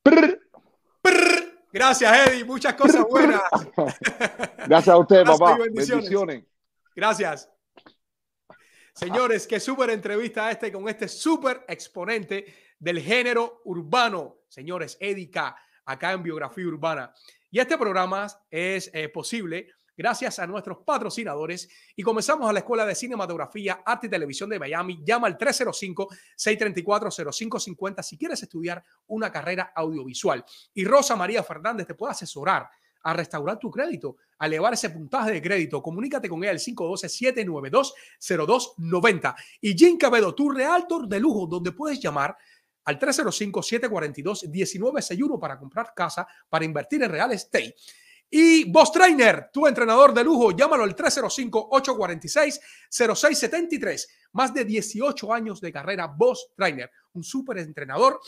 Prr. Gracias, Eddie. Muchas cosas buenas. Gracias a y papá. bendiciones. Bendiciones. Gracias. Señores, qué súper entrevista este con este súper exponente del género urbano. Señores, Eddie K, acá en Biografía Urbana. Y este programa es eh, posible gracias a nuestros patrocinadores y comenzamos a la Escuela de Cinematografía, Arte y Televisión de Miami. Llama al 305-634-0550 si quieres estudiar una carrera audiovisual. Y Rosa María Fernández te puede asesorar a restaurar tu crédito, a elevar ese puntaje de crédito. Comunícate con ella al 512-792-0290. Y Jim Cabedo, tu realtor de lujo, donde puedes llamar al 305-742-1961 para comprar casa, para invertir en real estate. Y Boss Trainer, tu entrenador de lujo, llámalo al 305-846-0673. Más de 18 años de carrera, Boss Trainer, un súper entrenador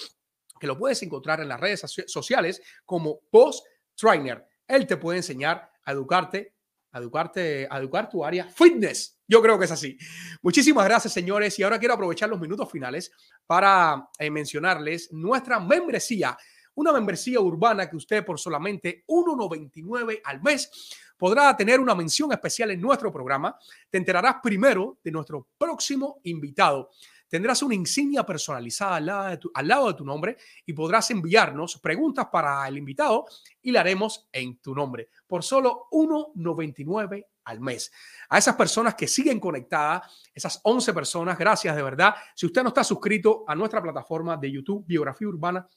que lo puedes encontrar en las redes soci- sociales como Boss Trainer. Él te puede enseñar a educarte, a educarte, a educar tu área fitness. Yo creo que es así. Muchísimas gracias, señores. Y ahora quiero aprovechar los minutos finales para eh, mencionarles nuestra membresía una membresía urbana que usted por solamente 1,99 al mes podrá tener una mención especial en nuestro programa. Te enterarás primero de nuestro próximo invitado. Tendrás una insignia personalizada al lado, de tu, al lado de tu nombre y podrás enviarnos preguntas para el invitado y la haremos en tu nombre por solo 1,99 al mes. A esas personas que siguen conectadas, esas 11 personas, gracias de verdad. Si usted no está suscrito a nuestra plataforma de YouTube, Biografía Urbana,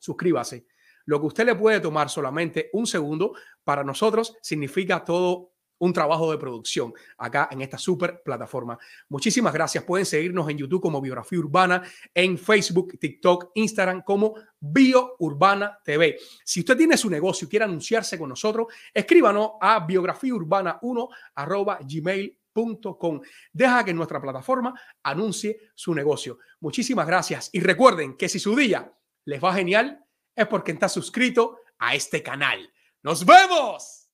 suscríbase. Lo que usted le puede tomar solamente un segundo, para nosotros significa todo un trabajo de producción acá en esta super plataforma. Muchísimas gracias. Pueden seguirnos en YouTube como Biografía Urbana, en Facebook, TikTok, Instagram como Bio Urbana TV. Si usted tiene su negocio y quiere anunciarse con nosotros, escríbanos a biografiaurbana1 arroba gmail.com. Deja que nuestra plataforma anuncie su negocio. Muchísimas gracias y recuerden que si su día les va genial es porque estás suscrito a este canal. ¡Nos vemos!